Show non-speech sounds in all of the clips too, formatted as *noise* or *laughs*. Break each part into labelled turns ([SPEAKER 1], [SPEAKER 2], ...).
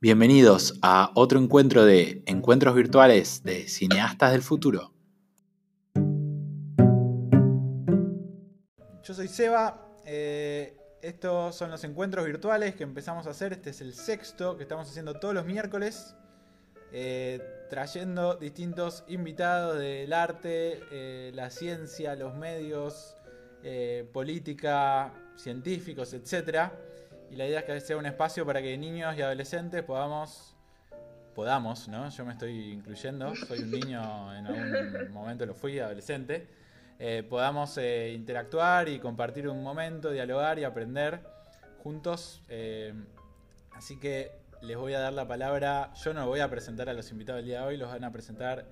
[SPEAKER 1] Bienvenidos a otro encuentro de encuentros virtuales de cineastas del futuro. Yo soy Seba, eh, estos son los encuentros virtuales que empezamos a hacer, este es el sexto que estamos haciendo todos los miércoles, eh, trayendo distintos invitados del arte, eh, la ciencia, los medios, política, científicos, etcétera y la idea es que sea un espacio para que niños y adolescentes podamos, podamos, ¿no? Yo me estoy incluyendo, soy un niño, en algún momento lo fui, adolescente, eh, podamos eh, interactuar y compartir un momento, dialogar y aprender juntos. Eh, así que les voy a dar la palabra, yo no voy a presentar a los invitados del día de hoy, los van a presentar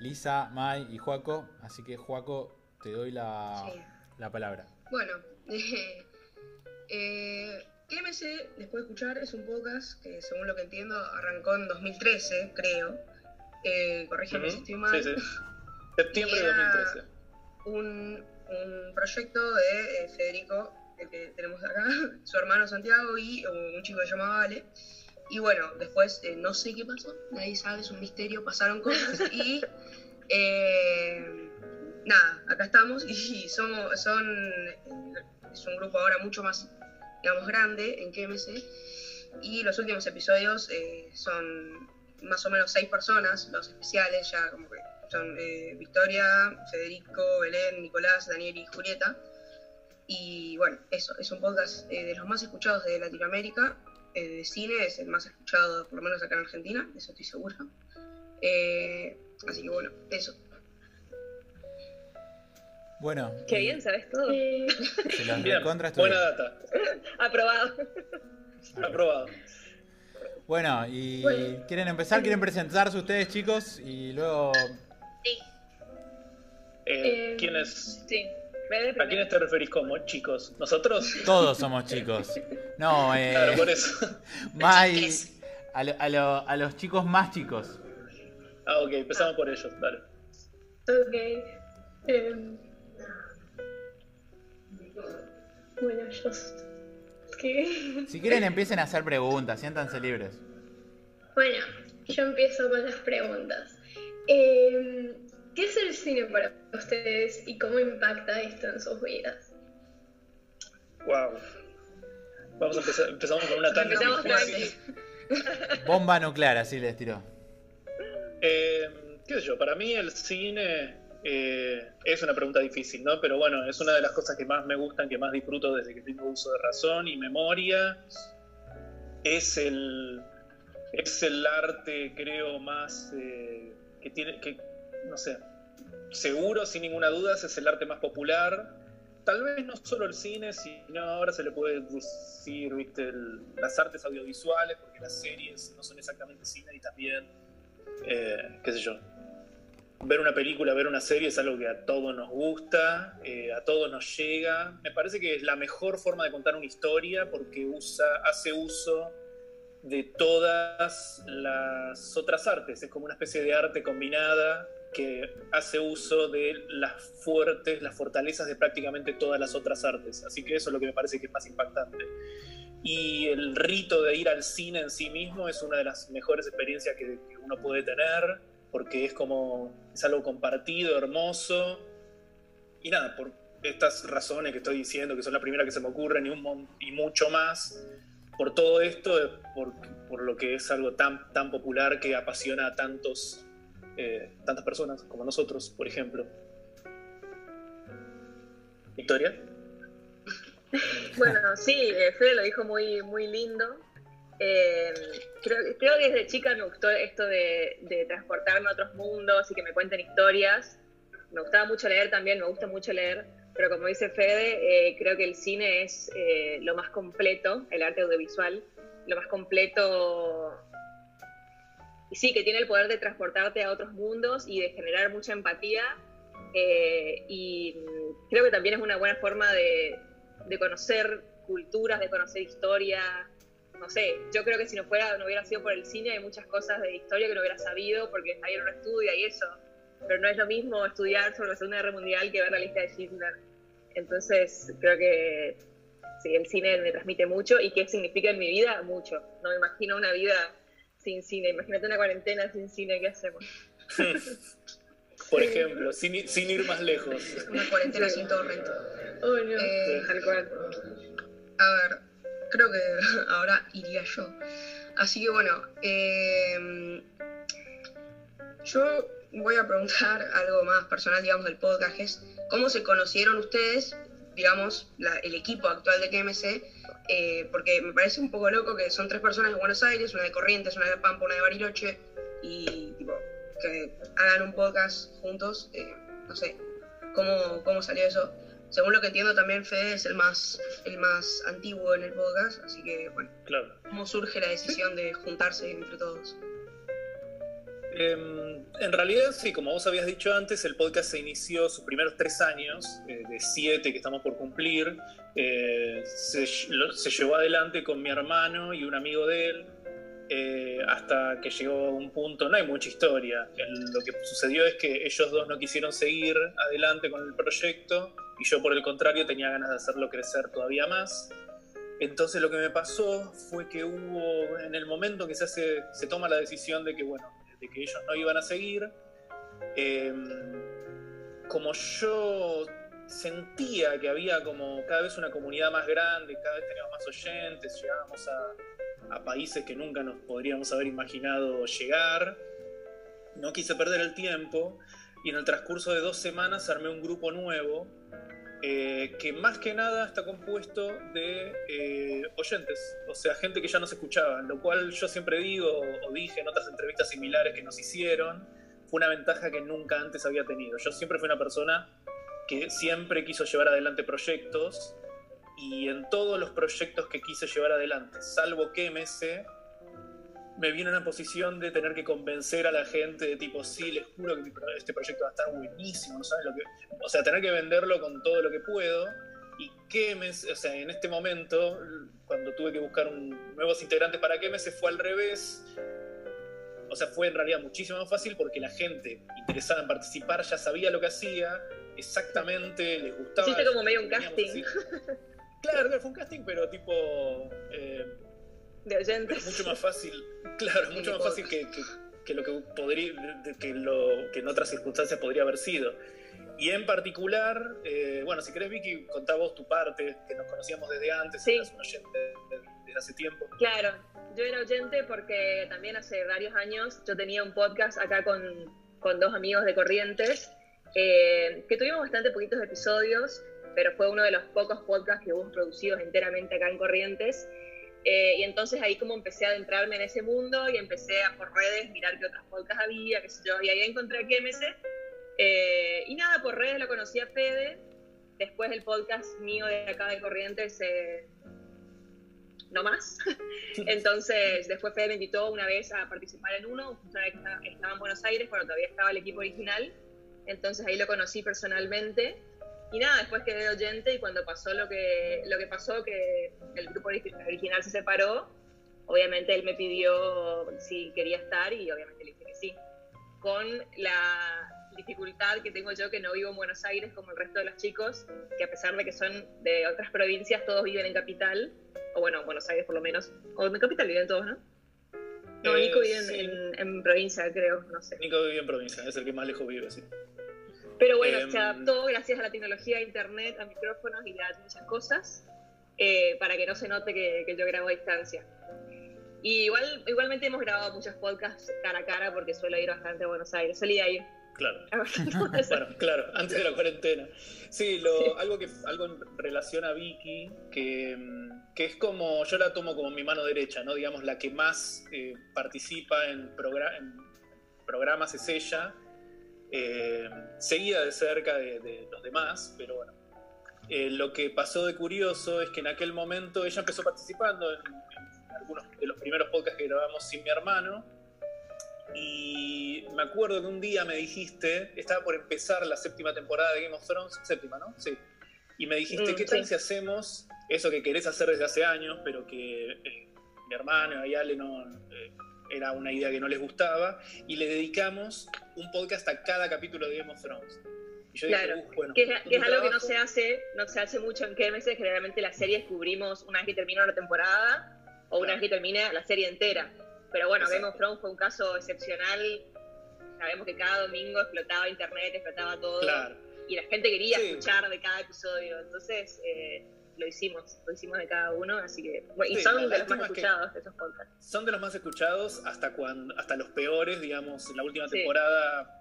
[SPEAKER 1] Lisa, Mai y Juaco, así que Juaco, te doy la, la palabra.
[SPEAKER 2] Bueno, *laughs* Eh, Clemency, después de escuchar, es un podcast que, según lo que entiendo, arrancó en 2013, creo. Eh, corrígeme si estoy mal.
[SPEAKER 3] Sí, sí. Septiembre de 2013.
[SPEAKER 2] Un, un proyecto de eh, Federico, el que tenemos acá, *laughs* su hermano Santiago y un chico que se llama Ale. Y bueno, después eh, no sé qué pasó, nadie sabe, es un misterio, pasaron cosas y *laughs* eh, nada, acá estamos y *laughs* somos, son, es un grupo ahora mucho más digamos, grande en KMC. Y los últimos episodios eh, son más o menos seis personas, los especiales ya como que son eh, Victoria, Federico, Belén, Nicolás, Daniel y Julieta. Y bueno, eso, es un podcast eh, de los más escuchados de Latinoamérica, de cine, es el más escuchado por lo menos acá en Argentina, eso estoy segura. así que bueno, eso.
[SPEAKER 1] Bueno.
[SPEAKER 4] Qué bien, sabes todo.
[SPEAKER 3] buena data.
[SPEAKER 4] Aprobado.
[SPEAKER 3] Aprobado.
[SPEAKER 1] Bueno, y ¿quieren empezar? ¿Quieren presentarse ustedes, chicos? Y luego...
[SPEAKER 4] Sí.
[SPEAKER 3] Eh, eh ¿Quiénes?
[SPEAKER 4] Sí.
[SPEAKER 3] ¿A quiénes te referís como chicos? ¿Nosotros?
[SPEAKER 1] Todos somos chicos. No, eh...
[SPEAKER 3] Claro, por eso.
[SPEAKER 1] Más a, a, los chicos más chicos.
[SPEAKER 3] Ah, ok, empezamos por ellos, dale.
[SPEAKER 5] Ok. Eh, Bueno, yo...
[SPEAKER 1] Si quieren *laughs* empiecen a hacer preguntas, siéntanse libres.
[SPEAKER 5] Bueno, yo empiezo con las preguntas. Em, ¿Qué es el cine para ustedes y cómo impacta esto en sus vidas?
[SPEAKER 3] Wow. Vamos a empezar, empezamos con una tanda. *laughs*
[SPEAKER 1] Bomba nuclear, así les tiró.
[SPEAKER 3] Eh, ¿Qué sé yo? Para mí el cine eh, es una pregunta difícil, ¿no? Pero bueno, es una de las cosas que más me gustan, que más disfruto desde que tengo uso de razón y memoria. Es el, es el arte, creo, más eh, que tiene, que, no sé, seguro, sin ninguna duda, es el arte más popular. Tal vez no solo el cine, sino ahora se le puede decir, las artes audiovisuales, porque las series no son exactamente cine y también, eh, qué sé yo, ver una película, ver una serie es algo que a todos nos gusta, eh, a todos nos llega. Me parece que es la mejor forma de contar una historia porque usa, hace uso de todas las otras artes. Es como una especie de arte combinada que hace uso de las fuertes, las fortalezas de prácticamente todas las otras artes. Así que eso es lo que me parece que es más impactante. Y el rito de ir al cine en sí mismo es una de las mejores experiencias que uno puede tener porque es como, es algo compartido, hermoso. Y nada, por estas razones que estoy diciendo, que son las primeras que se me ocurren y, un, y mucho más, por todo esto, por, por, lo que es algo tan, tan popular que apasiona a tantos, eh, tantas personas como nosotros, por ejemplo. Victoria.
[SPEAKER 4] Bueno, sí, eh, Fede lo dijo muy, muy lindo. Eh, creo, que desde chica me gustó esto de, transportarme a otros mundos y que me cuenten historias. Me gustaba mucho leer también, me gusta mucho leer, pero como dice Fede, eh, creo que el cine es eh, lo más completo, el arte audiovisual, lo más completo y sí, que tiene el poder de transportarte a otros mundos y de generar mucha empatía. y creo que también es una buena forma de, de conocer culturas, de conocer historia, no sé, yo creo que si no fuera, no hubiera sido por el cine, hay muchas cosas de historia que no hubiera sabido porque ahí uno estudia y eso. Pero no es lo mismo estudiar sobre la Segunda Guerra Mundial que ver la lista de Schindler. Entonces, creo que sí, el cine me transmite mucho y qué significa en mi vida, mucho. No me imagino una vida sin cine. Imagínate una cuarentena sin cine, ¿qué hacemos? *laughs*
[SPEAKER 3] Por ejemplo, sin, i- sin ir más lejos.
[SPEAKER 2] Una cuarentena sin torrent.
[SPEAKER 5] Oh, no.
[SPEAKER 2] Eh,
[SPEAKER 4] Tal cual.
[SPEAKER 2] A ver, creo que *laughs* ahora iría yo. Así que bueno, eh, yo voy a preguntar *laughs* algo más personal, digamos, del podcast, es cómo se conocieron ustedes, digamos, el equipo actual de KMC, eh, porque me parece un poco loco que son tres personas de Buenos Aires, una de Corrientes, una de Pampa, una de Bariloche, y tipo, que hagan un podcast juntos, eh, no sé, ¿cómo, cómo salió eso? Según lo que entiendo también Fede es el más, el más antiguo en el podcast, así que bueno,
[SPEAKER 3] Claro.
[SPEAKER 2] ¿cómo surge la decisión de juntarse entre todos?
[SPEAKER 3] Em, en realidad, sí, como vos habías dicho antes, el podcast se inició sus primeros tres años, eh, de siete que estamos por cumplir, eh, se, ll- lo- se llevó adelante con mi hermano y un amigo de él, eh, hasta que llegó un punto, no hay mucha historia, El- lo que sucedió es que ellos dos no quisieron seguir adelante con el proyecto y yo por el contrario tenía ganas de hacerlo crecer todavía más. Entonces lo que me pasó fue que hubo, en el momento que se hace, se toma la decisión de que, bueno, de que ellos no iban a seguir, eh, como yo sentía que había como cada vez una comunidad más grande, cada vez teníamos más oyentes, llegábamos a, a países que nunca nos podríamos haber imaginado llegar, no quise perder el tiempo y en el transcurso de dos semanas armé un grupo nuevo eh, que más que nada está compuesto de eh, oyentes, o sea, gente que ya nos escuchaba, lo cual yo siempre digo o dije en otras entrevistas similares que nos hicieron, fue una ventaja que nunca antes había tenido. Yo siempre fui una persona que siempre quiso llevar adelante proyectos y en todos los proyectos que quise llevar adelante, salvo que MS, me vino en una posición de tener que convencer a la gente de tipo, sí, les juro que este proyecto va a estar buenísimo, no saben lo que... O sea, tener que venderlo con todo lo que puedo. Y me, o sea, en este momento, cuando tuve que buscar un, nuevos integrantes para me se fue al revés. O sea, fue en realidad muchísimo más fácil porque la gente interesada en participar ya sabía lo que hacía, exactamente, les gustaba.
[SPEAKER 4] Hiciste como medio un casting.
[SPEAKER 3] así- claro, fue un casting, pero tipo... eh,
[SPEAKER 4] de oyentes.
[SPEAKER 3] es mucho más fácil, claro, *laughs* mucho más fácil que, que- que lo que podría, que lo que en otras circunstancias podría haber sido. Y en particular, eh, bueno, si querés Vicky, contá vos tu parte, que nos conocíamos desde antes,
[SPEAKER 4] Sí.
[SPEAKER 3] eras un oyente de- desde hace tiempo.
[SPEAKER 4] Claro, yo era oyente porque también hace varios años yo tenía un podcast acá con, con dos amigos de Corrientes, eh, que tuvimos bastante poquitos episodios, pero fue uno de los pocos podcasts que hubo producidos enteramente acá en Corrientes. Eh, y entonces ahí como empecé a adentrarme en ese mundo y empecé a por redes mirar qué otros podcasts había, qué sé yo, y ahí encontré a KMS. Eh, y nada, por redes lo conocí a Fede, después el podcast mío de acá de Corrientes, eh, no más. *laughs* Entonces, después Fede me invitó una vez a participar en uno, estaba en Buenos Aires, cuando todavía estaba el equipo original. Entonces ahí lo conocí personalmente. Y nada, después quedé oyente y cuando pasó lo que, lo que pasó, que el grupo ori- original se separó, obviamente él me pidió si quería estar y obviamente le dije que sí. Con la dificultad que tengo yo que no vivo en Buenos Aires como el resto de los chicos, que a pesar de que son de otras provincias, todos viven en capital, o bueno, Buenos Aires por lo menos, o en capital viven todos, ¿no? No,
[SPEAKER 3] Eh,
[SPEAKER 4] Nico vive en,
[SPEAKER 3] sí.
[SPEAKER 4] en- en provincia, creo, no sé.
[SPEAKER 3] Nico vive en provincia, es el que más lejos vive, sí.
[SPEAKER 4] Pero bueno,
[SPEAKER 3] Em,
[SPEAKER 4] se adaptó gracias a la tecnología de internet, a micrófonos y a muchas cosas, eh, para que no se note que, que yo grabo a distancia. Y igual, igualmente hemos grabado muchos podcasts cara a cara porque suelo ir bastante a Buenos Aires. Solía ir.
[SPEAKER 3] Claro.
[SPEAKER 4] a *laughs*
[SPEAKER 3] Bueno, claro, antes de la cuarentena. Sí, lo, Algo, que, algo en relación a Vicky, que, mm, que es como, yo la tomo como mi mano derecha, ¿no? Digamos, la que más eh, participa en, progra- en programas es ella, eh, seguida de cerca de, de los demás, pero bueno. Eh, lo que pasó de curioso es que en aquel momento ella empezó participando en, en algunos de los primeros podcasts que grabamos sin mi hermano, y me acuerdo que un día me dijiste, estaba por empezar la séptima temporada de Game of Thrones, séptima, ¿no? Sí. Y me dijiste,
[SPEAKER 4] Mm,
[SPEAKER 3] ¿qué tal si hacemos eso que querés hacer desde hace años, pero que eh, mi hermano y Ale no, era una idea que no les gustaba, y le dedicamos un podcast a cada capítulo de Game of Thrones? Y yo
[SPEAKER 4] Claro,
[SPEAKER 3] dije, "Uh, bueno,
[SPEAKER 4] Que es, que es
[SPEAKER 3] un
[SPEAKER 4] algo que no
[SPEAKER 3] trabajo".
[SPEAKER 4] se hace, no se hace mucho en meses. Generalmente las series cubrimos una vez que termina una temporada o una vez que termina la serie entera. Pero bueno,
[SPEAKER 3] Exacto.
[SPEAKER 4] Game of Thrones fue un caso excepcional. Sabemos que cada domingo explotaba internet, explotaba todo.
[SPEAKER 3] Claro.
[SPEAKER 4] Y la gente quería
[SPEAKER 3] Sí.
[SPEAKER 4] escuchar de cada episodio. Entonces eh, lo hicimos, lo hicimos de cada uno. Así que. bueno, y
[SPEAKER 3] Sí,
[SPEAKER 4] son
[SPEAKER 3] la
[SPEAKER 4] de los más
[SPEAKER 3] es que-
[SPEAKER 4] escuchados esos podcasts.
[SPEAKER 3] Son de los más escuchados hasta cuando, hasta los peores, digamos, la última
[SPEAKER 4] Sí.
[SPEAKER 3] temporada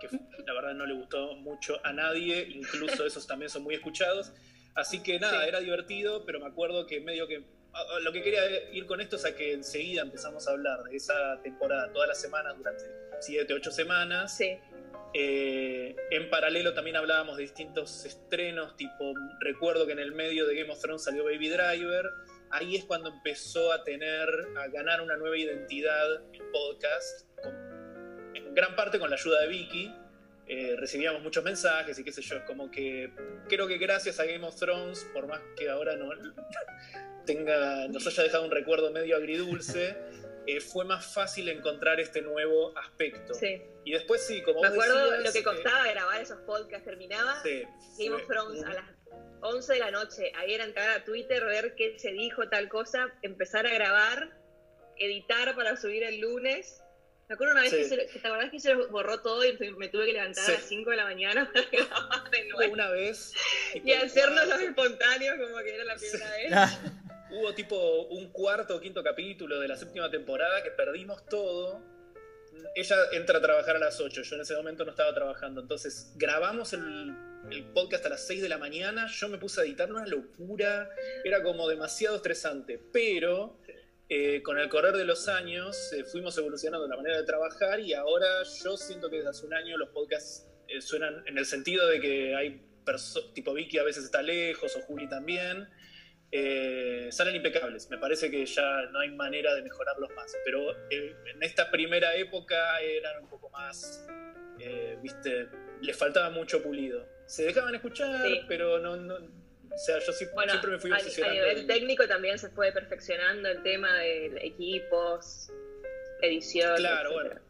[SPEAKER 3] que fu- la verdad no le gustó mucho a nadie, incluso esos también son muy escuchados. Así que nada,
[SPEAKER 4] Sí.
[SPEAKER 3] era divertido, pero me acuerdo que medio que a- a lo que quería ir con esto es a que enseguida empezamos a hablar de esa temporada todas las semanas durante 7, 8 semanas.
[SPEAKER 4] Sí,
[SPEAKER 3] Eh, en paralelo también hablábamos de distintos estrenos, tipo, recuerdo que en el medio de Game of Thrones salió Baby Driver, ahí es cuando empezó a tener, a ganar una nueva identidad el podcast, con- en gran parte con la ayuda de Vicky. Eh, recibíamos muchos mensajes y qué sé yo, es como que creo que gracias a Game of Thrones, por más que ahora no *laughs* tenga, nos haya dejado un recuerdo medio agridulce, eh, fue más fácil encontrar este nuevo aspecto.
[SPEAKER 4] sí.
[SPEAKER 3] Y después sí, como
[SPEAKER 4] Me
[SPEAKER 3] vos
[SPEAKER 4] acuerdo
[SPEAKER 3] decías,
[SPEAKER 4] lo que
[SPEAKER 3] eh,
[SPEAKER 4] costaba grabar esos podcasts. Terminaba
[SPEAKER 3] sí,
[SPEAKER 4] Game of Thrones
[SPEAKER 3] un-
[SPEAKER 4] a las 11 de la noche. Ahí era entrar a Twitter, ver qué se dijo, tal cosa, empezar a grabar, editar para subir el lunes. Me acuerdo una vez
[SPEAKER 3] Sí.
[SPEAKER 4] que, se, que te acordás que se borró todo y me tuve que levantar
[SPEAKER 3] Sí.
[SPEAKER 4] a las 5 de la mañana para *laughs* grabar de nuevo.
[SPEAKER 3] una vez tipo,
[SPEAKER 4] Y hacernos los espontáneos como que era la primera vez.
[SPEAKER 3] Hubo tipo un cuarto o quinto capítulo de la séptima temporada que perdimos todo. Ella entra a trabajar a las 8, yo en ese momento no estaba trabajando, entonces grabamos el, podcast a las 6 de la mañana, yo me puse a editar una locura, era como demasiado estresante, pero eh, con el correr de los años eh, fuimos evolucionando la manera de trabajar y ahora yo siento que desde hace un año los podcasts eh, suenan en el sentido de que hay tipo Vicky a veces está lejos o Juli también, eh, salen impecables. Me parece que ya no hay manera de mejorarlos más. Pero eh, en esta primera época eran un poco más, eh, viste, les faltaba mucho pulido. Se dejaban escuchar,
[SPEAKER 4] Sí.
[SPEAKER 3] pero no, no- o sea, yo
[SPEAKER 4] Bueno,
[SPEAKER 3] siempre me fui
[SPEAKER 4] a, a
[SPEAKER 3] obsesionando.
[SPEAKER 4] nivel
[SPEAKER 3] en-
[SPEAKER 4] técnico también se fue perfeccionando el tema de equipos, edición.
[SPEAKER 3] Claro,
[SPEAKER 4] etcétera.
[SPEAKER 3] bueno.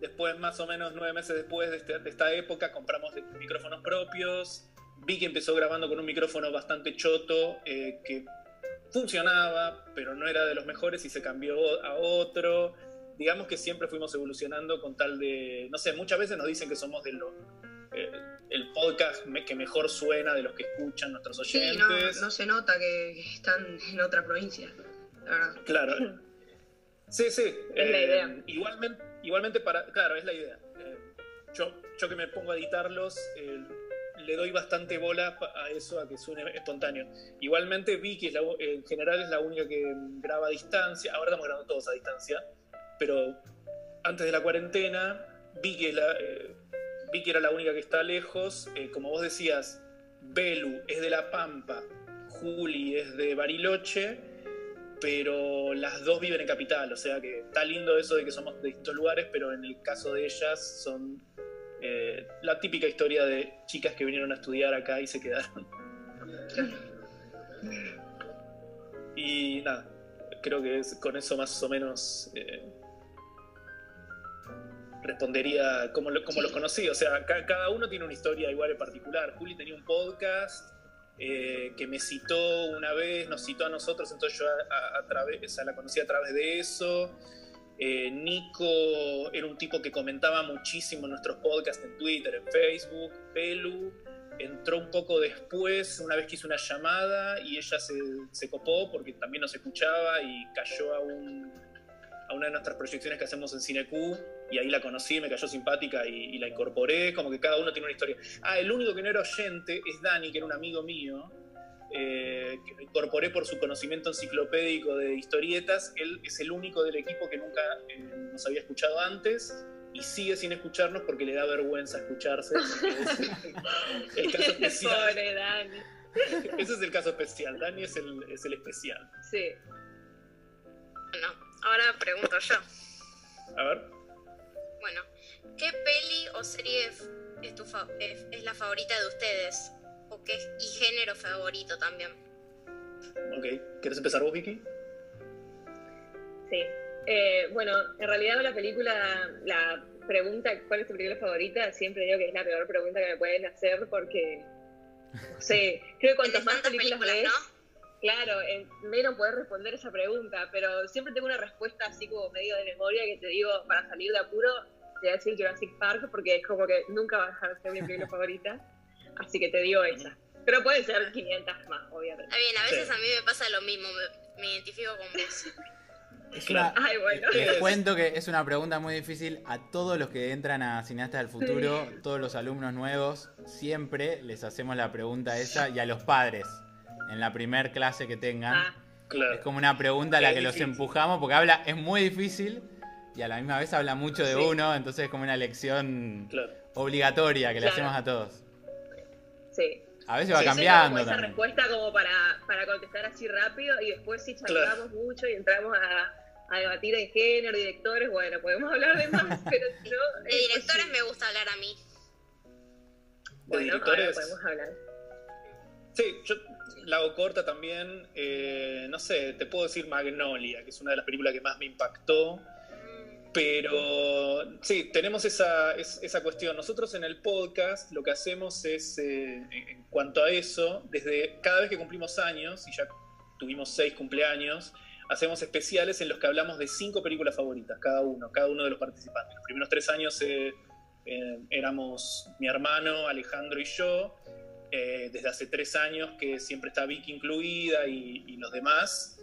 [SPEAKER 3] Después, más o menos nueve meses después de, este- de esta época, compramos micrófonos propios. Vi que empezó grabando con un micrófono bastante choto, eh, que funcionaba, pero no era de los mejores y se cambió a otro. Digamos que siempre fuimos evolucionando con tal de, no sé, muchas veces nos dicen que somos de los, eh, el podcast me- que mejor suena de los que escuchan nuestros
[SPEAKER 2] Sí,
[SPEAKER 3] oyentes.
[SPEAKER 2] no, no se nota que están en otra provincia, la verdad.
[SPEAKER 3] Claro. *laughs* Sí, sí.
[SPEAKER 4] Es la
[SPEAKER 3] eh,
[SPEAKER 4] idea.
[SPEAKER 3] Igualmente, igualmente para. Claro, es la idea. Eh, yo, yo que me pongo a editarlos, eh, le doy bastante bola a eso, a que suene espontáneo. Igualmente, Vicky es en general es la única que graba a distancia. Ahora estamos grabando todos a distancia. Pero antes de la cuarentena, Vicky, es la, eh, Vicky era la única que está lejos. Eh, como vos decías, Belu es de La Pampa, Juli es de Bariloche pero las dos viven en capital, o sea que está lindo eso de que somos de distintos lugares, pero en el caso de ellas son eh, la típica historia de chicas que vinieron a estudiar acá y se quedaron. Y nada, creo que es, con eso más o menos eh, respondería cómo, lo- cómo
[SPEAKER 2] Sí.
[SPEAKER 3] los conocí. O sea, ca- cada uno tiene una historia igual en particular. Juli tenía un podcast eh, que me citó una vez, nos citó a nosotros, entonces yo a, a- a través, o sea, la conocí a través de eso. Eh, Nico era un tipo que comentaba muchísimo en nuestros podcasts en Twitter, en Facebook. Pelu entró un poco después, una vez que hizo una llamada y ella se, se copó porque también nos escuchaba y cayó a, un, a una de nuestras proyecciones que hacemos en Cinecu y ahí la conocí, me cayó simpática y, y la incorporé, como que cada uno tiene una historia. Ah, el único que no era oyente es Dani, que era un amigo mío, eh, que lo incorporé por su conocimiento enciclopédico de historietas. Él es el único del equipo que nunca eh, nos había escuchado antes y sigue sin escucharnos porque le da vergüenza escucharse. *laughs* Es el caso especial.
[SPEAKER 4] Pobre Dani.
[SPEAKER 3] Ese es el caso especial. Dani es el, es el especial.
[SPEAKER 4] Sí.
[SPEAKER 6] Bueno, ahora pregunto yo.
[SPEAKER 3] A ver.
[SPEAKER 6] Bueno, ¿qué peli o serie es, tu es la favorita de ustedes? ¿O qué y género favorito también?
[SPEAKER 3] Ok. ¿Quieres empezar vos, Vicky?
[SPEAKER 4] Sí. Eh, bueno, en realidad la película, la pregunta, ¿cuál es tu película favorita? Siempre digo que es la peor pregunta que me pueden hacer porque, no sé, *laughs* creo que cuantas más películas,
[SPEAKER 6] películas,
[SPEAKER 4] ves, claro, en menos poder responder esa pregunta, pero siempre tengo una respuesta así como medio de memoria que te digo, para salir de apuro, te voy a decir Jurassic Park porque es como que nunca va a dejar de ser mi película *laughs* favorita, así que te digo esa. Pero pueden ser 500 más, obviamente.
[SPEAKER 6] Está bien, a veces
[SPEAKER 3] Sí.
[SPEAKER 6] a mí me pasa lo mismo, me, me identifico con vos.
[SPEAKER 1] Es
[SPEAKER 3] Claro.
[SPEAKER 1] una-
[SPEAKER 4] Ay, bueno.
[SPEAKER 1] Les
[SPEAKER 3] Es-
[SPEAKER 1] cuento que es una pregunta muy difícil a todos los que entran a Cineastas del Futuro, todos los alumnos nuevos, siempre les hacemos la pregunta esa y a los padres en la primer clase que tengan.
[SPEAKER 4] Ah,
[SPEAKER 3] Claro.
[SPEAKER 1] Es como una pregunta a la
[SPEAKER 3] Es
[SPEAKER 1] que los empujamos porque habla, es muy difícil y a la misma vez habla mucho de
[SPEAKER 3] Sí.
[SPEAKER 1] uno, entonces es como una lección
[SPEAKER 3] Claro.
[SPEAKER 1] obligatoria que le hacemos a todos.
[SPEAKER 4] Sí.
[SPEAKER 1] A veces va
[SPEAKER 4] Sí,
[SPEAKER 1] cambiando
[SPEAKER 4] como esa
[SPEAKER 1] también.
[SPEAKER 4] respuesta como para, para contestar así rápido y después si charlamos mucho y entramos a, a debatir en género, directores, bueno, podemos hablar de más, *laughs* pero si no...
[SPEAKER 6] De
[SPEAKER 4] es
[SPEAKER 6] directores me gusta hablar a mí.
[SPEAKER 3] De
[SPEAKER 4] Bueno, ahora
[SPEAKER 3] directores.
[SPEAKER 4] podemos hablar.
[SPEAKER 3] Sí, yo la hago corta también. eh, no sé, te puedo decir Magnolia, que es una de las películas que más me impactó. Pero sí, tenemos esa, es- esa cuestión. Nosotros en el podcast lo que hacemos es, eh, en cuanto a eso, desde cada vez que cumplimos años, y ya tuvimos seis cumpleaños, hacemos especiales en los que hablamos de cinco películas favoritas, cada uno, cada uno de los participantes. Los primeros tres años eh, eh, éramos mi hermano, Alejandro y yo. Desde hace tres años que siempre está Vicky incluida y los demás.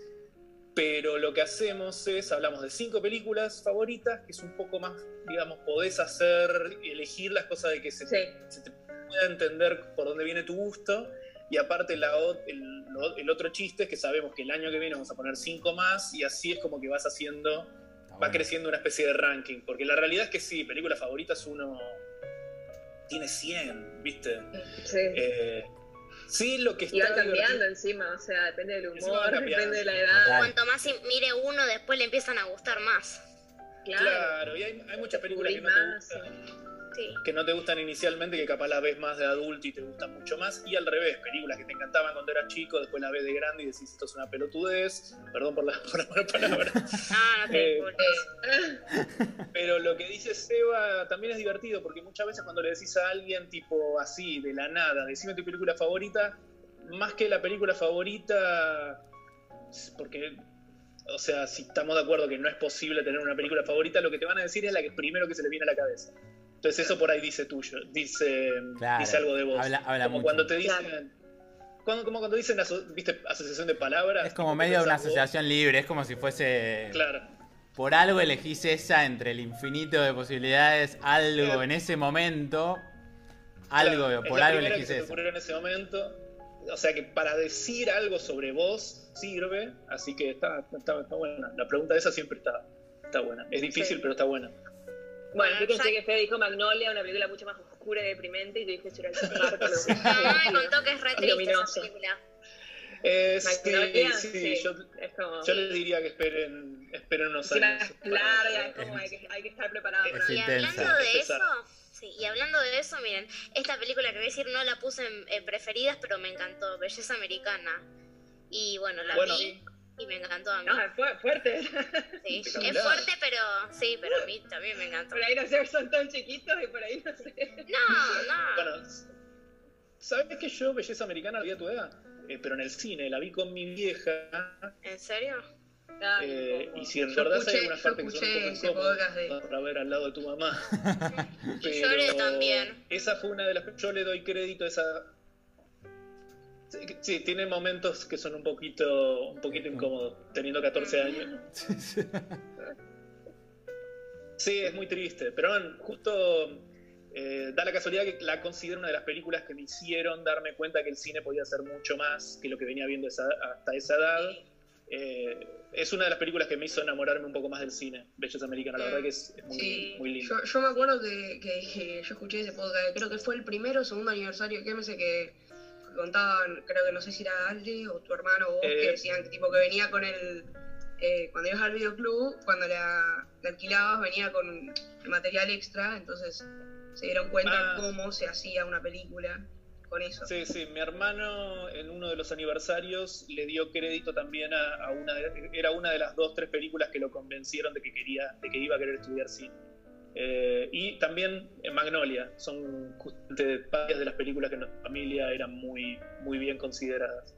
[SPEAKER 3] Pero lo que hacemos es, hablamos de cinco películas favoritas, que es un poco más, digamos, podés hacer, elegir las cosas de que se,
[SPEAKER 4] Sí.
[SPEAKER 3] se te pueda entender por dónde viene tu gusto. Y aparte la, el, el otro chiste es que sabemos que el año que viene vamos a poner cinco más y así es como que vas haciendo,
[SPEAKER 1] Está
[SPEAKER 3] va
[SPEAKER 1] bueno.
[SPEAKER 3] creciendo una especie de ranking. Porque la realidad es que sí, películas favoritas uno tiene 100, ¿viste?
[SPEAKER 4] Sí.
[SPEAKER 3] Eh, sí, lo que está
[SPEAKER 4] y va cambiando
[SPEAKER 3] divertido-
[SPEAKER 4] encima, o sea, depende del humor, depende de la edad.
[SPEAKER 6] Cuanto más mire uno, después le empiezan a gustar más.
[SPEAKER 4] Claro.
[SPEAKER 3] Claro, y hay, hay muchas películas que no, te
[SPEAKER 4] Más,
[SPEAKER 3] gustan,
[SPEAKER 6] Sí.
[SPEAKER 3] Que no te gustan inicialmente, que capaz las ves más de adulto y te gustan mucho más. Y al revés, películas que te encantaban cuando eras chico, después las ves de grande y decís esto es una pelotudez. Perdón por la, *laughs* por la palabra. *laughs*
[SPEAKER 6] No te
[SPEAKER 3] Eh. *laughs* Pero lo que dice Seba también es divertido, porque muchas veces cuando le decís a alguien, tipo así, de la nada, decime tu película favorita, más que la película favorita, porque, o sea, si estamos de acuerdo que no es posible tener una película favorita, lo que te van a decir es la que primero que se le viene a la cabeza. Entonces eso por ahí dice tuyo, dice,
[SPEAKER 1] Claro,
[SPEAKER 3] dice algo de vos.
[SPEAKER 1] habla- habla
[SPEAKER 3] como
[SPEAKER 1] mucho.
[SPEAKER 3] cuando te dicen...
[SPEAKER 4] Claro.
[SPEAKER 3] Cuando, como cuando dicen, aso- viste, asociación de palabras.
[SPEAKER 1] Es como medio de una
[SPEAKER 3] vos.
[SPEAKER 1] asociación libre, es como si fuese...
[SPEAKER 3] Claro.
[SPEAKER 1] Por algo elegís esa entre el infinito de posibilidades, algo
[SPEAKER 3] Claro.
[SPEAKER 1] en ese momento, algo,
[SPEAKER 3] Claro, es
[SPEAKER 1] por
[SPEAKER 3] la
[SPEAKER 1] algo
[SPEAKER 3] primera
[SPEAKER 1] elegís
[SPEAKER 3] que se te en ese momento. O sea que para decir algo sobre vos sirve, así que está, está, está buena. La pregunta esa siempre está, está buena. Es difícil,
[SPEAKER 4] Sí.
[SPEAKER 3] pero está buena.
[SPEAKER 4] Bueno, fíjense
[SPEAKER 6] ya-
[SPEAKER 4] que Fede dijo Magnolia, una película mucho más oscura y deprimente, y yo dije Jurassic Park.
[SPEAKER 6] me
[SPEAKER 4] así.
[SPEAKER 6] contó que es re triste esa película.
[SPEAKER 3] Eh, sí,
[SPEAKER 4] Magnolia,
[SPEAKER 3] sí,
[SPEAKER 4] sí,
[SPEAKER 3] Yo,
[SPEAKER 4] es como...
[SPEAKER 3] yo les diría que esperen, esperen unos años.
[SPEAKER 4] es larga, es como hay que, hay que estar preparado
[SPEAKER 1] Es
[SPEAKER 4] para
[SPEAKER 6] Y
[SPEAKER 1] intensa.
[SPEAKER 6] hablando de
[SPEAKER 3] Es
[SPEAKER 6] eso, sí, y hablando de eso, miren, esta película que voy a decir no la puse en, en preferidas, pero me encantó, Belleza Americana. Y bueno, la
[SPEAKER 3] Bueno.
[SPEAKER 6] vi y me encantó a mí.
[SPEAKER 4] No, es fu- fuerte.
[SPEAKER 6] Sí, es fuerte, pero sí, pero a mí también me encantó.
[SPEAKER 4] Por ahí no sé, son tan chiquitos y por ahí no sé.
[SPEAKER 6] No, no.
[SPEAKER 3] Bueno, ¿sabes que yo, Belleza Americana, la vi a tu edad? Eh, pero en el cine, la vi con mi vieja.
[SPEAKER 6] ¿En serio?
[SPEAKER 4] Ah,
[SPEAKER 3] eh, y si en
[SPEAKER 2] Yo
[SPEAKER 3] verdad hay algunas partes que son un poco
[SPEAKER 2] podcast de-
[SPEAKER 3] incómodas para ver al lado de tu mamá. *laughs*
[SPEAKER 6] Y lloré también.
[SPEAKER 3] Esa fue una de las yo le doy crédito a esa. Sí, tiene momentos que son un poquito, un poquito incómodos, teniendo 14 años. Sí, es muy triste, pero bueno, justo eh, da la casualidad que la considero una de las películas que me hicieron darme cuenta que el cine podía hacer mucho más que lo que venía viendo esa- hasta esa edad. Eh, es una de las películas que me hizo enamorarme un poco más del cine, Belleza Americana, la verdad que es, es muy,
[SPEAKER 2] Sí,
[SPEAKER 3] muy lindo.
[SPEAKER 2] yo, yo me acuerdo que, que- que yo escuché ese podcast, creo que fue el primero o segundo aniversario que me sé que contaban, creo que no sé si era Ale o tu hermano o vos,
[SPEAKER 3] Eh.
[SPEAKER 2] que decían que tipo que venía con el, eh, cuando ibas al videoclub, cuando la, la alquilabas venía con el material extra, entonces se dieron cuenta
[SPEAKER 3] Ah.
[SPEAKER 2] cómo se hacía una película con eso.
[SPEAKER 3] Sí, sí, mi hermano en uno de los aniversarios le dio crédito también a, a una de, era una de las dos, tres películas que lo convencieron de que quería, de que iba a querer estudiar cine. Eh, y también en Magnolia, son justamente varias de las películas que en nuestra familia eran muy, muy bien consideradas.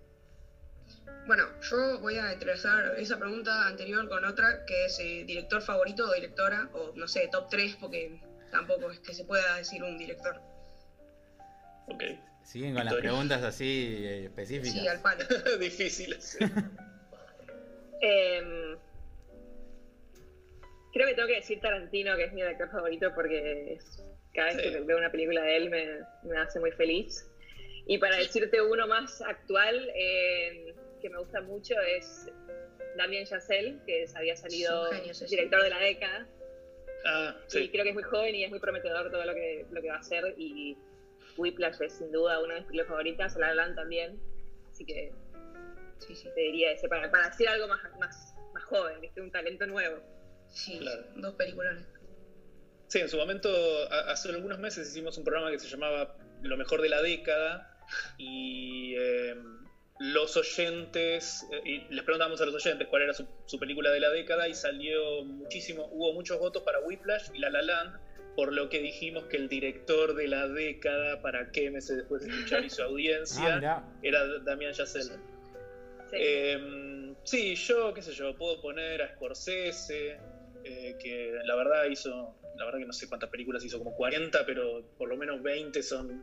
[SPEAKER 2] Bueno, yo voy a entrelazar esa pregunta anterior con otra, que es eh, director favorito o directora, o no sé, top 3, porque tampoco es que se pueda decir un director.
[SPEAKER 3] Ok.
[SPEAKER 1] Siguen con las preguntas así eh, específicas.
[SPEAKER 2] Sí, al palo. *laughs*
[SPEAKER 3] Difíciles. *laughs*
[SPEAKER 4] Em, creo que tengo que decir Tarantino, que es mi director favorito, porque es- cada vez
[SPEAKER 3] Sí.
[SPEAKER 4] que veo una película de él me, me hace muy feliz. Y para decirte uno más actual, em, que me gusta mucho, es Damien Chazelle, que había salido director de la década.
[SPEAKER 3] Ah,
[SPEAKER 4] Y
[SPEAKER 3] sí.
[SPEAKER 4] creo que es muy joven y es muy prometedor todo lo que, lo que va a hacer. Y Whiplash es sin duda una de mis películas favoritas, La La Land también. Así que
[SPEAKER 2] Sí, sí.
[SPEAKER 4] te diría ese, para, para hacer algo más, más, más joven, ¿viste? un talento nuevo.
[SPEAKER 2] Sí,
[SPEAKER 3] Claro.
[SPEAKER 2] dos películas.
[SPEAKER 3] Sí, en su momento, hace algunos meses hicimos un programa que se llamaba Lo mejor de la década y eh, los oyentes, eh, y les preguntamos a los oyentes cuál era su, su película de la década y salió muchísimo, hubo muchos votos para Whiplash y La La Land, por lo que dijimos que el director de la década, para qué meses después de escuchar y su *laughs*
[SPEAKER 1] Ah,
[SPEAKER 3] audiencia,
[SPEAKER 1] mirá.
[SPEAKER 3] era Damián Chazelle.
[SPEAKER 2] Sí.
[SPEAKER 4] Sí.
[SPEAKER 3] Eh, sí, yo, qué sé yo, puedo poner a Scorsese, eh, que la verdad hizo, la verdad que no sé cuántas películas hizo, como 40, pero por lo menos 20 son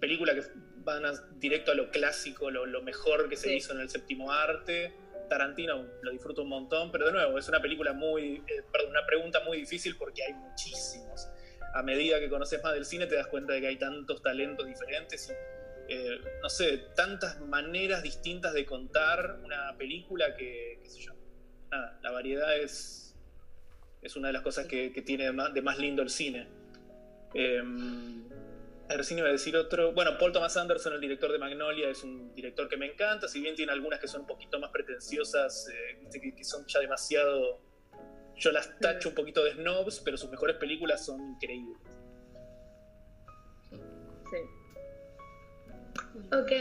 [SPEAKER 3] películas que van a- directo a lo clásico, lo, lo mejor que se
[SPEAKER 4] Sí.
[SPEAKER 3] hizo en el séptimo arte. Tarantino lo disfruto un montón, pero de nuevo, es una película muy, eh, perdón, una pregunta muy difícil porque hay muchísimos. A medida que conoces más del cine te das cuenta de que hay tantos talentos diferentes y eh, no sé, tantas maneras distintas de contar una película que, qué sé yo. La variedad es, es una de las cosas que, tiene de más, lindo el cine. Eh, a ver, cine iba a decir otro. Bueno, Paul Thomas Anderson, el director de Magnolia, es un director que me encanta, si bien tiene algunas que son un poquito más pretenciosas, eh, que, que son ya demasiado... Yo las tacho un poquito de snobs, pero sus mejores películas son increíbles.
[SPEAKER 4] Sí.
[SPEAKER 5] Ok,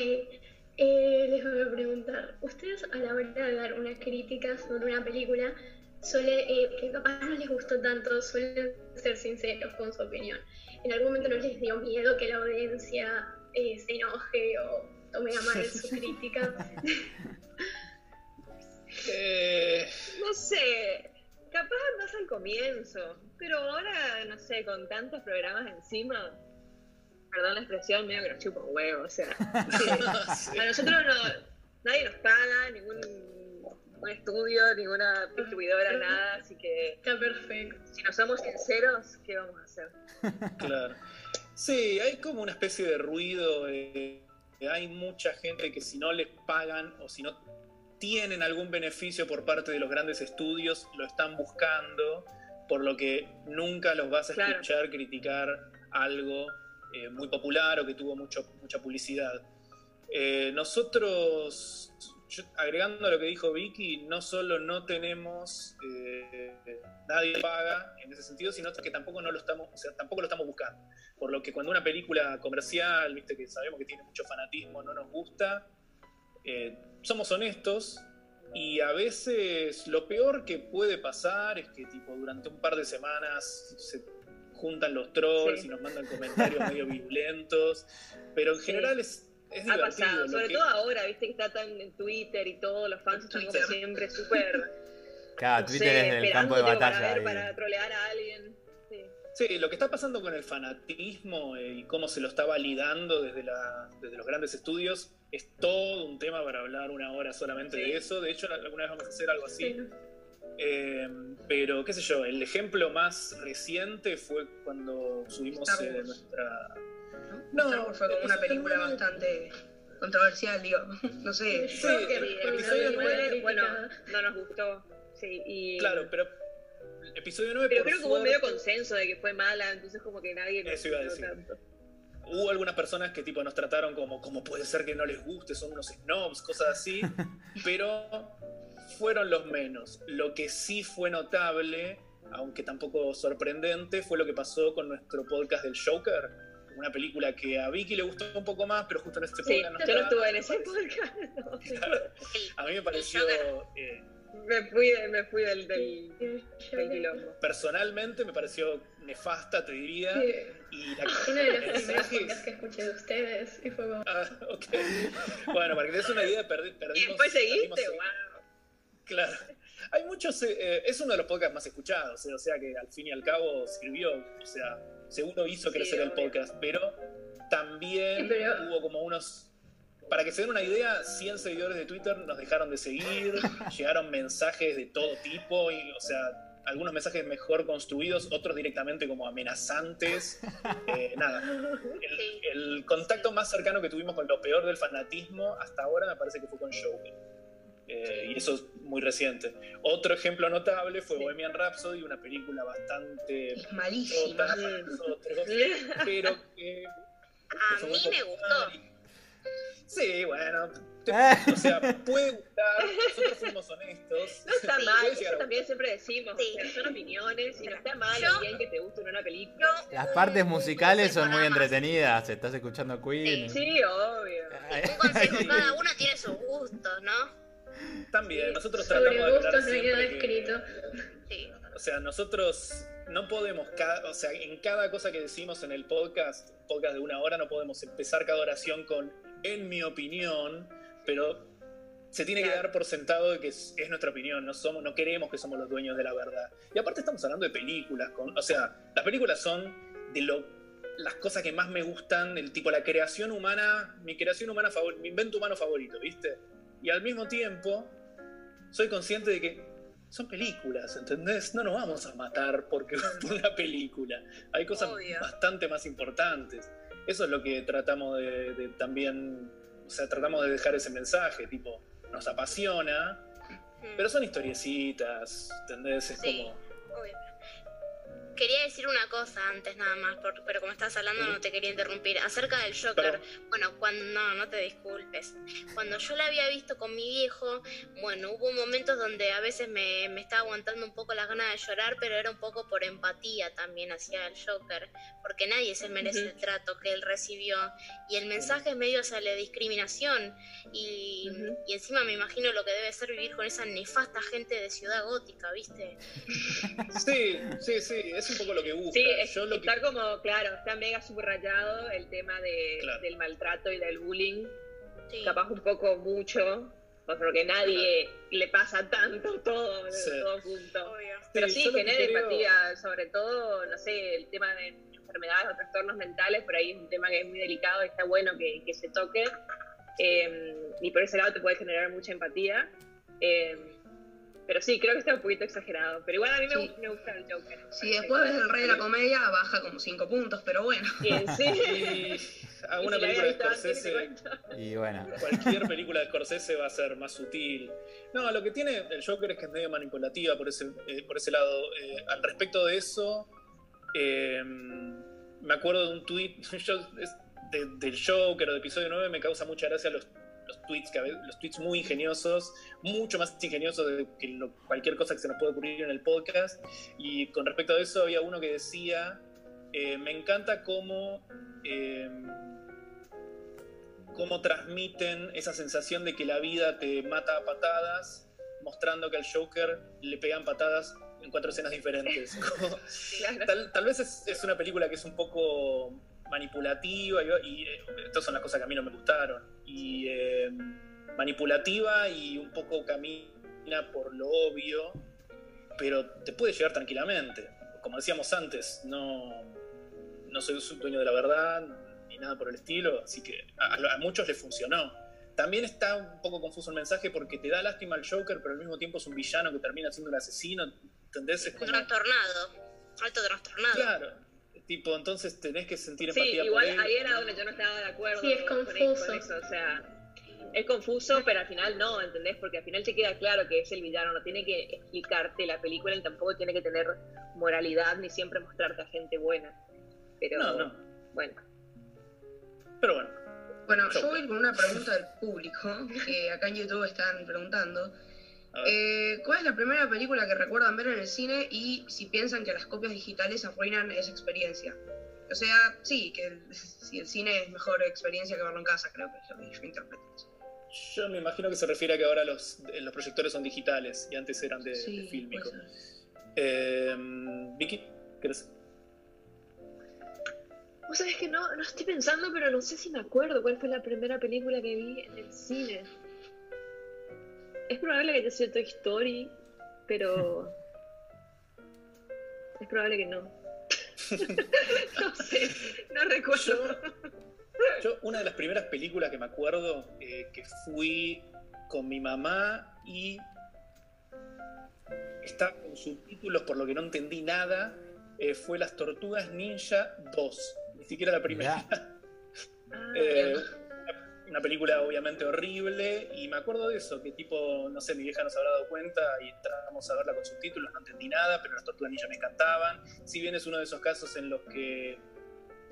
[SPEAKER 5] eh, les voy a preguntar, ustedes a la hora de dar una crítica sobre una película, suele, eh, que capaz no les gustó tanto, suelen ser sinceros con su opinión. ¿En algún momento no les dio miedo que la audiencia eh, se enoje o tome a mal su *laughs* crítica? *laughs*
[SPEAKER 3] Eh,
[SPEAKER 4] No sé, capaz más al comienzo, pero ahora, no sé, con tantos programas encima, perdón la expresión, medio que nos chupa un huevo, o sea, *laughs* sí. a nosotros no, nadie nos paga, ningún, ningún estudio, ninguna distribuidora, nada, así que
[SPEAKER 5] Está perfecto.
[SPEAKER 4] si no somos sinceros, ¿qué vamos a hacer? *laughs*
[SPEAKER 3] Claro. Sí, hay como una especie de ruido. eh, hay mucha gente que si no les pagan o si no tienen algún beneficio por parte de los grandes estudios, lo están buscando, por lo que nunca los vas a
[SPEAKER 4] Claro.
[SPEAKER 3] escuchar criticar algo eh, muy popular o que tuvo mucho, mucha publicidad. Eh, nosotros, yo- agregando a lo que dijo Vicky, no solo no tenemos, eh, nadie paga en ese sentido, sino que tampoco no lo estamos, o sea, tampoco lo estamos buscando. Por lo que cuando una película comercial, viste que sabemos que tiene mucho fanatismo, no nos gusta, eh, somos honestos y a veces lo peor que puede pasar es que tipo durante un par de semanas se juntan los trolls
[SPEAKER 4] Sí.
[SPEAKER 3] y nos mandan comentarios medio *laughs* violentos, pero en
[SPEAKER 4] Sí.
[SPEAKER 3] general es, es
[SPEAKER 4] Ha pasado,
[SPEAKER 3] lo
[SPEAKER 4] sobre
[SPEAKER 3] que-
[SPEAKER 4] todo ahora, viste que está tan en Twitter y todos los fans están como
[SPEAKER 2] Twitter.
[SPEAKER 4] siempre súper, *laughs*
[SPEAKER 1] Claro,
[SPEAKER 4] no
[SPEAKER 1] Twitter
[SPEAKER 4] sé,
[SPEAKER 1] es el campo de batalla.
[SPEAKER 4] para, ver,
[SPEAKER 1] ahí.
[SPEAKER 4] para trolear a alguien. Sí.
[SPEAKER 3] Sí, lo que está pasando con el fanatismo eh, y cómo se lo está validando desde, la- desde los grandes estudios es todo un tema para hablar una hora solamente
[SPEAKER 4] Sí.
[SPEAKER 3] de eso. De hecho, alguna vez vamos a hacer algo así.
[SPEAKER 5] Sí.
[SPEAKER 3] Eh, pero, qué sé yo, el ejemplo más reciente fue cuando subimos eh, nuestra.
[SPEAKER 2] ¿no? Star Wars fue como una película bastante controversial, digo. *laughs* No sé.
[SPEAKER 3] Sí, el episodio
[SPEAKER 5] película
[SPEAKER 3] nueve,
[SPEAKER 4] bueno,
[SPEAKER 5] criticada.
[SPEAKER 4] no nos gustó. Sí, y...
[SPEAKER 3] Claro, pero. Episodio 9
[SPEAKER 4] Pero
[SPEAKER 3] por
[SPEAKER 4] creo que hubo medio
[SPEAKER 3] suerte-
[SPEAKER 4] consenso de que fue mala, entonces como que nadie nos
[SPEAKER 3] Eso iba a decir.
[SPEAKER 4] tanto.
[SPEAKER 3] Hubo algunas personas que tipo nos trataron como, como puede ser que no les guste, son unos snobs, cosas así, *laughs* pero fueron los menos. Lo que sí fue notable, aunque tampoco sorprendente, fue lo que pasó con nuestro podcast del Joker, una película que a Vicky le gustó un poco más, pero justo en este
[SPEAKER 4] Sí,
[SPEAKER 3] podcast no
[SPEAKER 4] yo no estuve en ese podcast. no. *laughs*
[SPEAKER 3] A mí me pareció eh,
[SPEAKER 4] Me fui, me fui del, del, del quilombo.
[SPEAKER 3] Personalmente me pareció nefasta, te diría.
[SPEAKER 5] Sí,
[SPEAKER 3] Y la
[SPEAKER 5] uno de
[SPEAKER 3] mensaje-
[SPEAKER 5] podcasts que escuché de ustedes y fue como...
[SPEAKER 3] Ah, ok. Bueno, para que te des una idea, perdi-
[SPEAKER 4] Y
[SPEAKER 3] perdimos.
[SPEAKER 4] después seguiste,
[SPEAKER 3] perdimos-
[SPEAKER 4] wow.
[SPEAKER 3] Claro. Hay muchos. eh, eh, es uno de los podcasts más escuchados, eh, o sea que al fin y al cabo sirvió. O sea, seguro hizo
[SPEAKER 4] Sí,
[SPEAKER 3] crecer el
[SPEAKER 4] obvio.
[SPEAKER 3] podcast, pero también
[SPEAKER 5] Sí, pero-
[SPEAKER 3] hubo como unos. Para que se den una idea, 100 seguidores de Twitter nos dejaron de seguir, *laughs* llegaron mensajes de todo tipo, y, o sea, algunos mensajes mejor construidos, otros directamente como amenazantes. Eh, nada, el,
[SPEAKER 6] Sí.
[SPEAKER 3] el contacto más cercano que tuvimos con lo peor del fanatismo hasta ahora me parece que fue con Joker. Eh, y eso es muy reciente. Otro ejemplo notable fue Bohemian Rhapsody, una película bastante
[SPEAKER 2] Es malísima.
[SPEAKER 3] rota para nosotros, pero que... *laughs*
[SPEAKER 6] A mí me gustó.
[SPEAKER 3] y- Sí, bueno, te-
[SPEAKER 1] Eh. *laughs*
[SPEAKER 3] o sea, puede gustar, nosotros fuimos honestos.
[SPEAKER 4] No está
[SPEAKER 6] Sí,
[SPEAKER 4] mal, eso también siempre decimos.
[SPEAKER 6] Sí.
[SPEAKER 4] son opiniones y no está mal
[SPEAKER 6] Yo-
[SPEAKER 4] bien que te guste una película.
[SPEAKER 6] Yo,
[SPEAKER 1] Las partes musicales son muy entretenidas. Estás escuchando Queen.
[SPEAKER 4] Sí, obvio.
[SPEAKER 6] Un consejo, cada uno tiene sus gustos, ¿no?
[SPEAKER 3] También, nosotros
[SPEAKER 5] Sobre
[SPEAKER 3] tratamos de
[SPEAKER 5] gustos no hay nada
[SPEAKER 3] siempre que-
[SPEAKER 5] escrito.
[SPEAKER 6] Sí.
[SPEAKER 3] O sea, nosotros no podemos, ca- o sea, en cada cosa que decimos en el podcast, podcast de una hora, no podemos empezar cada oración con, en mi opinión, pero se tiene que dar por sentado de que es, es nuestra opinión, no somos, no queremos que somos los dueños de la verdad. Y aparte estamos hablando de películas, con, o sea, las películas son de lo, las cosas que más me gustan, el tipo la creación humana, mi creación humana favorita, mi invento humano favorito, ¿viste? Y al mismo tiempo soy consciente de que son películas, ¿entendés? No nos vamos a matar porque *laughs* por una película. Hay cosas
[SPEAKER 6] Obvio.
[SPEAKER 3] bastante más importantes. Eso es lo que tratamos de, de también, o sea, tratamos de dejar ese mensaje, tipo, nos apasiona,
[SPEAKER 6] Mm,
[SPEAKER 3] pero son historiecitas, ¿entendés? Es
[SPEAKER 6] Sí.
[SPEAKER 3] como...
[SPEAKER 6] obvio. Quería decir una cosa antes nada más, por- pero como estás hablando no te quería interrumpir. Acerca del Joker, bueno, cuando no, no te disculpes. Cuando yo la había visto con mi viejo, bueno, hubo momentos donde a veces me, me estaba aguantando un poco las ganas de llorar, pero era un poco por empatía también hacia el Joker, porque nadie se merece el trato que él recibió. Y el mensaje es medio hacia la discriminación. Y, y encima me imagino lo que debe ser vivir con esa nefasta gente de Ciudad Gótica, ¿viste?
[SPEAKER 3] Sí, sí, sí, es un poco lo que busca.
[SPEAKER 4] Sí, es-
[SPEAKER 3] Yo lo que-
[SPEAKER 4] está como, claro, está mega subrayado el tema de,
[SPEAKER 3] Claro.
[SPEAKER 4] del maltrato y del bullying.
[SPEAKER 6] Sí.
[SPEAKER 4] Capaz un poco mucho, pues, porque nadie le pasa tanto todo,
[SPEAKER 3] Sí.
[SPEAKER 4] todo junto.
[SPEAKER 6] Obvio.
[SPEAKER 4] Pero
[SPEAKER 3] Sí,
[SPEAKER 4] sí, genera
[SPEAKER 3] creo-
[SPEAKER 4] empatía, sobre todo, no sé, el tema de enfermedades o trastornos mentales, por ahí es un tema que es muy delicado y está bueno que, que se toque. Eh, y por ese lado te puede generar mucha empatía. Eh, pero sí, creo que está un poquito exagerado. Pero igual a mí me,
[SPEAKER 2] Sí.
[SPEAKER 4] gu- me gusta el Joker.
[SPEAKER 2] Si después ves el rey de la comedia, baja como 5 puntos, pero bueno.
[SPEAKER 4] Sí, *laughs* sí.
[SPEAKER 3] Y a
[SPEAKER 4] Y si
[SPEAKER 3] película de Scorsese...
[SPEAKER 1] Y bueno.
[SPEAKER 3] cualquier película de Scorsese va a ser más sutil. No, lo que tiene el Joker es que es medio manipulativa por ese, eh, por ese lado. Eh, al respecto de eso, eh, me acuerdo de un tweet *laughs* del Joker o de episodio 9, me causa mucha gracia los, los tweets, los tweets muy ingeniosos, mucho más ingeniosos que lo- cualquier cosa que se nos pueda ocurrir en el podcast. Y con respecto a eso, había uno que decía: eh, Me encanta cómo. eh, cómo transmiten esa sensación de que la vida te mata a patadas, mostrando que al Joker le pegan patadas en cuatro escenas diferentes. *laughs*
[SPEAKER 4] Claro.
[SPEAKER 3] tal, tal vez es, es una película que es un poco manipulativa y, y, eh, estas son las cosas que a mí no me gustaron. Y eh, manipulativa y un poco camina por lo obvio, pero te puede llegar tranquilamente. Como decíamos antes, no, no soy un dueño de la verdad ni nada por el estilo, así que a, a muchos les funcionó. También está un poco confuso el mensaje porque te da lástima al Joker, pero al mismo tiempo es un villano que termina siendo un asesino. ¿Entendés? Es
[SPEAKER 6] Un
[SPEAKER 3] como,
[SPEAKER 6] trastornado. Alto trastornado.
[SPEAKER 3] claro. Tipo, entonces tenés que sentir
[SPEAKER 4] Sí,
[SPEAKER 3] empatía
[SPEAKER 4] igual
[SPEAKER 3] por él.
[SPEAKER 4] ahí era donde yo no estaba de acuerdo
[SPEAKER 5] Sí, es
[SPEAKER 4] con, con
[SPEAKER 5] confuso.
[SPEAKER 4] eso. O sea, es confuso, pero al final no, ¿entendés? Porque al final te queda claro que es el villano, no tiene que explicarte la película y tampoco tiene que tener moralidad ni siempre mostrarte a gente buena. Pero
[SPEAKER 3] No, no.
[SPEAKER 4] bueno.
[SPEAKER 3] Pero bueno,
[SPEAKER 2] Bueno, yo voy con una pregunta del público, que acá en YouTube están preguntando. Eh, ¿Cuál es la primera película que recuerdan ver en el cine y si piensan que las copias digitales arruinan esa experiencia? O sea, sí, que el, *laughs* si el cine es mejor experiencia que verlo en casa, creo que es lo que yo interpreto.
[SPEAKER 3] Yo me imagino que se refiere a que ahora los, los proyectores son digitales y antes eran de,
[SPEAKER 2] Sí,
[SPEAKER 3] de fílmico. Eh, Vicky, ¿querés?
[SPEAKER 4] Vos sabés que no, no estoy pensando, pero no sé si me acuerdo cuál fue la primera película que vi en el cine. Es probable que haya sido Toy Story, pero. *laughs* es probable que no. *laughs* no sé, no recuerdo.
[SPEAKER 3] Yo, una de las primeras películas que me acuerdo eh, que fui con mi mamá y está con subtítulos por lo que no entendí nada, eh, fue Las Tortugas Ninja 2. Ni siquiera la primera.
[SPEAKER 1] Mirá. *laughs*
[SPEAKER 4] Ah,
[SPEAKER 3] Eh, una película obviamente horrible y me acuerdo de eso, que tipo, no sé, mi vieja nos habrá dado cuenta y entramos a verla con subtítulos, no entendí nada, pero las tortugas ninja me encantaban. Si bien es uno de esos casos en los que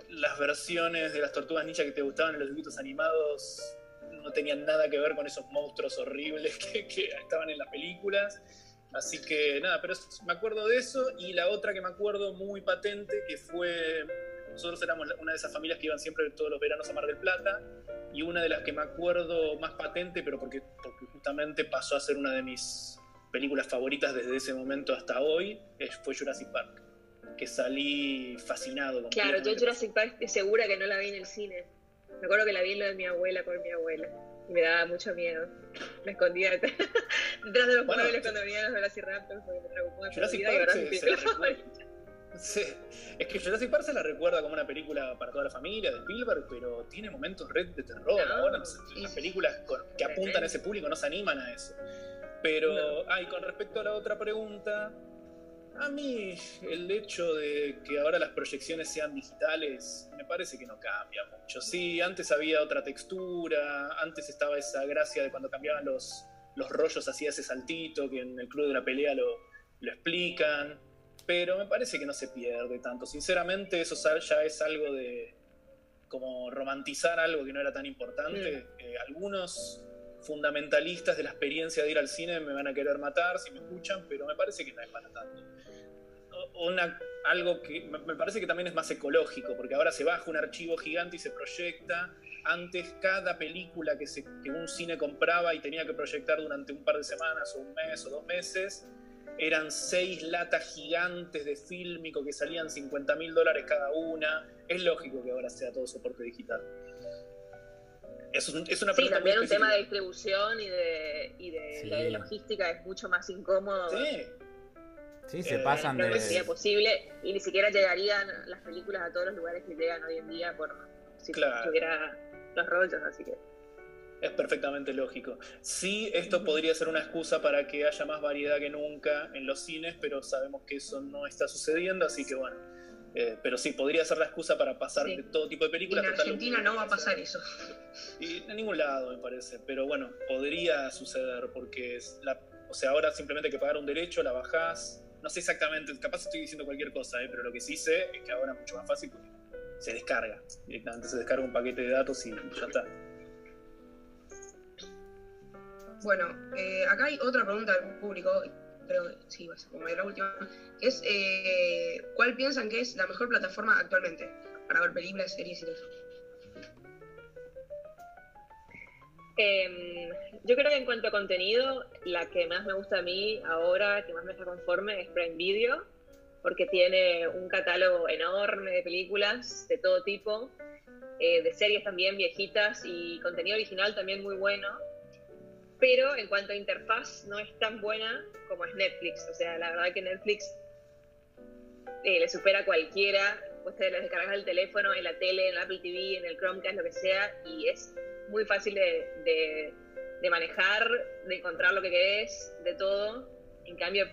[SPEAKER 3] las versiones de las tortugas ninja que te gustaban en los dibujitos animados no tenían nada que ver con esos monstruos horribles *laughs* que, que estaban en las películas. Así que nada, pero me acuerdo de eso y la otra que me acuerdo muy patente que fue nosotros éramos una de esas familias que iban siempre todos los veranos a Mar del Plata y una de las que me acuerdo más patente, pero porque, porque justamente pasó a ser una de mis películas favoritas desde ese momento hasta hoy, fue Jurassic Park, que salí fascinado.
[SPEAKER 4] Claro, yo. Jurassic Park estoy segura que no la vi en el cine. Me acuerdo que la vi en lo de mi abuela con mi abuela. Y me daba mucho miedo. Me escondía *laughs* detrás de los
[SPEAKER 3] Bueno,
[SPEAKER 4] muebles cuando venían los Velociraptors porque me
[SPEAKER 3] Jurassic Park se- se la recuerda. Sí, es que Jurassic Park se la recuerda como una película para toda la familia de Spielberg, pero tiene momentos red de terror.
[SPEAKER 4] No,
[SPEAKER 3] Ahora las películas con- que apuntan a ese público no se animan a eso. Pero, ah, y con respecto a la otra pregunta, a mí el hecho de que ahora las proyecciones sean digitales me parece que no cambia mucho. Sí, antes había otra textura, antes estaba esa gracia de cuando cambiaban los, los rollos hacía ese saltito que en el club de la pelea lo, lo explican, pero me parece que no se pierde tanto. Sinceramente eso ya es algo de como romantizar algo que no era tan importante. Eh, algunos fundamentalistas de la experiencia de ir al cine me van a querer matar si me escuchan, pero me parece que no es para tanto. Una, algo que me me parece que también es más ecológico, porque ahora se baja un archivo gigante y se proyecta. Antes cada película que, se, que un cine compraba y tenía que proyectar durante un par de semanas o un mes o dos meses, eran seis latas gigantes de fílmico que salían 50 mil dólares cada una. Es lógico que ahora sea todo soporte digital. Es, un- es una
[SPEAKER 4] Sí, también un tema de distribución y de, y de,
[SPEAKER 1] Sí.
[SPEAKER 4] de logística es mucho más incómodo.
[SPEAKER 3] Sí,
[SPEAKER 1] Sí, se
[SPEAKER 3] Eh,
[SPEAKER 1] pasan
[SPEAKER 4] que sería
[SPEAKER 1] de.
[SPEAKER 4] posible y ni siquiera llegarían las películas a todos los lugares que llegan hoy en día por si
[SPEAKER 3] Claro.
[SPEAKER 4] tuviera los rollos, así que
[SPEAKER 3] es perfectamente lógico. Sí, esto podría ser una excusa para que haya más variedad que nunca en los cines, pero sabemos que eso no está sucediendo, así que bueno. Eh, pero sí, podría ser la excusa para pasar
[SPEAKER 2] Sí.
[SPEAKER 3] de todo tipo de
[SPEAKER 2] Y
[SPEAKER 3] películas.
[SPEAKER 2] en Argentina no va a pasar eso.
[SPEAKER 3] Y en ningún lado, me parece. Pero bueno, podría suceder porque es la, o sea, ahora simplemente hay que pagar un derecho, la bajás. No sé exactamente, capaz estoy diciendo cualquier cosa, ¿eh? pero lo que sí sé es que ahora es mucho más fácil porque se descarga. Directamente se descarga un paquete de datos y ya está.
[SPEAKER 2] Bueno, eh, acá hay otra pregunta del público, creo que sí, va a ser como la última, que es eh, ¿cuál piensan que es la mejor plataforma actualmente para ver películas, series y todo eso?
[SPEAKER 4] Em, yo creo que en cuanto a contenido, la que más me gusta a mí ahora, que más me está conforme, es Prime Video, porque tiene un catálogo enorme de películas de todo tipo, eh, de series también viejitas y contenido original también muy bueno. Pero en cuanto a interfaz, no es tan buena como es Netflix. O sea, la verdad que Netflix eh, le supera a cualquiera. Te lo descargas del teléfono, en la tele, en el Apple TV, en el Chromecast, lo que sea, y es muy fácil de, de- de manejar, de encontrar lo que querés, de todo. En cambio,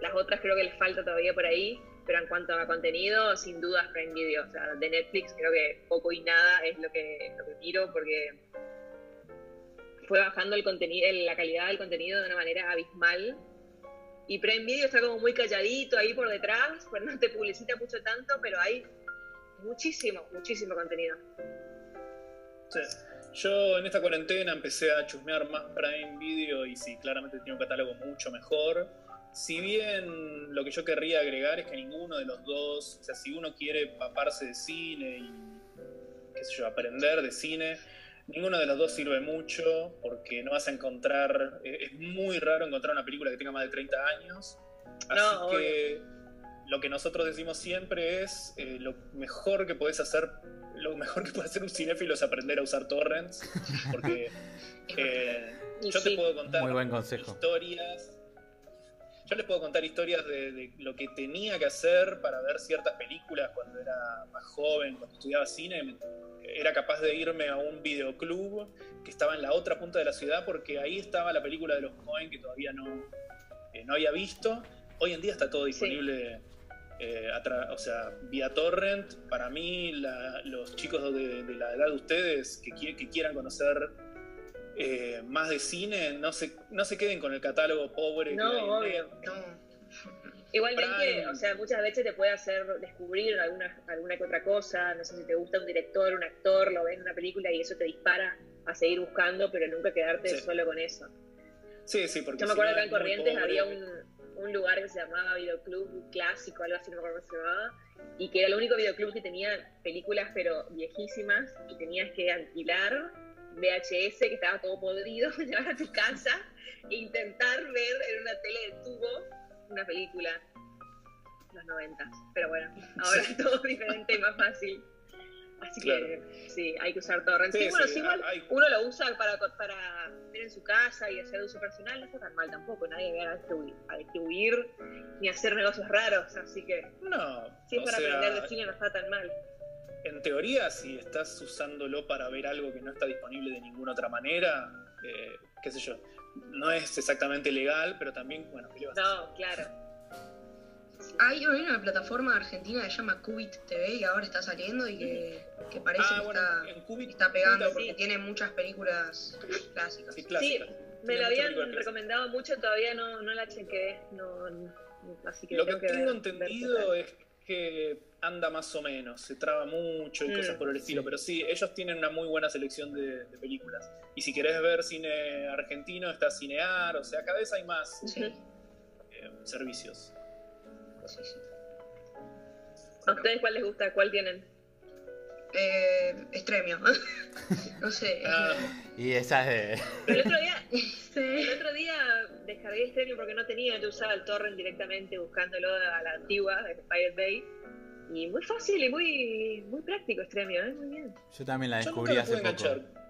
[SPEAKER 4] las otras creo que les falta todavía por ahí, pero en cuanto a contenido, sin dudas Prime Video. O sea, de Netflix creo que poco y nada es lo que, lo que miro porque fue bajando el contenido, la calidad del contenido de una manera abismal. Y Prime Video está como muy calladito ahí por detrás, pues no te publicita mucho tanto, pero hay muchísimo, muchísimo contenido.
[SPEAKER 3] Sí. Yo en esta cuarentena empecé a chusmear más Prime Video y sí, claramente tiene un catálogo mucho mejor. Si bien lo que yo querría agregar es que ninguno de los dos, o sea, si uno quiere paparse de cine y, qué sé yo, aprender de cine, Ninguno de los dos sirve mucho porque no vas a encontrar, eh, es muy raro encontrar una película que tenga más de 30 años. Así
[SPEAKER 4] No,
[SPEAKER 3] que lo que nosotros decimos siempre es eh, lo mejor que podés hacer, lo mejor que puede hacer un cinéfilo es aprender a usar torrents. Porque *laughs* eh, yo te puedo contar
[SPEAKER 1] Muy buen consejo.
[SPEAKER 3] historias. Yo les puedo contar historias de, de lo que tenía que hacer para ver ciertas películas cuando era más joven, cuando estudiaba cine. Era capaz de irme a un videoclub que estaba en la otra punta de la ciudad porque ahí estaba la película de los Coen que todavía no, eh, no había visto. Hoy en día está todo disponible, eh, a tra- o sea, vía torrent. Para mí, la- los chicos de, de la edad de ustedes que, qui- que quieran conocer eh, más de cine, no se, no se queden con el catálogo pobre. que
[SPEAKER 4] No, obvio.
[SPEAKER 2] No.
[SPEAKER 4] Igualmente,
[SPEAKER 3] Prime.
[SPEAKER 4] o sea, muchas veces te puede hacer descubrir alguna, alguna que otra cosa, no sé si te gusta un director, un actor, lo ves en una película y eso te dispara a seguir buscando, pero nunca quedarte
[SPEAKER 3] Sí.
[SPEAKER 4] solo con eso.
[SPEAKER 3] Sí, sí, porque
[SPEAKER 4] Yo me acuerdo acá en Corrientes
[SPEAKER 3] pobre.
[SPEAKER 4] había un, un lugar que se llamaba Videoclub Clásico, algo así, no me acuerdo cómo se llamaba, y que era el único videoclub que tenía películas pero viejísimas y tenías que alquilar VHS que estaba todo podrido, *laughs* llevar a tu casa e intentar ver en una tele de tubo una película los 90. Pero bueno, ahora es *laughs* todo diferente y más fácil. Así que sí, hay que usar torrent.
[SPEAKER 3] Sí,
[SPEAKER 4] Sí, bueno,
[SPEAKER 3] sí,
[SPEAKER 4] sí, igual
[SPEAKER 3] hay-
[SPEAKER 4] uno lo usa para, para ver en su casa y hacer uso personal, no está tan mal tampoco. Nadie va a distribuir, a distribuir ni a hacer negocios raros. Así que
[SPEAKER 3] No,
[SPEAKER 4] si es
[SPEAKER 3] o
[SPEAKER 4] para
[SPEAKER 3] sea,
[SPEAKER 4] aprender de cine, no está tan mal.
[SPEAKER 3] En teoría, si estás usándolo para ver algo que no está disponible de ninguna otra manera, eh, qué sé yo, no es exactamente legal, pero también, bueno, ¿qué le vas a hacer?
[SPEAKER 4] No, claro.
[SPEAKER 2] Hay una plataforma argentina que se llama Cubit TV y ahora está saliendo y que, que parece
[SPEAKER 3] Ah,
[SPEAKER 2] que
[SPEAKER 3] bueno,
[SPEAKER 2] está,
[SPEAKER 3] en Cubit,
[SPEAKER 2] está pegando porque
[SPEAKER 4] sí.
[SPEAKER 2] tiene muchas películas clásicas.
[SPEAKER 3] Sí.
[SPEAKER 4] Sí, me
[SPEAKER 3] muchas
[SPEAKER 4] habían recomendado mucho, todavía no, no la chequeé. No, no- así que
[SPEAKER 3] Lo que
[SPEAKER 4] tengo ver- ver
[SPEAKER 3] entendido
[SPEAKER 4] qué
[SPEAKER 3] es que anda más o menos, se traba mucho y
[SPEAKER 4] Mm,
[SPEAKER 3] cosas por el estilo,
[SPEAKER 1] sí.
[SPEAKER 3] pero sí, ellos tienen una muy buena selección de, de películas. Y si querés ver cine argentino, está Cinear, o sea, cada vez hay más
[SPEAKER 2] Sí,
[SPEAKER 3] eh, servicios.
[SPEAKER 4] ¿A ustedes cuál les gusta? ¿Cuál tienen?
[SPEAKER 2] Eh, Extremio. *laughs* no sé.
[SPEAKER 3] Ah,
[SPEAKER 1] Y esa es de.
[SPEAKER 4] Pero el otro día, *laughs* *laughs* el otro día descargué Estremio porque no tenía, yo usaba el torrent directamente buscándolo a la antigua, de Pirate Bay. Y muy fácil y muy, muy práctico Estremio, ¿eh? Muy bien.
[SPEAKER 1] Yo también la
[SPEAKER 3] yo
[SPEAKER 1] descubrí
[SPEAKER 3] nunca me
[SPEAKER 1] hace
[SPEAKER 3] pude
[SPEAKER 1] poco.
[SPEAKER 3] enganchar.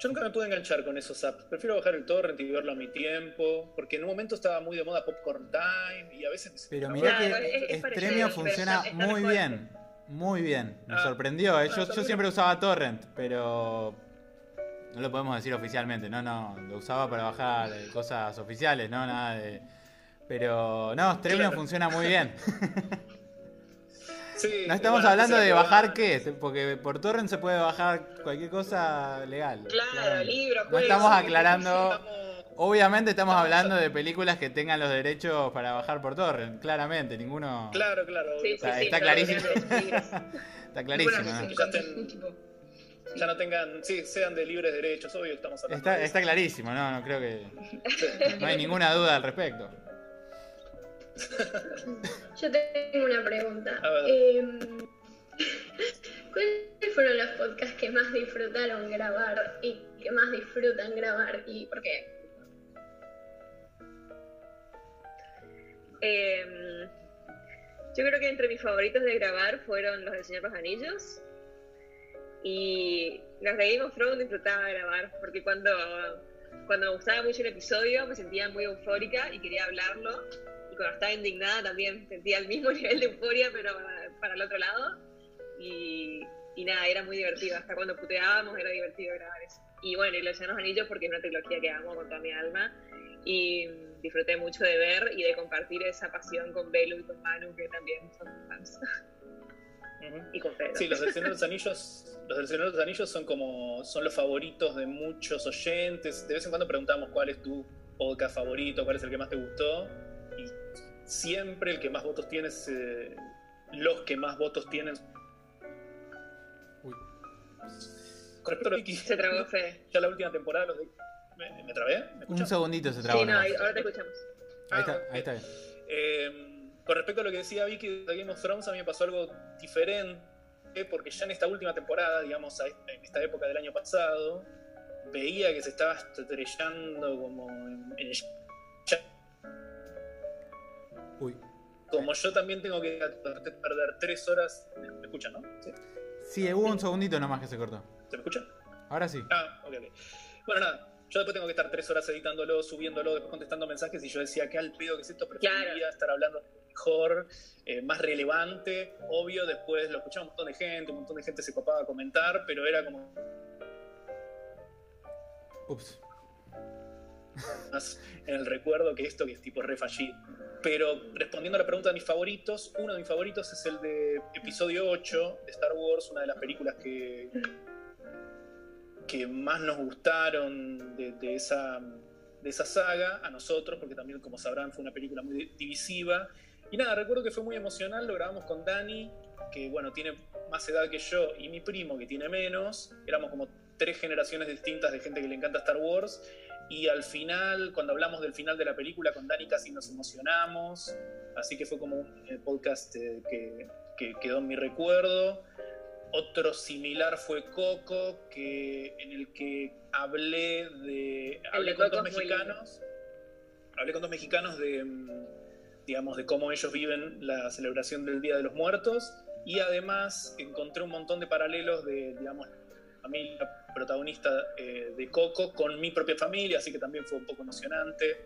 [SPEAKER 3] Yo nunca me pude enganchar con esos apps. Prefiero bajar el torrent y verlo a mi tiempo, porque en un momento estaba muy de moda Popcorn Time y a veces...
[SPEAKER 1] Pero mirá que
[SPEAKER 4] es- es parecido,
[SPEAKER 1] Extremio funciona muy bien. Muy bien. Me
[SPEAKER 3] Ah.
[SPEAKER 1] sorprendió. eh. Yo, yo siempre usaba Torrent, pero. No lo podemos decir oficialmente. No, no. Lo usaba para bajar eh, cosas oficiales, no nada de. Pero no,
[SPEAKER 3] Claro.
[SPEAKER 1] funciona muy bien. *laughs*
[SPEAKER 3] Sí,
[SPEAKER 1] No estamos
[SPEAKER 3] bueno,
[SPEAKER 1] hablando de bajar qué, porque por Torrent se puede bajar cualquier cosa legal.
[SPEAKER 4] Claro,
[SPEAKER 1] claramente.
[SPEAKER 4] libros,
[SPEAKER 1] No estamos aclarando. Obviamente estamos hablando de películas que tengan los derechos para bajar por Torrent, claramente, ninguno.
[SPEAKER 3] Claro, claro.
[SPEAKER 4] Sí,
[SPEAKER 3] obvio.
[SPEAKER 4] sí,
[SPEAKER 1] sea,
[SPEAKER 4] sí,
[SPEAKER 1] está clarísimo. *laughs* Está clarísimo. *laughs*
[SPEAKER 3] Ya no tengan, sí, sean de libres derechos, obvio que estamos hablando
[SPEAKER 1] Está,
[SPEAKER 3] de
[SPEAKER 1] está clarísimo, no, no creo que. No hay ninguna duda al respecto. *laughs*
[SPEAKER 5] Yo tengo una pregunta.
[SPEAKER 3] A ver.
[SPEAKER 5] Em, ¿Cuáles fueron los podcasts que más disfrutaron grabar y que más disfrutan grabar y por
[SPEAKER 4] Eh, yo creo que entre mis favoritos de grabar fueron los del Señor de los Anillos. Y los de Game of Thrones disfrutaba de grabar, porque cuando, cuando me gustaba mucho el episodio me sentía muy eufórica y quería hablarlo. Y cuando estaba indignada también sentía el mismo *laughs* nivel de euforia, pero para el otro lado. Y, y nada, era muy divertido. Hasta cuando puteábamos era divertido grabar eso. Y bueno, y los los Anillos porque es una trilogía que amo con toda mi alma y disfruté mucho de ver y de compartir esa pasión con Belu y con Manu, que también son fans, y con Pedro.
[SPEAKER 3] Sí, los del Señor de los Anillos, los del Señor de los Anillos son como son los favoritos de muchos oyentes. De vez en cuando preguntamos cuál es tu podcast favorito, cuál es el que más te gustó. Y siempre el que más votos tiene es, eh, los que más votos tienen.
[SPEAKER 1] Uy.
[SPEAKER 3] Con respecto a los Vicky,
[SPEAKER 4] Se tragó Fede.
[SPEAKER 3] ya la última temporada los de... ¿Me, me trabé? ¿Me
[SPEAKER 1] Un segundito se trabó.
[SPEAKER 4] Sí, no, ahora te escuchamos.
[SPEAKER 1] Ahí está,
[SPEAKER 3] Ah,
[SPEAKER 1] ahí está bien.
[SPEAKER 3] Eh, con respecto a lo que decía Vicky de Game of Thrones, a mí me pasó algo diferente. porque ya en esta última temporada, digamos, en esta época del año pasado, veía que se estaba estrellando como en, el
[SPEAKER 1] Uy.
[SPEAKER 3] Como yo también tengo que perder tres horas. ¿Me escuchan, no?
[SPEAKER 1] Sí, sí hubo un segundito nomás que se cortó.
[SPEAKER 3] ¿Se me escucha?
[SPEAKER 1] Ahora sí.
[SPEAKER 3] Ah, ok, ok. Bueno, nada. Yo después tengo que estar tres horas editándolo, subiéndolo, después contestando mensajes y yo decía, qué al pedo que es esto, preferiría estar hablando mejor, eh, más relevante. Obvio, después lo escuchaba un montón de gente, un montón de gente se copaba a comentar, pero era como
[SPEAKER 1] Ups.
[SPEAKER 3] Más en el recuerdo que esto que es tipo re Pero respondiendo a la pregunta de mis favoritos, uno de mis favoritos es el de episodio 8 de Star Wars, una de las películas que, que más nos gustaron de, esa, de esa saga, a nosotros, porque también, como sabrán, fue una película muy divisiva. Y nada, recuerdo que fue muy emocional, lo grabamos con Dani, que bueno, tiene más edad que yo, y mi primo, que tiene menos. Éramos como tres generaciones distintas de gente que le encanta Star Wars. Y al final, cuando hablamos del final de la película con Dani, casi nos emocionamos. Así que fue como un eh, podcast eh, que, quedó en mi recuerdo. Otro similar fue Coco, que, en el que hablé de. Hablé con dos mexicanos. Hablé con dos mexicanos de. Mm, digamos, de cómo ellos viven la celebración del Día de los Muertos. Y además encontré un montón de paralelos de, digamos, familia protagonista eh, de Coco con mi propia familia, así que también fue un poco emocionante.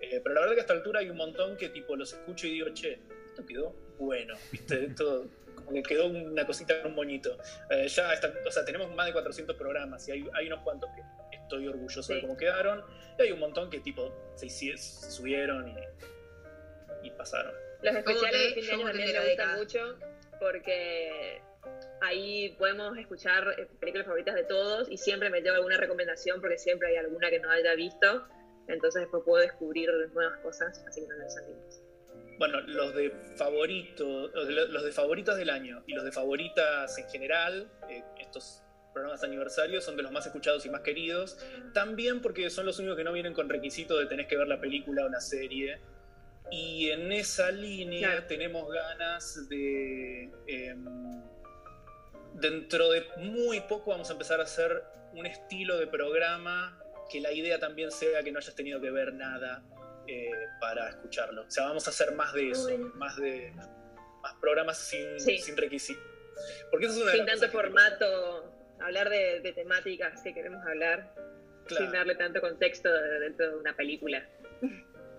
[SPEAKER 3] Eh, pero la verdad que a esta altura hay un montón que tipo los escucho y digo, che, esto quedó bueno, *laughs* ¿viste? Esto como que quedó una cosita con un moñito. Eh, ya está, o sea, tenemos más de 400 programas y hay, hay unos cuantos que estoy orgulloso de cómo quedaron. Y hay un montón que tipo se, subieron y, y pasaron.
[SPEAKER 4] Los especiales de fin de año también me gustan mucho porque ahí podemos escuchar eh, películas favoritas de todos y siempre me llevo alguna recomendación porque siempre hay alguna que no haya visto. Entonces después puedo descubrir nuevas cosas, así que no
[SPEAKER 3] Bueno, los de favoritos, los de favoritos del año y los de favoritas en general, eh, estos programas de aniversario son de los más escuchados y más queridos. También porque son los únicos que no vienen con requisito de tenés que ver la película o la serie. Y en esa línea tenemos ganas de. Em, dentro de muy poco vamos a empezar a hacer un estilo de programa que la idea también sea que no hayas tenido que ver nada eh, para escucharlo. O sea, vamos a hacer más de eso, más de más programas sin, sin requisitos.
[SPEAKER 4] Porque eso es sin tanto formato, hablar de, temáticas que queremos hablar, sin darle tanto contexto dentro de una película.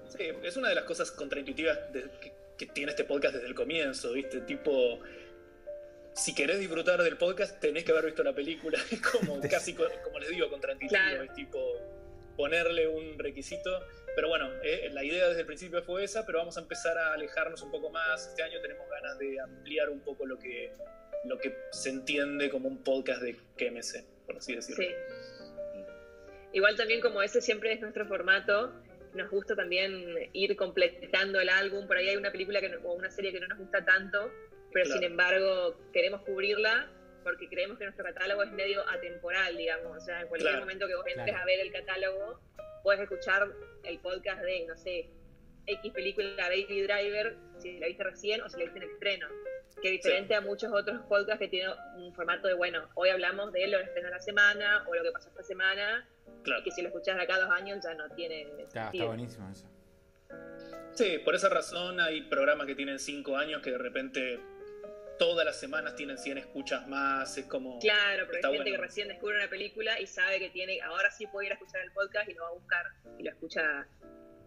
[SPEAKER 3] Sí, es una de las cosas contraintuitivas que, que tiene este podcast desde el comienzo, ¿viste? Tipo, si querés disfrutar del podcast, tenés que haber visto la película. *laughs* Es como casi, como les digo, contraintuitivo. Es tipo ponerle un requisito. Pero bueno, eh, la idea desde el principio fue esa, pero vamos a empezar a alejarnos un poco más. Este año tenemos ganas de ampliar un poco lo que, lo que se entiende como un podcast de KMC, por así decirlo. Sí.
[SPEAKER 4] Igual también como ese siempre es nuestro formato, nos gusta también ir completando el álbum. Por ahí hay una película que o una serie que no nos gusta tanto, pero sin embargo queremos cubrirla porque creemos que nuestro catálogo es medio atemporal, digamos. O sea, en cualquier momento que vos entres a ver el catálogo, puedes escuchar el podcast de, no sé, X película Baby Driver, si la viste recién o si la viste en estreno. Que diferente a muchos otros podcasts que tienen un formato de, bueno, hoy hablamos de lo que estreno la semana o lo que pasó esta semana. Y que si lo escuchás de acá dos años ya no tiene.
[SPEAKER 1] está buenísimo eso.
[SPEAKER 3] Sí, por esa razón hay programas que tienen cinco años que de repente todas las semanas tienen 100 escuchas más, es como...
[SPEAKER 4] Claro, pero hay gente que recién descubre una película y sabe que tiene, ahora sí puede ir a escuchar el podcast y lo va a buscar y lo escucha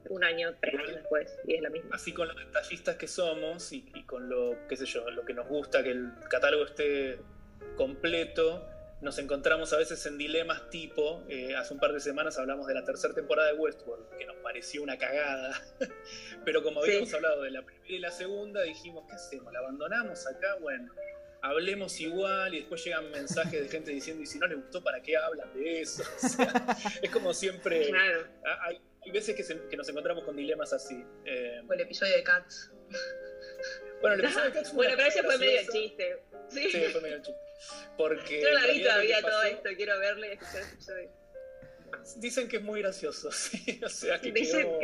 [SPEAKER 4] un año, tres años después, y es lo mismo.
[SPEAKER 3] Así con los detallistas que somos y, y con lo, qué sé yo, lo que nos gusta, que el catálogo esté completo, nos encontramos a veces en dilemas tipo, eh, hace un par de semanas hablamos de la tercera temporada de Westworld, que nos pareció una cagada, *laughs* pero como habíamos hablado de la primera y la segunda, dijimos, ¿qué hacemos? ¿La abandonamos acá? Bueno, hablemos igual y después llegan mensajes de gente diciendo, y si no les gustó, ¿para qué hablan de eso? *laughs* es como siempre, hay, veces que, nos encontramos con dilemas así.
[SPEAKER 2] Eh, o el episodio de Cats.
[SPEAKER 3] Bueno, el episodio de Cats
[SPEAKER 4] bueno, pero ese fue medio chiste. Sí,
[SPEAKER 3] fue medio chiste. Porque
[SPEAKER 4] Yo la vi todavía todo esto, quiero verle y escuchar el episodio.
[SPEAKER 3] Dicen que es muy gracioso, *laughs* sí. O sea, que quedó,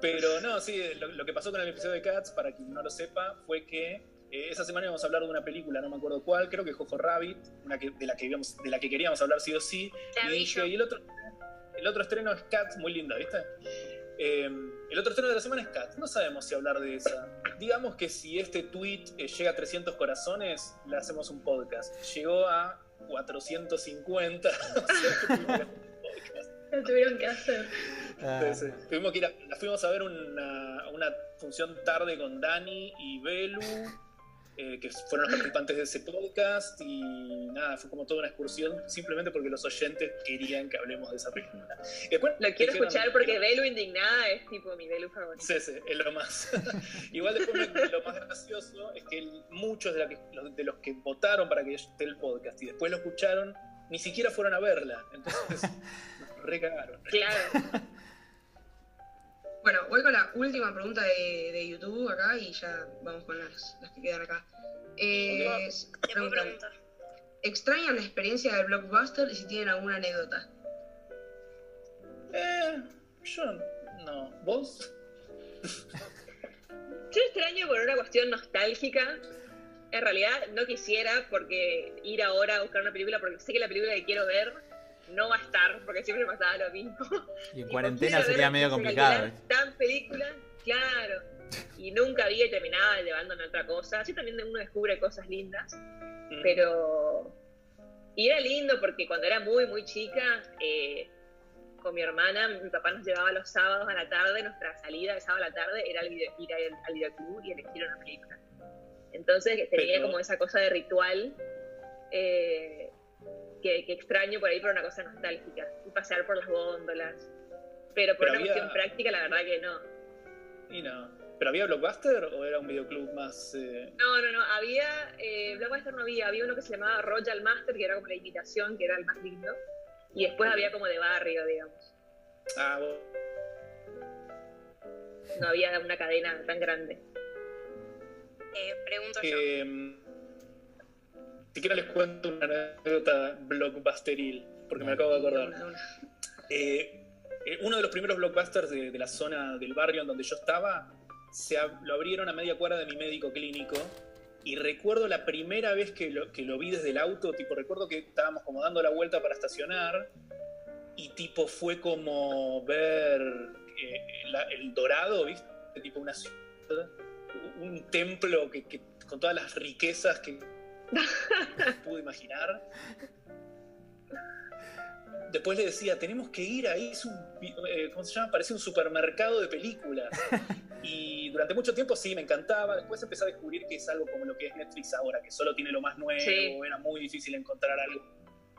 [SPEAKER 3] Pero no, sí, lo, que pasó con el episodio de Cats, para quien no lo sepa, fue que Eh, esa semana íbamos a hablar de una película, no me acuerdo cuál, creo que Jojo Rabbit, una que, de, la que íbamos- de la que queríamos hablar sí o sí. Y dije, y el otro, el otro estreno es Cats, muy linda, ¿viste? Eh, el otro estreno de la semana es Cats, no sabemos si hablar de esa. Digamos que si este tweet eh, llega a 300 corazones, le hacemos un podcast. Llegó a 450, *laughs* o sea que tuvimos que hacer un podcast.
[SPEAKER 5] Lo tuvieron que hacer.
[SPEAKER 1] Ah,
[SPEAKER 3] Sí, sí. Tuvimos que ir a, la fuimos a ver una, una función tarde con Dani y Belu, eh, que fueron los participantes de ese podcast, y nada, fue como toda una excursión, simplemente porque los oyentes querían que hablemos de esa película. Después
[SPEAKER 4] Lo quiero escuchar porque Belu indignada es tipo mi Belu favorito.
[SPEAKER 3] Sí, sí, es lo más. *laughs* Igual después me- lo más gracioso es que el- muchos de, la que- los- de los que votaron para que esté el podcast y después lo escucharon, ni siquiera fueron a verla. Entonces, *laughs* nos recagaron.
[SPEAKER 4] Claro.
[SPEAKER 2] Bueno, voy con la última pregunta de, de YouTube acá y ya vamos con las, las que quedan acá. Eh,
[SPEAKER 6] Te puedo preguntar.
[SPEAKER 2] ¿Extrañan la experiencia del blockbuster y si tienen alguna anécdota?
[SPEAKER 3] Eh, yo no. ¿Vos? *laughs*
[SPEAKER 4] Yo extraño por una cuestión nostálgica. En realidad no quisiera porque ir ahora a buscar una película porque sé que la película que quiero ver no va a estar porque siempre me pasaba lo mismo.
[SPEAKER 1] y en *laughs*
[SPEAKER 4] Y
[SPEAKER 1] cuarentena sería medio complicado.
[SPEAKER 4] Tan película, claro. Y nunca había terminado llevándome a otra cosa. Así también uno descubre cosas lindas.
[SPEAKER 3] Mm.
[SPEAKER 4] Pero. Y era lindo porque cuando era muy, muy chica, eh, con mi hermana, mi papá nos llevaba los sábados a la tarde, nuestra salida de sábado a la tarde era al video- ir al, al videoclub y elegir una película. Entonces tenía
[SPEAKER 3] Pero-
[SPEAKER 4] como esa cosa de ritual eh, que, que extraño por ahí por una cosa nostálgica. Y pasear por las góndolas. Pero por
[SPEAKER 3] Pero
[SPEAKER 4] una
[SPEAKER 3] había-
[SPEAKER 4] cuestión práctica, la verdad que no.
[SPEAKER 3] Y no. ¿Pero había Blockbuster o era un videoclub más.? eh,
[SPEAKER 4] No, no, no. Había. Eh, Blockbuster no había. Había uno que se llamaba Royal Master, que era como la imitación, que era el más lindo. Y después había como de barrio, digamos.
[SPEAKER 3] Ah, vos-
[SPEAKER 4] No había una cadena tan grande.
[SPEAKER 6] Eh, pregunto yo.
[SPEAKER 3] Si quiero les cuento una anécdota blockbusteril, porque me acabo de acordar. Eh, eh, uno de los primeros blockbusters de, de la zona del barrio en donde yo estaba, se ab- lo abrieron a media cuadra de mi médico clínico. Y recuerdo la primera vez que lo, que lo vi desde el auto, tipo, recuerdo que estábamos como dando la vuelta para estacionar. Y tipo, fue como ver eh, la- el dorado, ¿viste? Tipo una ciudad, un templo que, que- con todas las riquezas que pude imaginar. Después le decía, tenemos que ir ahí, es un, eh, ¿cómo se llama? Parecía un supermercado de películas. Y durante mucho tiempo sí, me encantaba. Después empecé a descubrir que es algo como lo que es Netflix ahora, que solo tiene lo más nuevo,
[SPEAKER 4] Sí.
[SPEAKER 3] era muy difícil encontrar algo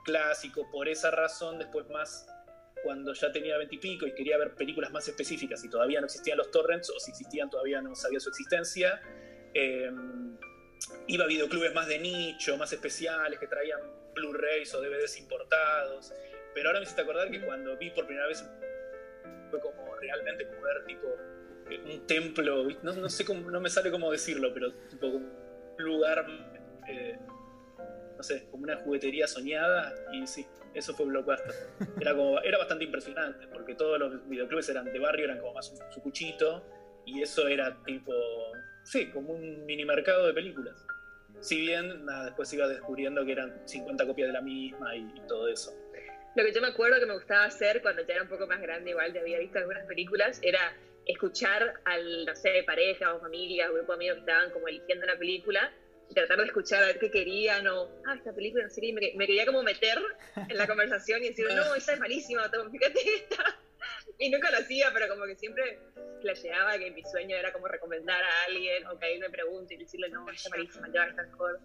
[SPEAKER 3] clásico. Por esa razón, después más, cuando ya tenía veintipico y, quería ver películas más específicas y todavía no existían los torrents, o si existían todavía no sabía su existencia, eh, iba a videoclubes más de nicho, más especiales, que traían Blu-rays o DVDs importados. Pero ahora me hiciste acordar que cuando vi por primera vez fue como realmente como ver tipo eh, un templo, no, no sé cómo, no me sale cómo decirlo, pero tipo un lugar, eh, no sé, como una juguetería soñada y sí, eso fue Blockbuster. Era, como, era bastante impresionante porque todos los videoclubes eran de barrio, eran como más un sucuchito y eso era tipo, sí, como un mini mercado de películas. Si bien, nada, después iba descubriendo que eran 50 copias de la misma y, y todo eso.
[SPEAKER 4] Lo que yo me acuerdo que me gustaba hacer cuando ya era un poco más grande, igual ya había visto algunas películas, era escuchar al, no sé, pareja o familia, o grupo de amigos que estaban como eligiendo una película y tratar de escuchar a ver qué querían o, ah, esta película, no sé qué, y me, me quería como meter en la conversación y decir, *laughs* no, esa es malísima, fíjate esta. *laughs* Y nunca lo hacía, pero como que siempre flasheaba que mi sueño era como recomendar a alguien o que alguien me pregunte y decirle, no, esta es malísima, ya está mejor.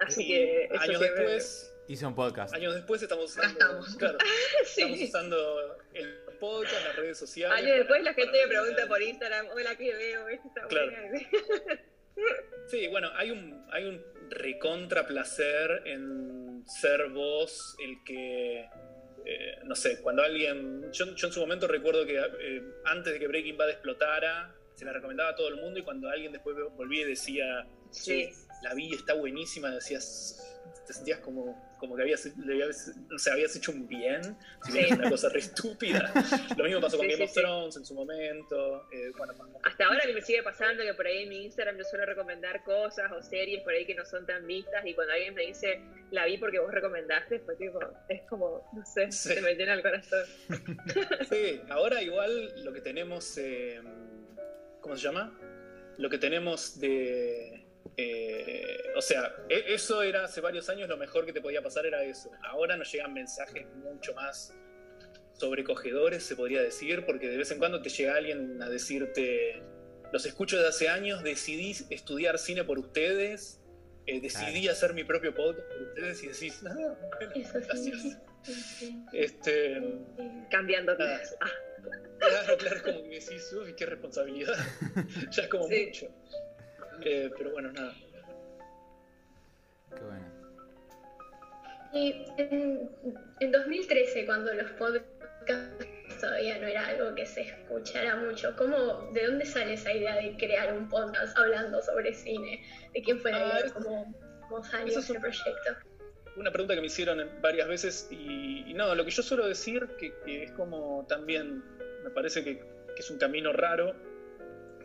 [SPEAKER 4] Así
[SPEAKER 3] Y
[SPEAKER 4] que eso
[SPEAKER 3] años
[SPEAKER 4] siempre-
[SPEAKER 3] después,
[SPEAKER 1] Hice un podcast.
[SPEAKER 3] años después estamos
[SPEAKER 2] Acá
[SPEAKER 3] usando,
[SPEAKER 2] estamos.
[SPEAKER 3] claro, *laughs*
[SPEAKER 4] Sí.
[SPEAKER 3] estamos usando el podcast, las redes sociales.
[SPEAKER 4] Años después
[SPEAKER 3] para-
[SPEAKER 4] la gente me pregunta por Instagram, hola, ¿qué veo? Esto está
[SPEAKER 3] Claro.
[SPEAKER 4] buena. *laughs*
[SPEAKER 3] Sí, bueno, hay un, hay un recontra placer en ser vos el que, eh, no sé, cuando alguien, yo, yo en su momento recuerdo que eh, antes de que Breaking Bad explotara, se la recomendaba a todo el mundo y cuando alguien después volvía y decía,
[SPEAKER 4] Sí.
[SPEAKER 3] "Che, la vi, está buenísima, decías, te sentías como, como que habías, habías, o sea, habías hecho un bien, si bien
[SPEAKER 4] Sí.
[SPEAKER 3] una cosa re estúpida. Lo mismo pasó con
[SPEAKER 4] Sí,
[SPEAKER 3] Game of. Thrones en su momento. eh, bueno,
[SPEAKER 4] Hasta ahora que me sigue pasando que por ahí en mi Instagram yo suelo recomendar cosas o series por ahí que no son tan vistas y cuando alguien me dice la vi porque vos recomendaste, pues tipo, es como, no sé, se me llena el corazón. *laughs* *laughs*
[SPEAKER 3] Sí, ahora igual lo que tenemos, eh, ¿cómo se llama? Lo que tenemos de... eh, o sea, e- eso era hace varios años lo mejor que te podía pasar era eso. Ahora nos llegan mensajes mucho más sobrecogedores, se podría decir, porque de vez en cuando te llega alguien a decirte, los escucho desde hace años, decidí estudiar cine por ustedes, eh, decidí hacer mi propio podcast por ustedes y decís, "Ah, bueno, gracias". Este,
[SPEAKER 4] Cambiando.
[SPEAKER 3] Ah.
[SPEAKER 4] Ah,
[SPEAKER 3] Claro, claro, es como que decís, uy, qué responsabilidad. *laughs* ya es como
[SPEAKER 4] Sí.
[SPEAKER 3] mucho. Eh, pero bueno, nada.
[SPEAKER 1] Qué bueno.
[SPEAKER 5] Y en, en 2013, cuando los podcasts todavía no era algo que se escuchara mucho, ¿cómo, ¿de dónde sale esa idea de crear un podcast hablando sobre cine? ¿De quién fue la
[SPEAKER 3] Ah,
[SPEAKER 5] idea? ¿Cómo, cómo salió ese
[SPEAKER 3] un-
[SPEAKER 5] proyecto?
[SPEAKER 3] Una pregunta que me hicieron varias veces y, y no, lo que yo suelo decir que, que es como también, me parece que, que es un camino raro.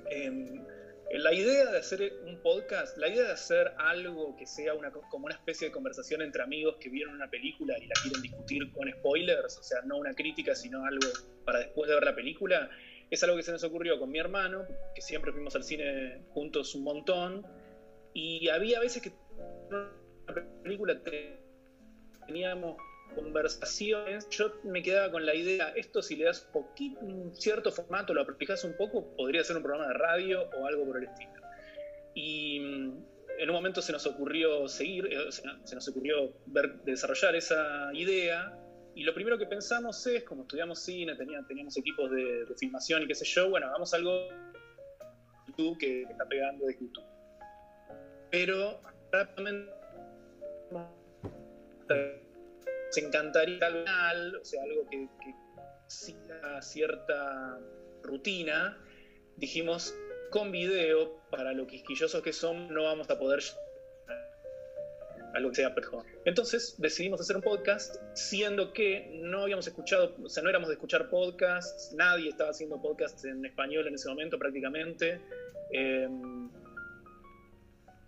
[SPEAKER 3] em, la idea de hacer un podcast, la idea de hacer algo que sea una, co- como una especie de conversación entre amigos que vieron una película y la quieren discutir con spoilers, o sea, no una crítica, sino algo para después de ver la película, es algo que se nos ocurrió con mi hermano, que siempre fuimos al cine juntos un montón, y había veces que una película te- teníamos conversaciones, yo me quedaba con la idea, esto si le das un cierto formato, lo aplicas un poco, podría ser un programa de radio o algo por el estilo. Y mm, en un momento se nos ocurrió seguir, eh, se nos ocurrió desarrollar esa idea, y lo primero que pensamos es, como estudiamos cine, tenía- teníamos equipos de, de filmación y qué sé yo, bueno, hagamos algo YouTube que está pegando de YouTube. Pero rápidamente encantaría algo, o sea, algo que, que siga cierta rutina. Dijimos, con video, para lo quisquillosos que son, no vamos a poder algo que sea mejor. Entonces decidimos hacer un podcast, siendo que no habíamos escuchado, o sea, no éramos de escuchar podcasts, nadie estaba haciendo podcasts en español en ese momento prácticamente. Eh,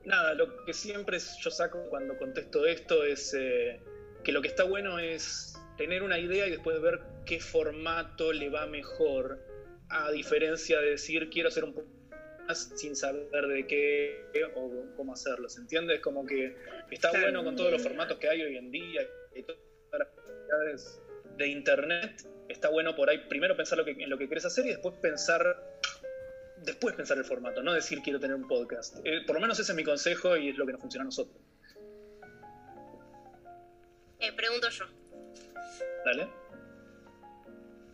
[SPEAKER 3] nada, lo que siempre yo saco cuando contesto esto es eh, que lo que está bueno es tener una idea y después ver qué formato le va mejor, a diferencia de decir quiero hacer un podcast sin saber de qué o cómo hacerlo, ¿se entiende? Es como que está bueno con todos los formatos que hay hoy en día y todas las posibilidades de internet, está bueno por ahí primero pensar lo que, en lo que querés hacer y después pensar después pensar el formato, no decir quiero tener un podcast. Eh, por lo menos ese es mi consejo y es lo que nos funciona a nosotros.
[SPEAKER 6] Eh, pregunto yo.
[SPEAKER 3] ¿Dale?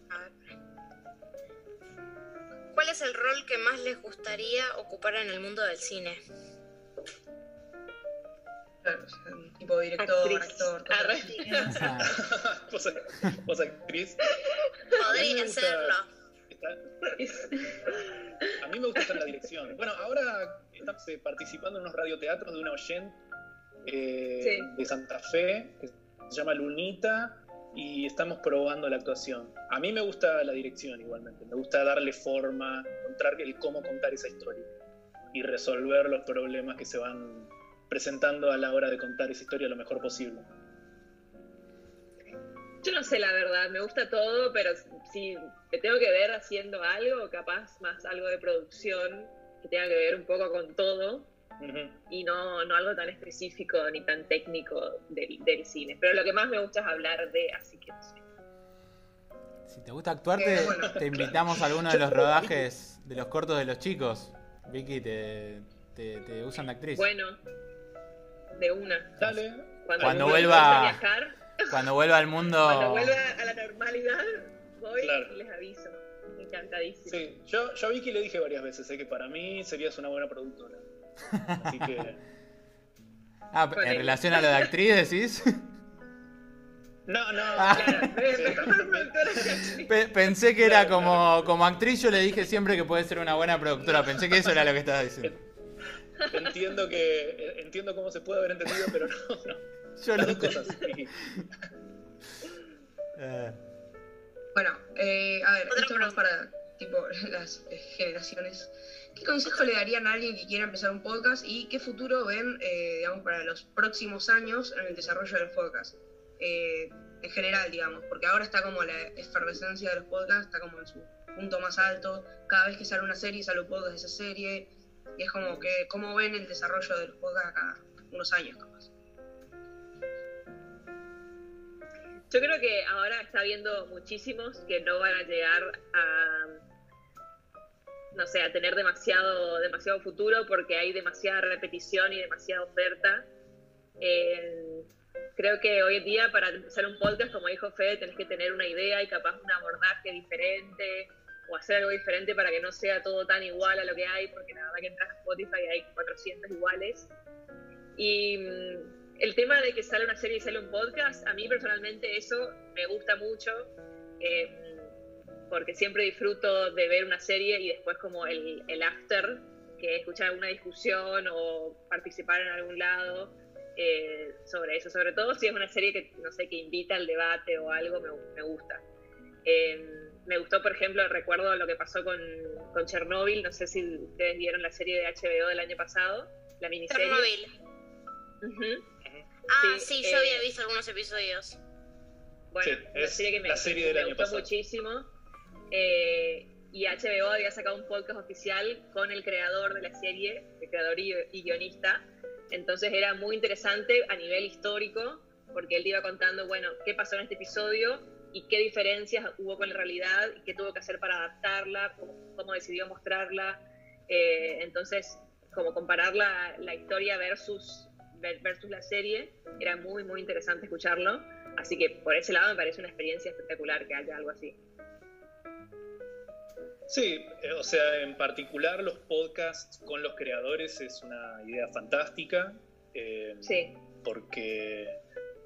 [SPEAKER 6] A ver. ¿Cuál es el rol que más les gustaría ocupar en el mundo del cine?
[SPEAKER 2] Claro, tipo de director,
[SPEAKER 4] Actriz.
[SPEAKER 2] actor.
[SPEAKER 1] Ah, *laughs*
[SPEAKER 3] ¿Vos, vos actriz?
[SPEAKER 6] Podría serlo.
[SPEAKER 3] A mí me gusta estar en la dirección. Bueno, ahora estamos eh, participando en unos radioteatros de una oyente eh,
[SPEAKER 4] Sí.
[SPEAKER 3] de Santa Fe, que se llama Lunita, y estamos probando la actuación. A mí me gusta la dirección igualmente, me gusta darle forma, encontrar el cómo contar esa historia y resolver los problemas que se van presentando a la hora de contar esa historia lo mejor posible.
[SPEAKER 4] Yo no sé la verdad, me gusta todo, pero si me tengo que ver haciendo algo, capaz más algo de producción, que tenga que ver un poco con todo, Y no, no algo tan específico ni tan técnico del, del cine. Pero lo que más me gusta es hablar de, así que no sé.
[SPEAKER 1] Si te gusta actuar,
[SPEAKER 2] Eh,
[SPEAKER 1] te,
[SPEAKER 2] bueno,
[SPEAKER 1] te invitamos a alguno de los rodajes de los cortos de los chicos. Vicky, te, te, te usan de actriz.
[SPEAKER 4] Bueno, de una.
[SPEAKER 3] Dale.
[SPEAKER 4] Cuando,
[SPEAKER 1] vuelva-
[SPEAKER 4] a viajar,
[SPEAKER 1] Cuando vuelva al mundo.
[SPEAKER 4] cuando vuelva a la normalidad, voy
[SPEAKER 3] Claro.
[SPEAKER 4] y les aviso. Encantadísimo.
[SPEAKER 3] Sí, yo, yo a Vicky le dije varias veces eh, que para mí serías una buena productora. Así que. *laughs*
[SPEAKER 1] Ah, en relación a lo de actriz, decís. *laughs*
[SPEAKER 3] No, no,
[SPEAKER 1] Ah.
[SPEAKER 3] claro,
[SPEAKER 1] pensé que era como, como actriz, yo le dije siempre que puede ser una buena productora. Pensé que eso era lo que estabas diciendo. *laughs*
[SPEAKER 3] entiendo que entiendo cómo se puede haber entendido, pero no, no.
[SPEAKER 1] Yo
[SPEAKER 3] Las
[SPEAKER 1] no
[SPEAKER 3] dos cosas. sí.
[SPEAKER 1] Eh,
[SPEAKER 2] Bueno, eh, a ver,
[SPEAKER 6] Otra
[SPEAKER 2] esto no es para tipo las eh, generaciones. ¿Qué consejo le darían a alguien que quiera empezar un podcast y qué futuro ven, eh, digamos, para los próximos años en el desarrollo del podcast? Eh, en general, digamos, porque ahora está como la efervescencia de los podcasts, está como en su punto más alto. Cada vez que sale una serie, sale un podcast de esa serie. Y es como que, ¿cómo ven el desarrollo de los podcasts acá? Unos años, capaz.
[SPEAKER 4] Yo creo que ahora está habiendo muchísimos que no van a llegar a, no sé, tener demasiado, demasiado futuro porque hay demasiada repetición y demasiada oferta. Eh, creo que hoy en día para empezar un podcast, como dijo Fede, tenés que tener una idea y capaz un abordaje diferente o hacer algo diferente para que no sea todo tan igual a lo que hay, porque la verdad que entras a Spotify y hay 400 iguales. Y mm, el tema de que sale una serie y sale un podcast, a mí personalmente eso me gusta mucho, eh, porque siempre disfruto de ver una serie y después como el, el after, que escuchar alguna discusión o participar en algún lado eh, sobre eso, sobre todo si es una serie que, no sé, que invita al debate o algo, me, me gusta. Eh, me gustó, por ejemplo, recuerdo lo que pasó con, con Chernobyl, no sé si ustedes vieron la serie de HBO del año pasado, la miniserie.
[SPEAKER 6] Chernobyl. Ah,
[SPEAKER 4] Sí,
[SPEAKER 6] sí, yo
[SPEAKER 4] eh,
[SPEAKER 6] había visto algunos episodios.
[SPEAKER 4] Bueno,
[SPEAKER 3] Sí, es
[SPEAKER 4] serie que me,
[SPEAKER 3] la serie
[SPEAKER 4] me
[SPEAKER 3] del año
[SPEAKER 4] gustó
[SPEAKER 3] pasado.
[SPEAKER 4] muchísimo. Eh, y HBO había sacado un podcast oficial con el creador de la serie, el creador y, y guionista. Entonces era muy interesante a nivel histórico, porque él iba contando, bueno, qué pasó en este episodio y qué diferencias hubo con la realidad y qué tuvo que hacer para adaptarla, cómo, cómo decidió mostrarla. Eh, entonces, como comparar la, la historia versus, ver- versus la serie, era muy, muy interesante escucharlo. Así que por ese lado me parece una experiencia espectacular que haya algo así.
[SPEAKER 3] Sí, eh, o sea, en particular los podcasts con los creadores es una idea fantástica. eh,
[SPEAKER 4] Sí,
[SPEAKER 3] Porque,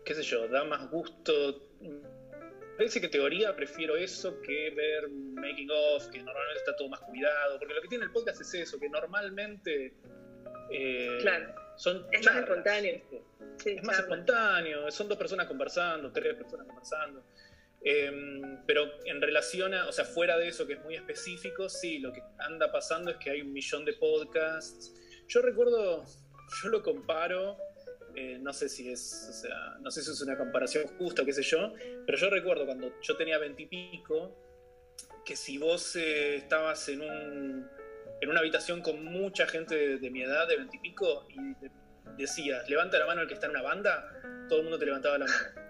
[SPEAKER 3] qué sé yo, da más gusto. Parece que teoría prefiero eso que ver making of, que normalmente está todo más cuidado. Porque lo que tiene el podcast es eso, que normalmente eh,
[SPEAKER 4] claro.
[SPEAKER 3] son
[SPEAKER 4] Es más espontáneo. Sí,
[SPEAKER 3] es más espontáneo, son dos personas conversando, tres personas conversando. Eh, pero en relación a, o sea, fuera de eso que es muy específico, sí, lo que anda pasando es que hay un millón de podcasts. Yo recuerdo, yo lo comparo, eh, no sé si es, o sea, no sé si es una comparación justa, qué sé yo, pero yo recuerdo cuando yo tenía veintipico, que si vos eh, estabas en un en una habitación con mucha gente de, de mi edad, de veintipico, y de- decías, levanta la mano el que está en una banda, todo el mundo te levantaba la mano.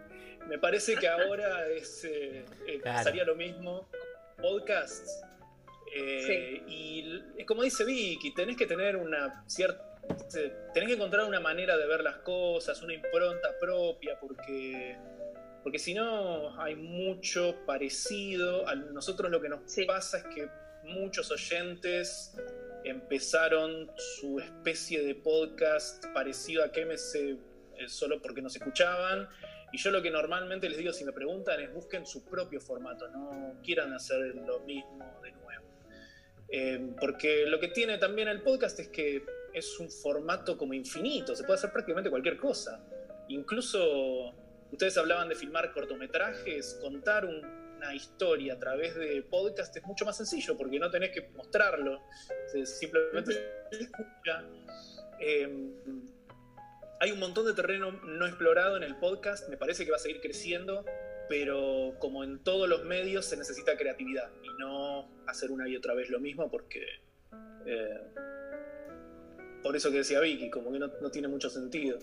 [SPEAKER 3] Me parece que ahora es, eh, eh,
[SPEAKER 1] Claro.
[SPEAKER 3] pasaría lo mismo con podcasts. Eh, Y l- como dice Vicky, tenés que tener una cierta. Tenés que encontrar una manera de ver las cosas, una impronta propia, porque. Porque si no, hay mucho parecido. A nosotros lo que nos
[SPEAKER 4] Sí.
[SPEAKER 3] pasa es que muchos oyentes empezaron su especie de podcast parecido a KMS eh, solo porque nos escuchaban. Y yo lo que normalmente les digo si me preguntan es busquen su propio formato, no quieran hacer lo mismo de nuevo. Eh, porque lo que tiene también el podcast es que es un formato como infinito, se puede hacer prácticamente cualquier cosa. Incluso ustedes hablaban de filmar cortometrajes, contar un- una historia a través de podcast es mucho más sencillo porque no tenés que mostrarlo, simplemente se escucha. Eh, hay un montón de terreno no explorado en el podcast, me parece que va a seguir creciendo, pero como en todos los medios se necesita creatividad y no hacer una y otra vez lo mismo porque... eh, por eso que decía Vicky, como que no, no tiene mucho sentido.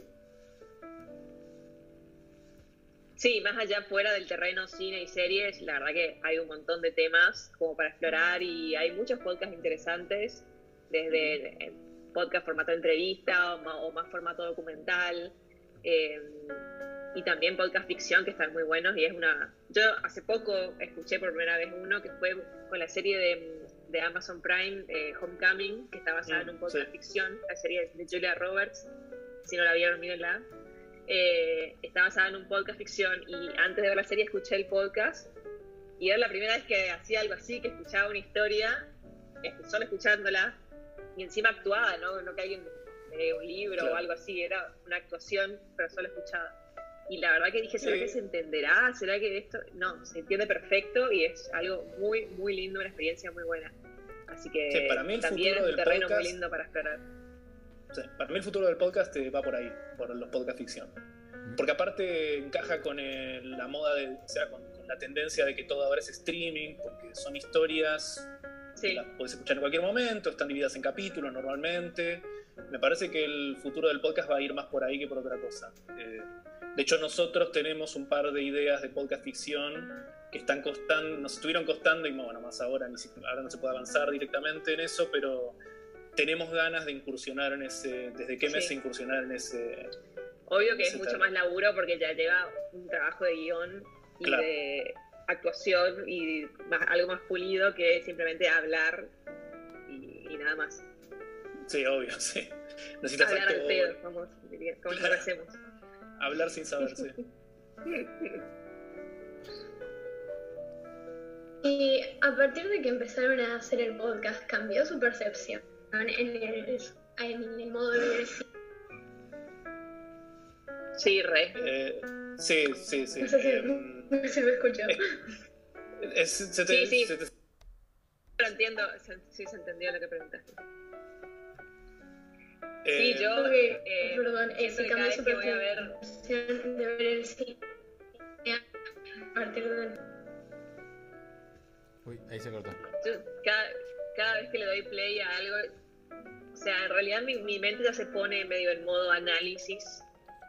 [SPEAKER 4] Sí, más allá fuera del terreno cine y series, la verdad que hay un montón de temas como para explorar y hay muchos podcasts interesantes, desde podcast formato entrevista o más, o más formato documental, eh, y también podcast ficción que están muy buenos y es una... Yo hace poco escuché por primera vez uno que fue con la serie de, de Amazon Prime, eh, Homecoming, que está basada en un
[SPEAKER 3] Mm,
[SPEAKER 4] podcast
[SPEAKER 3] sí.
[SPEAKER 4] ficción, la serie de Julia Roberts, si no la vieron, mírenla eh, está basada en un podcast ficción y antes de ver la serie escuché el podcast y era la primera vez que hacía algo así, que escuchaba una historia, solo escuchándola y encima actuada, ¿no? No que alguien sé, un libro
[SPEAKER 3] Claro.
[SPEAKER 4] o algo así, era una actuación, pero solo escuchada. Y la verdad que dije, ¿será
[SPEAKER 3] Sí.
[SPEAKER 4] que se entenderá? ¿Será que esto? No, se entiende perfecto y es algo muy, muy lindo, una experiencia muy buena. Así que
[SPEAKER 3] Sí, para mí el
[SPEAKER 4] también es
[SPEAKER 3] futuro
[SPEAKER 4] un
[SPEAKER 3] del
[SPEAKER 4] terreno
[SPEAKER 3] podcast-
[SPEAKER 4] muy lindo para explorar.
[SPEAKER 3] Sí, para mí el futuro del podcast eh, va por ahí, por los podcast ficción. Porque aparte encaja con el- la moda, de, o sea, con, con la tendencia de que todo ahora es streaming, porque son historias
[SPEAKER 4] Sí,
[SPEAKER 3] las puedes escuchar en cualquier momento, están divididas en capítulos normalmente. Me parece que el futuro del podcast va a ir más por ahí que por otra cosa. Eh, de hecho, nosotros tenemos un par de ideas de podcast ficción que están costando, nos estuvieron costando y bueno, más ahora, ni siquiera- ahora no se puede avanzar directamente en eso, pero tenemos ganas de incursionar en ese, desde qué mes
[SPEAKER 4] Sí.
[SPEAKER 3] incursionar en ese...
[SPEAKER 4] obvio que es mucho más laburo porque ya lleva un trabajo de guion y
[SPEAKER 3] Claro.
[SPEAKER 4] de actuación y más, algo más pulido que simplemente hablar y, y nada más.
[SPEAKER 3] Sí, obvio, sí. Necesitas
[SPEAKER 4] hablar al pedo, como, diría- como
[SPEAKER 3] Claro.
[SPEAKER 4] hacemos.
[SPEAKER 3] hablar sin saber, sí. *laughs*
[SPEAKER 5] Y a partir de que empezaron a hacer el podcast, ¿cambió su percepción en el, en el modo de ver el cine?
[SPEAKER 4] Sí, re.
[SPEAKER 3] Eh, sí, sí, sí.
[SPEAKER 5] No sé si- No se me escuchó.
[SPEAKER 3] es- se te-
[SPEAKER 4] Sí, sí.
[SPEAKER 3] se te-
[SPEAKER 4] Pero entiendo, se- sí se entendió lo que preguntaste.
[SPEAKER 3] eh,
[SPEAKER 4] Sí, yo,
[SPEAKER 5] Ok,
[SPEAKER 4] eh,
[SPEAKER 5] perdón, su
[SPEAKER 4] vez que voy a ver
[SPEAKER 5] de ver el cine a partir del...
[SPEAKER 1] Uy, ahí se cortó.
[SPEAKER 4] yo cada, cada vez que le doy play a algo, o sea, en realidad mi, mi mente ya se pone medio en modo análisis,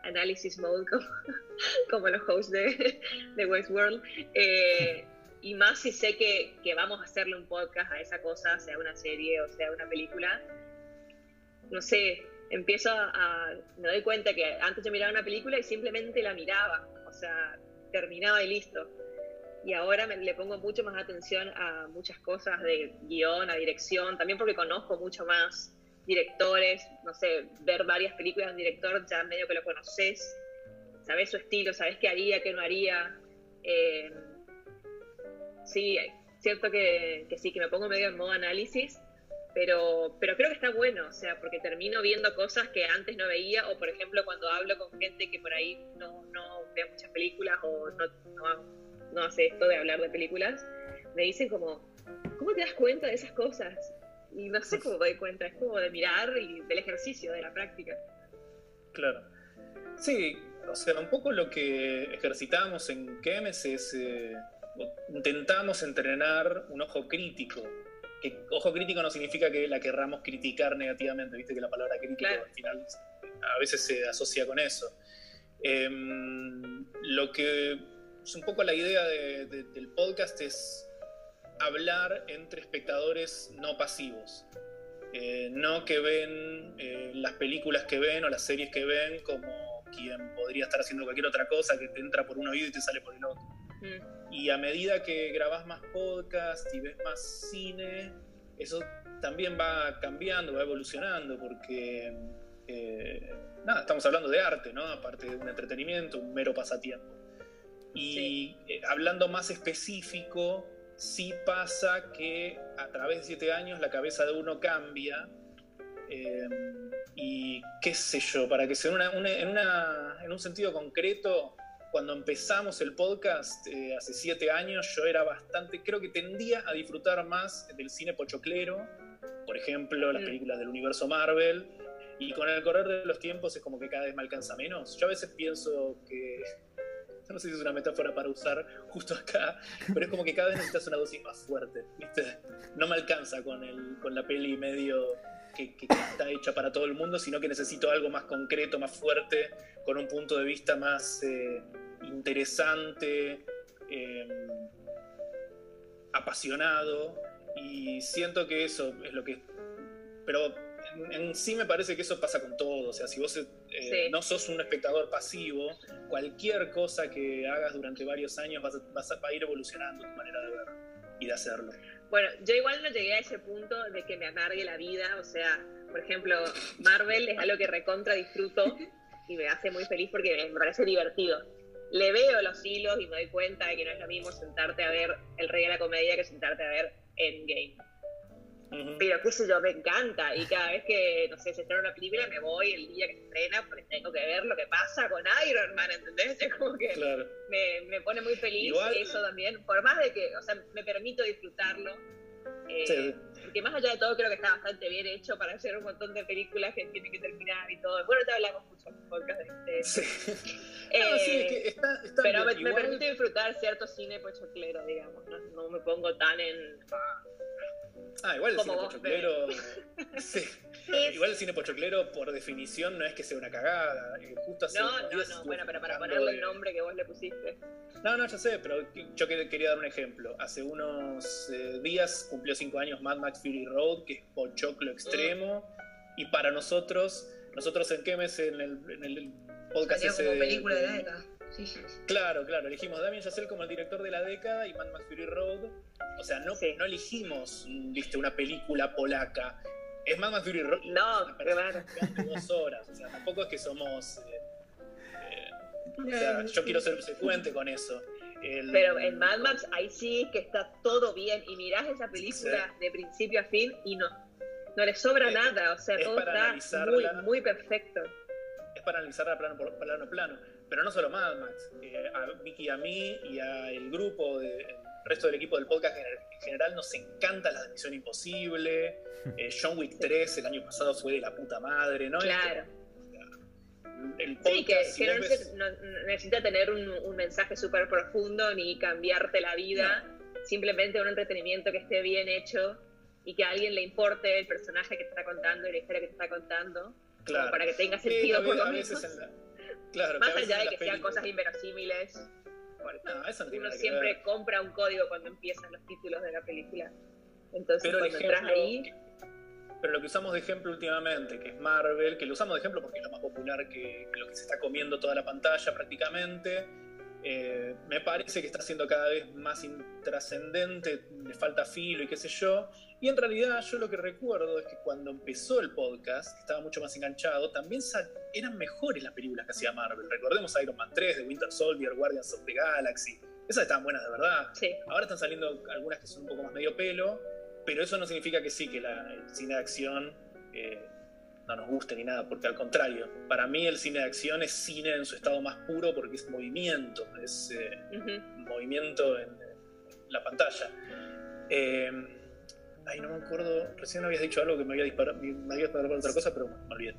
[SPEAKER 4] análisis mode, como, *laughs* como los hosts de, de Westworld. Eh, y más si sé que, que vamos a hacerle un podcast a esa cosa, sea una serie o sea una película, no sé, empiezo a, me doy cuenta que antes yo miraba una película y simplemente la miraba, o sea, terminaba y listo. Y ahora le pongo mucho más atención a muchas cosas de guion, a dirección, también porque conozco mucho más directores, no sé, ver varias películas de un director ya medio que lo conoces, sabes su estilo, sabes qué haría, qué no haría. Eh, sí, cierto que, que sí, que me pongo medio en modo análisis, pero, pero creo que está bueno, o sea, porque termino viendo cosas que antes no veía, o por ejemplo cuando hablo con gente que por ahí no, no ve muchas películas o no, no, no hace esto de hablar de películas, me dicen como, ¿cómo te das cuenta de esas cosas? Y no sé cómo me doy cuenta, es como de mirar y del ejercicio, de la práctica.
[SPEAKER 3] Claro. Sí, o sea, un poco lo que ejercitamos en Kemes es. eh, intentamos entrenar un ojo crítico. Que ojo crítico no significa que la querramos criticar negativamente, viste que la palabra crítico
[SPEAKER 4] Claro.
[SPEAKER 3] al final a veces se asocia con eso. Em, lo que es un poco la idea de- de- del podcast es hablar entre espectadores no pasivos. Eh, no que ven eh, las películas que ven o las series que ven como quien podría estar haciendo cualquier otra cosa que te entra por un oído y te sale por el otro.
[SPEAKER 4] Mm,
[SPEAKER 3] Y a medida que grabás más podcast y ves más cine, eso también va cambiando, va evolucionando, porque eh, nada, estamos hablando de arte, ¿no? Aparte de un entretenimiento, un mero pasatiempo. Y eh, hablando más específico, sí pasa que a través de siete años la cabeza de uno cambia. eh, y qué sé yo, para que sea una, una- en, una- en un sentido concreto, cuando empezamos el podcast eh, hace siete años, yo era bastante, creo que tendía a disfrutar más del cine pochoclero, por ejemplo, las
[SPEAKER 4] Mm.
[SPEAKER 3] películas del universo Marvel, y con el correr de los tiempos es como que cada vez me alcanza menos. Yo a veces pienso que, no sé si es una metáfora para usar justo acá, pero es como que cada vez necesitas una dosis más fuerte. No me alcanza con, el, con la peli medio que, está hecha para todo el mundo, sino que necesito algo más concreto, más fuerte, con un punto de vista más eh, interesante, eh, apasionado, y siento que eso es lo que... Pero en, sí me parece que eso pasa con todo, o sea, si vos eh,
[SPEAKER 4] Sí.
[SPEAKER 3] no sos un espectador pasivo, cualquier cosa que hagas durante varios años vas a, vas a- va a ir evolucionando tu manera de ver y de hacerlo.
[SPEAKER 4] Bueno, yo igual no llegué a ese punto de que me amargue la vida, o sea, por ejemplo, Marvel es algo que recontra disfruto y me hace muy feliz porque me parece divertido. Le veo los hilos y me doy cuenta de que no es lo mismo sentarte a ver El Rey de la Comedia que sentarte a ver Endgame. Pero qué sé yo, me encanta. Y cada vez que, no sé, se estrena una película, me voy el día que se estrena porque tengo que ver lo que pasa con Iron Man, ¿entendés? *laughs* Es como que
[SPEAKER 3] Claro.
[SPEAKER 4] me, me pone muy feliz
[SPEAKER 3] Igual-
[SPEAKER 4] eso también. Por más de que, o sea, me permito disfrutarlo. eh,
[SPEAKER 3] Sí.
[SPEAKER 4] Porque más allá de todo, creo que está bastante bien hecho para hacer un montón de películas que tienen que terminar y todo. Bueno, te hablamos mucho en podcast de este.
[SPEAKER 3] Sí. *laughs*
[SPEAKER 4] Eh,
[SPEAKER 3] No, sí, es que está, está
[SPEAKER 4] pero me,
[SPEAKER 3] bien.
[SPEAKER 4] me
[SPEAKER 3] Igual-
[SPEAKER 4] permite disfrutar cierto cine pochoclero, digamos. No, no me pongo tan en.
[SPEAKER 3] Ah, igual el cine pochoclero. *laughs* sí. *laughs* Igual el cine pochoclero, por definición, no es que sea una cagada. Eh, Justo hace
[SPEAKER 4] No, no, no. Bueno, pero para ponerle el
[SPEAKER 3] de-
[SPEAKER 4] nombre que vos le pusiste.
[SPEAKER 3] No, no, ya sé, pero yo que- quería dar un ejemplo. Hace unos eh, días cumplió cinco años Mad Max Fury Road, que es pochoclo extremo. Y para nosotros, nosotros en Kemes, en el, en el podcast
[SPEAKER 2] Salió como
[SPEAKER 3] de-
[SPEAKER 2] película de la década. Sí, sí.
[SPEAKER 3] Claro, claro, elegimos Damien Chazelle como el director de la década y Mad Max Fury Road. O sea, no,
[SPEAKER 4] Sí.
[SPEAKER 3] no elegimos, viste, una película polaca. Es Mad Max Fury Road.
[SPEAKER 4] No, claro.
[SPEAKER 3] de dos horas. O sea, tampoco es que somos. eh, eh, o sea, yo quiero ser obsecuente con eso. El-
[SPEAKER 4] Pero en Mad Max ahí sí que está todo bien. Y mirás esa película de principio a fin y no, no le sobra
[SPEAKER 3] Es-
[SPEAKER 4] nada. O sea, todo está muy,
[SPEAKER 3] analizarla.
[SPEAKER 4] muy perfecto.
[SPEAKER 3] es para analizarla plano por plano a plano. Pero no solo Mad Max. Eh, a Vicky y a mí y al grupo, de, el resto del equipo del podcast en en general, nos encanta la Misión Imposible. *laughs* Eh, John Wick 3 el año pasado fue de la puta madre, ¿no?
[SPEAKER 4] Claro.
[SPEAKER 3] El
[SPEAKER 4] Sí, que,
[SPEAKER 3] si
[SPEAKER 4] que no, necesita,
[SPEAKER 3] ves-
[SPEAKER 4] no- no necesita tener un, un mensaje súper profundo ni cambiarte la vida. Simplemente un entretenimiento que esté bien hecho y que a alguien le importe el personaje que te está contando y la historia que te está contando.
[SPEAKER 3] claro.
[SPEAKER 4] para que tenga
[SPEAKER 3] Sí,
[SPEAKER 4] sentido
[SPEAKER 3] a
[SPEAKER 4] por lo menos.
[SPEAKER 3] Claro,
[SPEAKER 4] Más allá de que sean cosas inverosímiles. porque
[SPEAKER 3] No, eso no tiene
[SPEAKER 4] uno siempre compra un código cuando empiezan los títulos de la película. Entonces,
[SPEAKER 3] Pero
[SPEAKER 4] cuando entras ahí,
[SPEAKER 3] Pero lo que usamos de ejemplo últimamente, que es Marvel, que lo usamos de ejemplo porque es lo más popular que, que lo que se está comiendo toda la pantalla prácticamente, eh, me parece que está siendo cada vez más intrascendente, le falta filo y qué sé yo. Y en realidad yo lo que recuerdo es que cuando empezó el podcast, que estaba mucho más enganchado, también eran mejores las películas que hacía Marvel. Recordemos Iron Man 3, The Winter Soldier, Guardians of the Galaxy. Esas estaban buenas de verdad.
[SPEAKER 4] sí.
[SPEAKER 3] Ahora están saliendo algunas que son un poco más medio pelo, pero eso no significa que sí, que la, el cine de acción eh, no nos guste ni nada, porque al contrario, para mí el cine de acción es cine en su estado más puro porque es movimiento, es eh, movimiento en, en la pantalla. Eh, ay, no me acuerdo, recién habías dicho algo que me había disparado, me había disparado para otra cosa, pero me olvidé.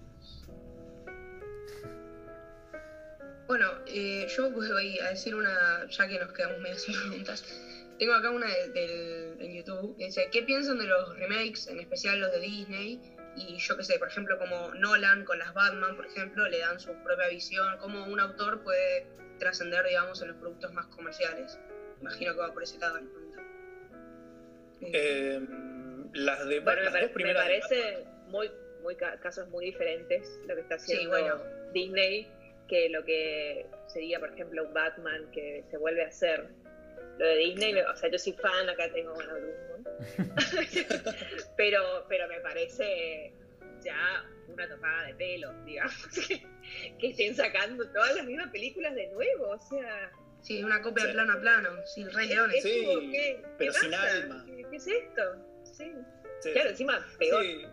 [SPEAKER 2] Bueno, eh, yo pues voy a decir una, ya que nos quedamos medio sin preguntas. Tengo acá una de- del, en YouTube que dice, ¿qué piensan de los remakes, en especial los de Disney? Y yo qué sé, por ejemplo, como Nolan con las Batman, por ejemplo, le dan su propia visión, cómo un autor puede trascender, digamos, en los productos más comerciales. Imagino que va por ese lado la pregunta. Eh,
[SPEAKER 3] las de
[SPEAKER 4] Bueno, me,
[SPEAKER 3] las
[SPEAKER 4] pare-
[SPEAKER 3] dos
[SPEAKER 4] me
[SPEAKER 3] primeras
[SPEAKER 4] parece muy, muy ca- casos muy diferentes lo que está haciendo
[SPEAKER 2] Sí, bueno.
[SPEAKER 4] Disney que lo que sería, por ejemplo, un Batman que se vuelve a hacer. Lo de Disney, o sea, yo soy fan, acá tengo bueno, Drummond. *laughs* pero, pero me parece ya una topada de pelo, digamos, *laughs* que, que estén sacando todas las mismas películas de nuevo, o sea,
[SPEAKER 2] sí, una copia
[SPEAKER 3] Sí.
[SPEAKER 2] plano a plano, sin Rey Leones.
[SPEAKER 3] Sí,
[SPEAKER 4] como, ¿qué,
[SPEAKER 3] pero
[SPEAKER 4] qué
[SPEAKER 3] sin
[SPEAKER 4] pasa?
[SPEAKER 3] alma.
[SPEAKER 4] ¿Qué, qué es esto? Sí.
[SPEAKER 3] Sí.
[SPEAKER 4] Claro, encima peor.
[SPEAKER 3] Sí.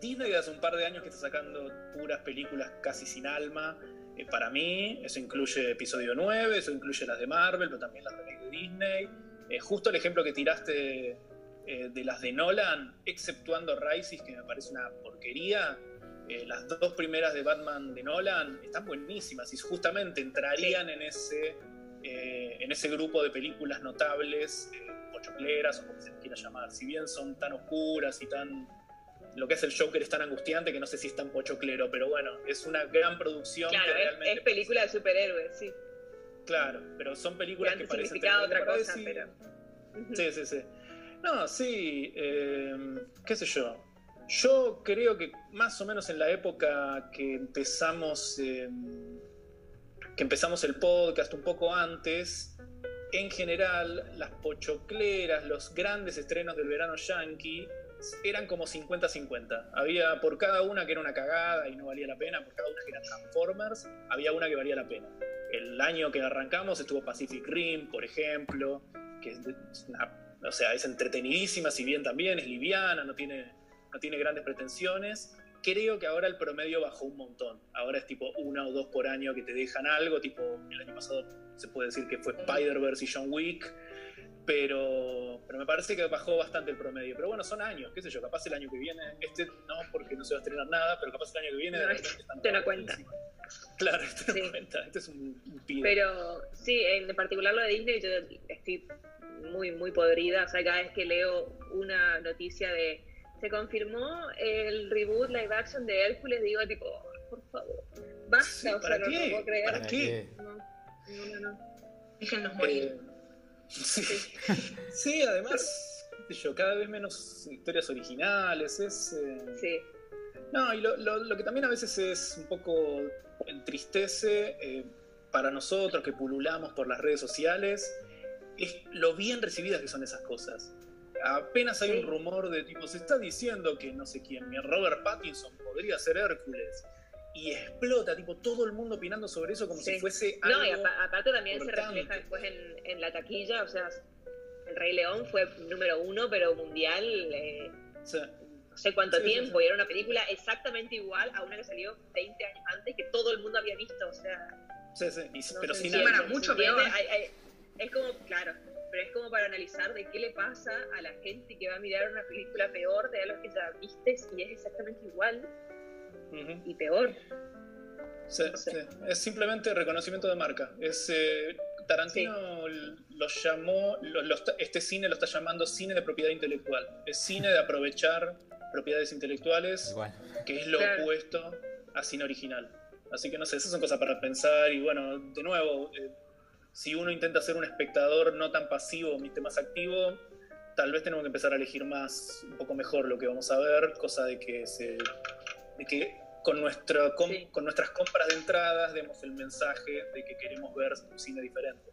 [SPEAKER 3] Disney hace un par de años que está sacando puras películas casi sin alma. Eh, para mí, eso incluye episodio 9, eso incluye las de Marvel, pero también las de Disney. Eh, justo el ejemplo que tiraste eh, de las de Nolan, exceptuando Rises, que me parece una porquería, eh, las dos primeras de Batman de Nolan están buenísimas y justamente entrarían en, ese, eh, en ese grupo de películas notables, pochocleras o como se les quiera llamar. Si bien son tan oscuras y tan lo que es el Joker es tan angustiante que no sé si es tan pochoclero, pero bueno, es una gran producción
[SPEAKER 4] Claro,
[SPEAKER 3] que
[SPEAKER 4] es,
[SPEAKER 3] realmente...
[SPEAKER 4] es película de superhéroes, sí.
[SPEAKER 3] Claro, pero son películas que parecen
[SPEAKER 4] otra cosa, pero.
[SPEAKER 3] Sí, sí, sí. No, sí, eh, qué sé yo. Yo creo que más o menos en la época que empezamos, eh, que empezamos el podcast un poco antes, en general las pochocleras, los grandes estrenos del verano yankee eran como 50-50. Había por cada una que era una cagada y no valía la pena, por cada una que eran Transformers, había una que valía la pena. El año que arrancamos estuvo Pacific Rim, por ejemplo, que es una o sea, es entretenidísima, si bien también es liviana, no tiene, no tiene grandes pretensiones. Creo que ahora el promedio bajó un montón. Ahora es tipo una o dos por año que te dejan algo, tipo el año pasado se puede decir que fue Spider-Verse y John Wick, pero, pero me parece que bajó bastante el promedio. Pero bueno, son años, qué sé yo, capaz el año que viene, este no porque no se va a estrenar nada, pero capaz el año que viene...
[SPEAKER 4] No,
[SPEAKER 3] de
[SPEAKER 4] este
[SPEAKER 3] repente están
[SPEAKER 4] te lo cuenta.
[SPEAKER 3] Claro, *laughs* este
[SPEAKER 4] Sí.
[SPEAKER 3] no cuenta, este es un, un pibe.
[SPEAKER 4] Pero sí, en particular lo de Disney, yo estoy muy, muy podrida. O sea, cada vez que leo una noticia de se confirmó el reboot live action de Hércules, digo, tipo, por favor, basta,
[SPEAKER 3] Sí,
[SPEAKER 4] o sea,
[SPEAKER 3] ¿para
[SPEAKER 4] no, no
[SPEAKER 3] qué?
[SPEAKER 4] puedo creer.
[SPEAKER 3] ¿Para
[SPEAKER 1] ¿Para
[SPEAKER 3] qué?
[SPEAKER 4] No, no, no, no.
[SPEAKER 2] Déjenlos morir.
[SPEAKER 3] Eh, sí. *laughs* Sí, además, qué sé yo, cada vez menos historias originales, es... eh,
[SPEAKER 4] Sí,
[SPEAKER 3] No, y lo, lo- lo que también a veces es un poco entristece eh, para nosotros que pululamos por las redes sociales, es lo bien recibidas que son esas cosas. Apenas hay
[SPEAKER 4] Sí.
[SPEAKER 3] un rumor de tipo, se está diciendo que no sé quién, Robert Pattinson podría ser Hércules. Y explota, tipo, todo el mundo opinando sobre eso como
[SPEAKER 4] Sí.
[SPEAKER 3] si fuese algo...
[SPEAKER 4] no, y apa- aparte también se refleja después en, en la taquilla, o sea, El Rey León fue número uno, pero mundial, eh,
[SPEAKER 3] sea,
[SPEAKER 4] no sé cuánto
[SPEAKER 3] Sí, sí,
[SPEAKER 4] tiempo,
[SPEAKER 3] sí.
[SPEAKER 4] y era una película exactamente igual a una que salió 20 años antes, que todo el mundo había visto, o sea,
[SPEAKER 3] sí, sí, y-
[SPEAKER 4] no
[SPEAKER 3] pero
[SPEAKER 4] se
[SPEAKER 3] sin
[SPEAKER 4] entiende,
[SPEAKER 2] Para
[SPEAKER 3] algo.
[SPEAKER 4] ¿se
[SPEAKER 2] mucho peor.
[SPEAKER 4] Hay- hay- es como, claro, pero es como para analizar de qué le pasa a la gente que va a mirar una película peor de algo que ya viste y es exactamente igual Y peor.
[SPEAKER 3] Sí,
[SPEAKER 4] No sé.
[SPEAKER 3] sí. Es simplemente reconocimiento de marca. Es, eh, Tarantino lo llamó, lo- lo está- este cine lo está llamando cine de propiedad intelectual. Es cine de aprovechar propiedades intelectuales,
[SPEAKER 1] Igual.
[SPEAKER 3] que es lo
[SPEAKER 4] Claro.
[SPEAKER 3] opuesto a cine original. Así que no sé, esas son cosas para pensar y bueno, de nuevo, eh, si uno intenta ser un espectador no tan pasivo, más activo, tal vez tenemos que empezar a elegir más, un poco mejor lo que vamos a ver, cosa de que se de que con, nuestro, com-
[SPEAKER 4] Sí.
[SPEAKER 3] con nuestras compras de entradas demos el mensaje de que queremos ver un cine diferente.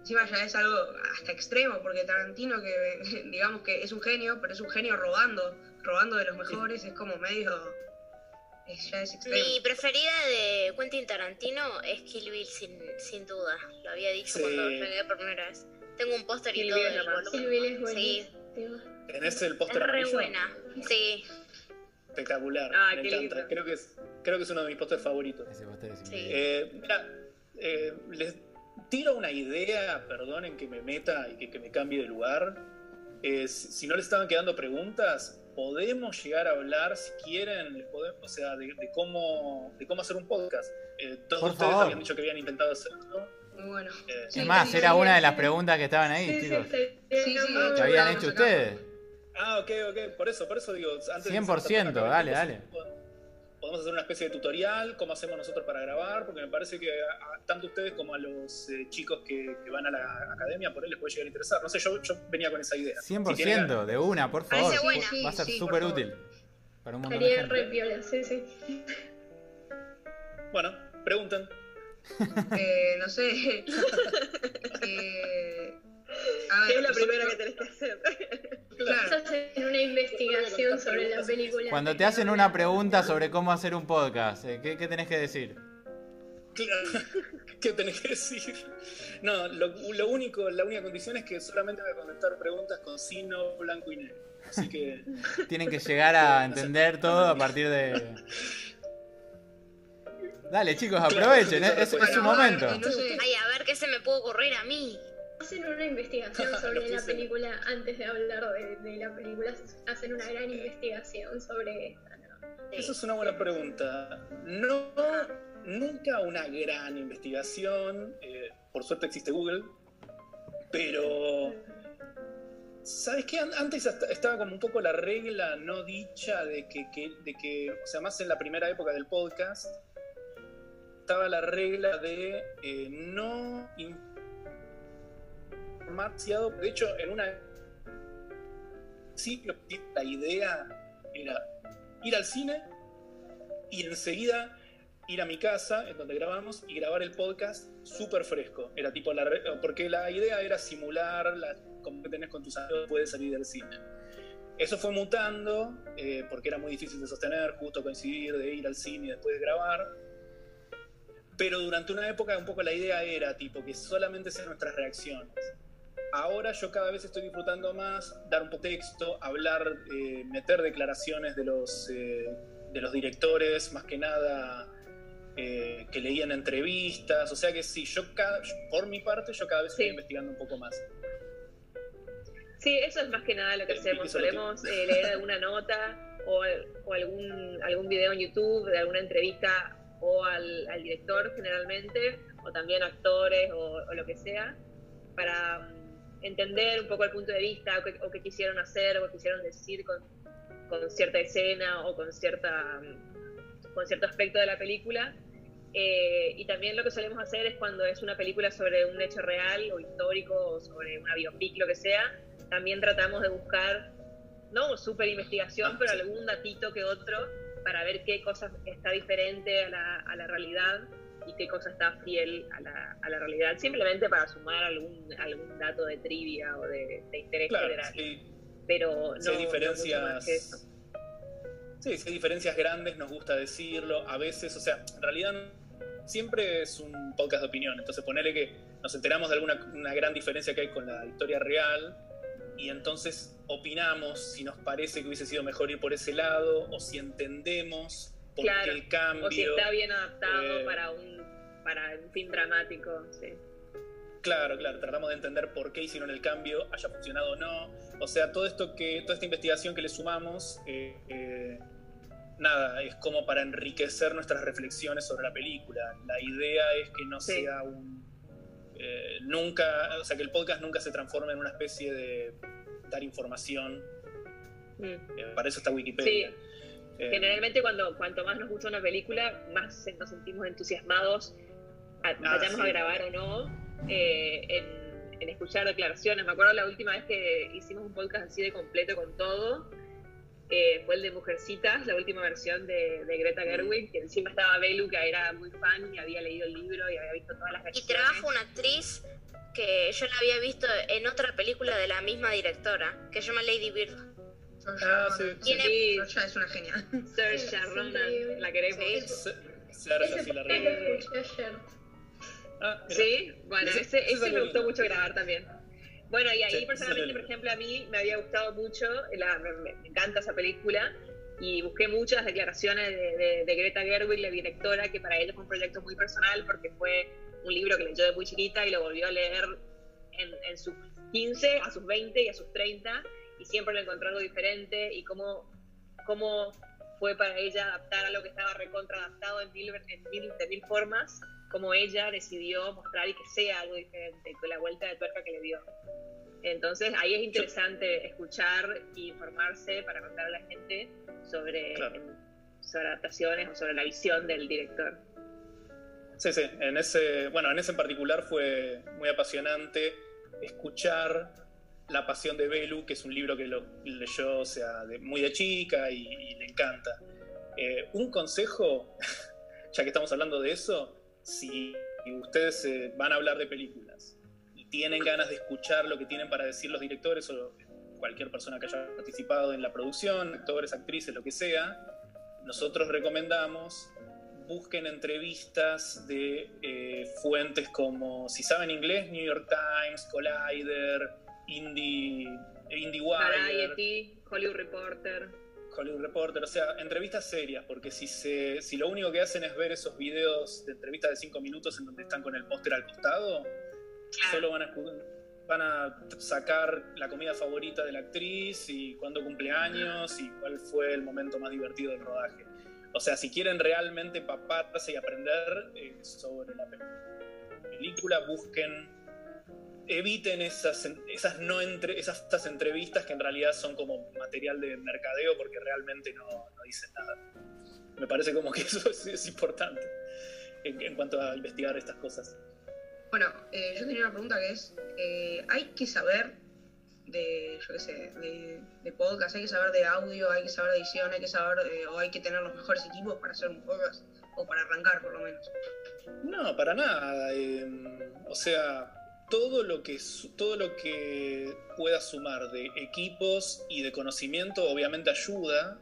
[SPEAKER 2] Encima ya es algo hasta extremo, porque Tarantino, que *laughs* digamos que es un genio, pero es un genio robando, robando de los mejores, es como medio. es- ya es extremo.
[SPEAKER 6] Mi preferida de Quentin Tarantino es Kill Bill, sin, sin duda. Lo había dicho
[SPEAKER 3] Sí.
[SPEAKER 6] cuando llegué por primera vez. Tengo un póster y todo
[SPEAKER 4] Bill es más.
[SPEAKER 6] volumen.
[SPEAKER 5] Kill Bill es
[SPEAKER 6] Sí,
[SPEAKER 5] buenísimo.
[SPEAKER 3] ¿Tenés el
[SPEAKER 6] es
[SPEAKER 3] póster
[SPEAKER 6] re
[SPEAKER 3] amarillo?
[SPEAKER 6] buena. Sí,
[SPEAKER 3] Espectacular,
[SPEAKER 4] Ah,
[SPEAKER 3] me
[SPEAKER 4] qué
[SPEAKER 3] encanta.
[SPEAKER 4] lindo.
[SPEAKER 3] Creo que, es, creo que es uno de mis pósters favoritos.
[SPEAKER 1] Ese póster es
[SPEAKER 6] Sí.
[SPEAKER 1] increíble.
[SPEAKER 3] Eh, mira, eh, les tiro una idea, perdonen que me meta y que, que me cambie de lugar. Eh, si, si no les estaban quedando preguntas, podemos llegar a hablar, si quieren, les podemos, o sea, de, de cómo, de cómo hacer un podcast. Eh, todos
[SPEAKER 1] Por
[SPEAKER 3] ustedes
[SPEAKER 1] favor.
[SPEAKER 3] habían dicho que habían intentado hacerlo.
[SPEAKER 2] Muy bueno.
[SPEAKER 3] Eh,
[SPEAKER 2] Sí,
[SPEAKER 1] es más,
[SPEAKER 2] sí,
[SPEAKER 1] era
[SPEAKER 2] sí,
[SPEAKER 1] una de
[SPEAKER 2] sí.
[SPEAKER 1] las preguntas que estaban ahí,
[SPEAKER 5] Sí, sí,
[SPEAKER 1] chicos.
[SPEAKER 2] Sí, sí, de
[SPEAKER 1] Que habían hecho ustedes.
[SPEAKER 3] Ah, ok, ok, por eso, por eso digo, antes de
[SPEAKER 1] 100%, dale, dale.
[SPEAKER 3] Podemos hacer una especie de tutorial, cómo hacemos nosotros para grabar, porque me parece que a, a- tanto a ustedes como a los eh, chicos que, que van a la academia, por él les puede llegar a interesar. No sé, yo, yo venía con esa idea.
[SPEAKER 1] 100% de una, por favor.
[SPEAKER 6] Parece buena.
[SPEAKER 1] Va a ser
[SPEAKER 2] Sí, sí,
[SPEAKER 1] súper útil. Para un montón de
[SPEAKER 5] re
[SPEAKER 1] gente.
[SPEAKER 5] sí, sí.
[SPEAKER 3] Bueno, pregunten.
[SPEAKER 2] Eh, no sé. *laughs* Eh, a ver,
[SPEAKER 4] es la primera
[SPEAKER 2] nosotros-
[SPEAKER 4] que tenés que hacer. *laughs*
[SPEAKER 2] Claro.
[SPEAKER 5] Hacen una investigación sobre la película.
[SPEAKER 1] Cuando te hacen una pregunta sobre cómo hacer un podcast, eh, ¿qué, qué tenés que decir?
[SPEAKER 3] Claro. *laughs* ¿Qué tenés que decir? No, lo, lo único, la única condición es que solamente voy a contestar preguntas con signo blanco y negro. Así que. *laughs*
[SPEAKER 1] Tienen que llegar a entender todo a partir de... Dale chicos, aprovechen,
[SPEAKER 3] Claro,
[SPEAKER 1] es, es su momento.
[SPEAKER 6] Ay, a ver qué se me puede ocurrir a mí.
[SPEAKER 5] Hacen una investigación *laughs* sobre la película antes de hablar de, de la película. Hacen una gran investigación sobre esta, ¿no?
[SPEAKER 3] Eso es una buena pregunta. No, nunca una gran investigación. eh, por suerte existe Google. Pero. ¿Sabes qué? An- Antes estaba como un poco la regla no dicha de que, que- de que, o sea, más en la primera época del podcast, estaba la regla de eh, no demasiado. De hecho, en una sí, la idea era ir al cine y enseguida ir a mi casa, en donde grabamos, y grabar el podcast súper fresco. Era tipo la porque la idea era simular la como que tenés con tus amigos puedes salir del cine. Eso fue mutando, eh, porque era muy difícil de sostener, justo coincidir, de ir al cine y después de grabar. Pero durante una época un poco la idea era tipo que solamente sean nuestras reacciones. Ahora yo cada vez estoy disfrutando más dar un texto, hablar, eh, meter declaraciones de los, eh, de los directores, más que nada eh, que leían entrevistas. O sea que sí, yo cada, por mi parte, yo cada vez estoy investigando un poco más.
[SPEAKER 4] Sí, eso es más que nada lo que hacemos. Solemos eh, leer alguna nota o, algún, algún video en YouTube de alguna entrevista o al, director generalmente, o también actores o, lo que sea, para entender un poco el punto de vista o qué, quisieron hacer o qué quisieron decir con, con, cierta escena o con, cierta, con cierto aspecto de la película. Eh, y también lo que solemos hacer es cuando es una película sobre un hecho real o histórico o sobre una biopic, lo que sea, también tratamos de buscar, no super investigación, pero algún datito que otro para ver qué cosa está diferente a la, a la realidad y qué cosa está fiel a la, a la, realidad, simplemente para sumar algún, algún dato de trivia o de, interés general. Pero no,
[SPEAKER 3] hay diferencias, Sí, si hay diferencias grandes, nos gusta decirlo. A veces, o sea, en realidad siempre es un podcast de opinión. Entonces, ponerle que nos enteramos de alguna una gran diferencia que hay con la historia real y entonces opinamos si nos parece que hubiese sido mejor ir por ese lado o si entendemos por qué el cambio.
[SPEAKER 4] O si está bien adaptado eh, para, un, para un fin dramático. Sí.
[SPEAKER 3] Claro, claro, tratamos de entender por qué hicieron el cambio, haya funcionado o no. O sea, todo esto que, toda esta investigación que le sumamos, eh, eh, nada, es como para enriquecer nuestras reflexiones sobre la película. La idea es que no sea un eh, nunca, o sea, que el podcast nunca se transforme en una especie de dar información. Mm. Eh, para eso está Wikipedia.
[SPEAKER 4] Eh, Generalmente cuando cuanto más nos gusta una película, más nos sentimos entusiasmados, a, ah, vayamos a grabar o no, en, escuchar declaraciones. Me acuerdo la última vez que hicimos un podcast así de completo con todo fue el de Mujercitas, la última versión de, Greta mm. Gerwig, que encima estaba Belu, que era muy fan y había leído el libro y había visto todas las versiones.
[SPEAKER 6] Y trabaja una actriz que yo la había visto en otra película de la misma directora, que se llama Lady Bird.
[SPEAKER 2] Ah, sí, sí. es una genial.
[SPEAKER 4] Saoirse Ronan, la queremos.
[SPEAKER 3] Sí. Saoirse sí la
[SPEAKER 4] Ah, sí, bueno, ese, ese me gustó mucho grabar también. Bueno, y ahí personalmente, por ejemplo, a mí me había gustado mucho, me, encanta esa película, y busqué muchas declaraciones de, Greta Gerwig, la directora, que para ella fue un proyecto muy personal porque fue un libro que leyó de muy chiquita y lo volvió a leer en, sus 15, a sus 20 y a sus 30, y siempre le encontró algo diferente y cómo, cómo fue para ella adaptar a lo que estaba recontra adaptado en mil, en mil, de mil formas, como ella decidió mostrar y que sea algo diferente, con la vuelta de tuerca que le dio. Entonces ahí es interesante escuchar e informarse para contar a la gente sobre, sobre adaptaciones o sobre la visión del director.
[SPEAKER 3] Sí, sí, en ese, bueno, en ese en particular fue muy apasionante escuchar La pasión de Belu, que es un libro que lo leyó sea, muy de chica y, le encanta. Eh, un consejo, *laughs* ya que estamos hablando de eso, si ustedes eh, van a hablar de películas tienen ganas de escuchar lo que tienen para decir los directores o cualquier persona que haya participado en la producción, actores, actrices, lo que sea, nosotros recomendamos busquen entrevistas de eh, fuentes como, si saben inglés, New York Times, Collider, Indie, IndieWire,
[SPEAKER 4] Variety, Hollywood Reporter.
[SPEAKER 3] Hollywood Reporter, o sea, entrevistas serias, porque si, se, si lo único que hacen es ver esos videos de entrevistas de 5 minutos en donde están con el póster al costado, Solo van a, van a sacar la comida favorita de la actriz y cuándo cumple años y cuál fue el momento más divertido del rodaje. O sea, si quieren realmente paparse y aprender eh, sobre la película, busquen, eviten esas, esas, no entre, esas, entrevistas que en realidad son como material de mercadeo porque realmente no, no dicen nada. Me parece como que *laughs* eso es, importante en cuanto a investigar estas cosas.
[SPEAKER 2] Bueno, eh, yo tenía una pregunta que es, eh, ¿hay que saber de, yo qué sé, de, podcast, hay que saber de audio, hay que saber de edición, hay que saber, eh, o hay que tener los mejores equipos para hacer un podcast, o para arrancar por lo menos?
[SPEAKER 3] No, para nada. Em, o sea, todo lo que todo lo que pueda sumar de equipos y de conocimiento obviamente ayuda,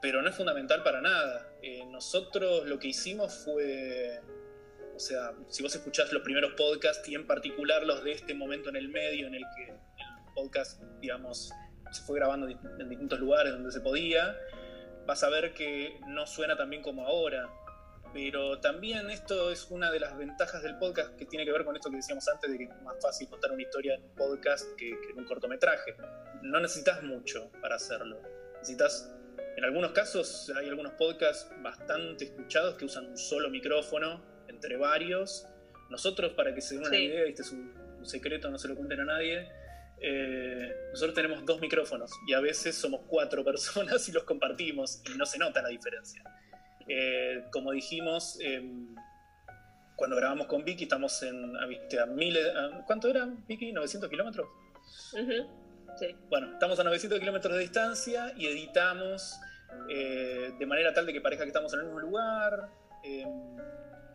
[SPEAKER 3] pero no es fundamental para nada. nosotros lo que hicimos fue sea, si vos escuchás los primeros podcasts y en particular los de este momento en el medio en el que el podcast, digamos, se fue grabando en distintos lugares donde se podía, vas a ver que no suena tan bien como ahora. Pero también esto es una de las ventajas del podcast que tiene que ver con esto que decíamos antes de que es más fácil contar una historia en un podcast que, en un cortometraje. No necesitas mucho para hacerlo. Necesitas, en algunos casos hay algunos podcasts bastante escuchados que usan un solo micrófono entre varios. Nosotros, para que se den una idea, este es un, secreto, no se lo cuenten a nadie, eh, nosotros tenemos dos micrófonos y a veces somos cuatro *laughs* personas y los compartimos y no se nota la diferencia. Eh, como dijimos, em, cuando grabamos con Vicky, estamos en, a, miles, ¿cuánto era Vicky? ¿900 kilómetros?
[SPEAKER 4] sí.
[SPEAKER 3] Bueno, estamos a 900 kilómetros de distancia y editamos eh, de manera tal de que parezca que estamos en el mismo lugar. Em,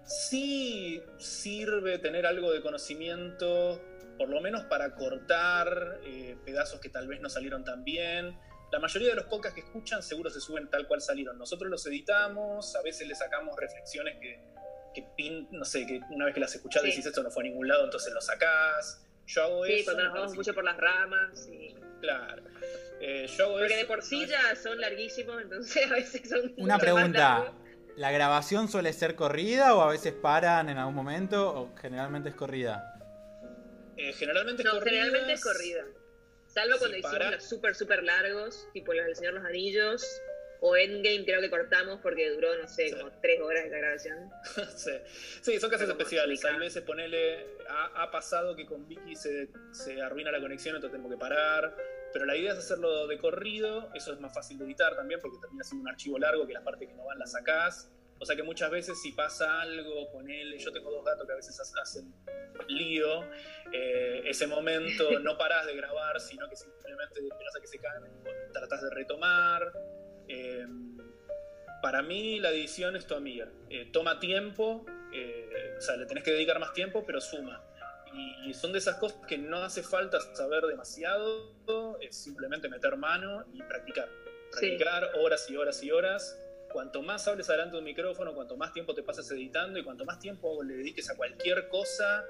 [SPEAKER 3] sí sirve tener algo de conocimiento por lo menos para cortar eh, pedazos que tal vez no salieron tan bien. La mayoría de los podcasts que escuchan seguro se suben tal cual salieron. Nosotros los editamos, a veces le sacamos reflexiones que, pin, no sé, que una vez que las escuchás decís esto no fue a ningún lado, entonces lo sacás. Yo hago
[SPEAKER 4] sí, cuando nos vamos mucho por las ramas.
[SPEAKER 3] Claro. Eh, yo
[SPEAKER 4] Porque de por sí ya son larguísimos, entonces a veces son. *laughs*
[SPEAKER 1] Una pregunta. ¿La grabación suele ser corrida o a veces paran en algún momento o generalmente es corrida?
[SPEAKER 3] Eh, generalmente,
[SPEAKER 4] no, generalmente es corrida. Salvo cuando hicimos los súper, súper largos, tipo los del Señor los Anillos, o Endgame creo que cortamos porque duró, no sé, como tres horas de la grabación. *laughs*
[SPEAKER 3] sí. son casos especiales. A veces ponele, ha, pasado que con Vicky se, se, arruina la conexión, entonces tenemos que parar. Pero la idea es hacerlo de corrido, eso es más fácil de editar también porque termina siendo un archivo largo que las partes que no van las sacás. O sea que muchas veces si pasa algo, ponele, yo tengo dos gatos que a veces hacen lío, eh, ese momento *laughs* no parás de grabar, sino que simplemente esperas a que se caen, tratás de retomar. Eh, para mí la edición es tu amiga. Eh, toma tiempo, o sea, le tenés que dedicar más tiempo, pero suma. Y, son de esas cosas que no hace falta saber demasiado, es simplemente meter mano y practicar. Practicar horas y horas y horas cuanto más hables adelante de un micrófono, cuanto más tiempo te pases editando y cuanto más tiempo le dediques a cualquier cosa,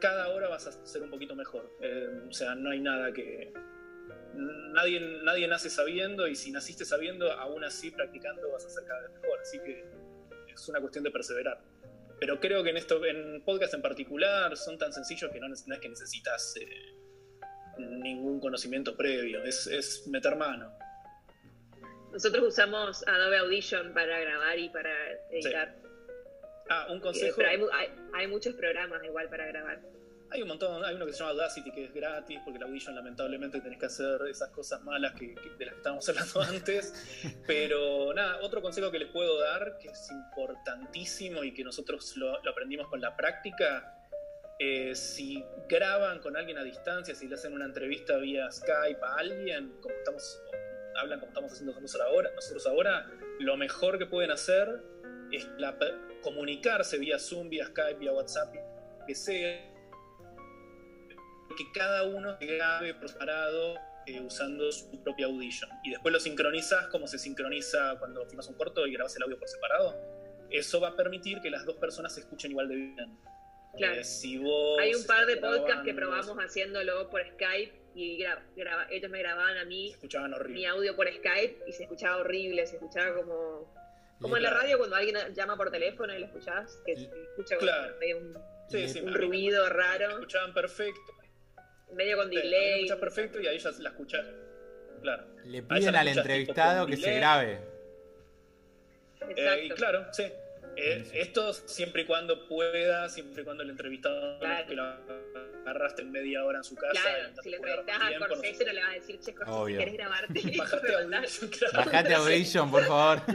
[SPEAKER 3] cada hora vas a ser un poquito mejor. Eh, o sea, no hay nada que... Nadie, nadie nace sabiendo y si naciste sabiendo, aún así practicando vas a ser cada vez mejor. Así que es una cuestión de perseverar. Pero creo que en esto, en podcast en particular, son tan sencillos que no, es que necesitas eh, ningún conocimiento previo, es, es meter mano.
[SPEAKER 4] Nosotros usamos Adobe Audition para grabar y para editar.
[SPEAKER 3] Ah, un consejo.
[SPEAKER 4] Pero hay, muchos programas igual para grabar.
[SPEAKER 3] Hay un montón, hay uno que se llama Audacity que es gratis, porque el Audition lamentablemente tenés que hacer esas cosas malas que, de las que estábamos *laughs* hablando antes. Pero nada, otro consejo que les puedo dar, que es importantísimo y que nosotros lo, aprendimos con la práctica, eh, si graban con alguien a distancia, si le hacen una entrevista vía Skype a alguien, como estamos hablan como estamos haciendo nosotros ahora, nosotros ahora, lo mejor que pueden hacer es comunicarse vía Zoom, vía Skype, vía WhatsApp, que sea, que cada uno se grabe preparado eh, usando su propia Audition. Y después lo sincronizas como se sincroniza cuando filmas un corto y grabas el audio por separado. Eso va a permitir que las dos personas se escuchen igual de bien.
[SPEAKER 4] Claro. Eh, si Hay un par de podcasts que probamos haciéndolo por Skype y ellos me grababan a mí mi audio por Skype y se escuchaba horrible, se escuchaba como como en la radio cuando alguien llama por teléfono y lo escuchás, que se escucha un, ruido raro.
[SPEAKER 3] Escuchaban perfecto.
[SPEAKER 4] Medio con delay.
[SPEAKER 3] Escuchas perfecto y ahí ya la escuchas. Claro.
[SPEAKER 1] Le piden al entrevistado que se grabe.
[SPEAKER 3] Eh, y claro, sí. Eh, esto siempre y cuando pueda, siempre y cuando el entrevistado que lo agarraste en media hora en su casa.
[SPEAKER 4] Claro, si le entrevistas a Corsese no le vas a decir, che, Corsese, ¿querés grabarte? *laughs*
[SPEAKER 3] Bajate Audition, *laughs* claro.
[SPEAKER 1] Bajate Audition, por favor. *laughs*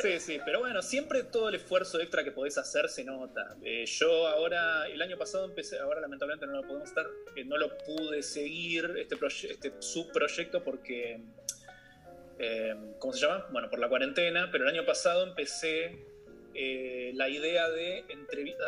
[SPEAKER 3] Sí, sí, pero bueno, siempre todo el esfuerzo extra que podés hacer se nota. Eh, yo ahora, el año pasado empecé, ahora lamentablemente no lo podemos estar, eh, no lo pude seguir este, este subproyecto porque eh, ¿cómo se llama? Bueno, por la cuarentena, pero el año pasado empecé eh, la idea de,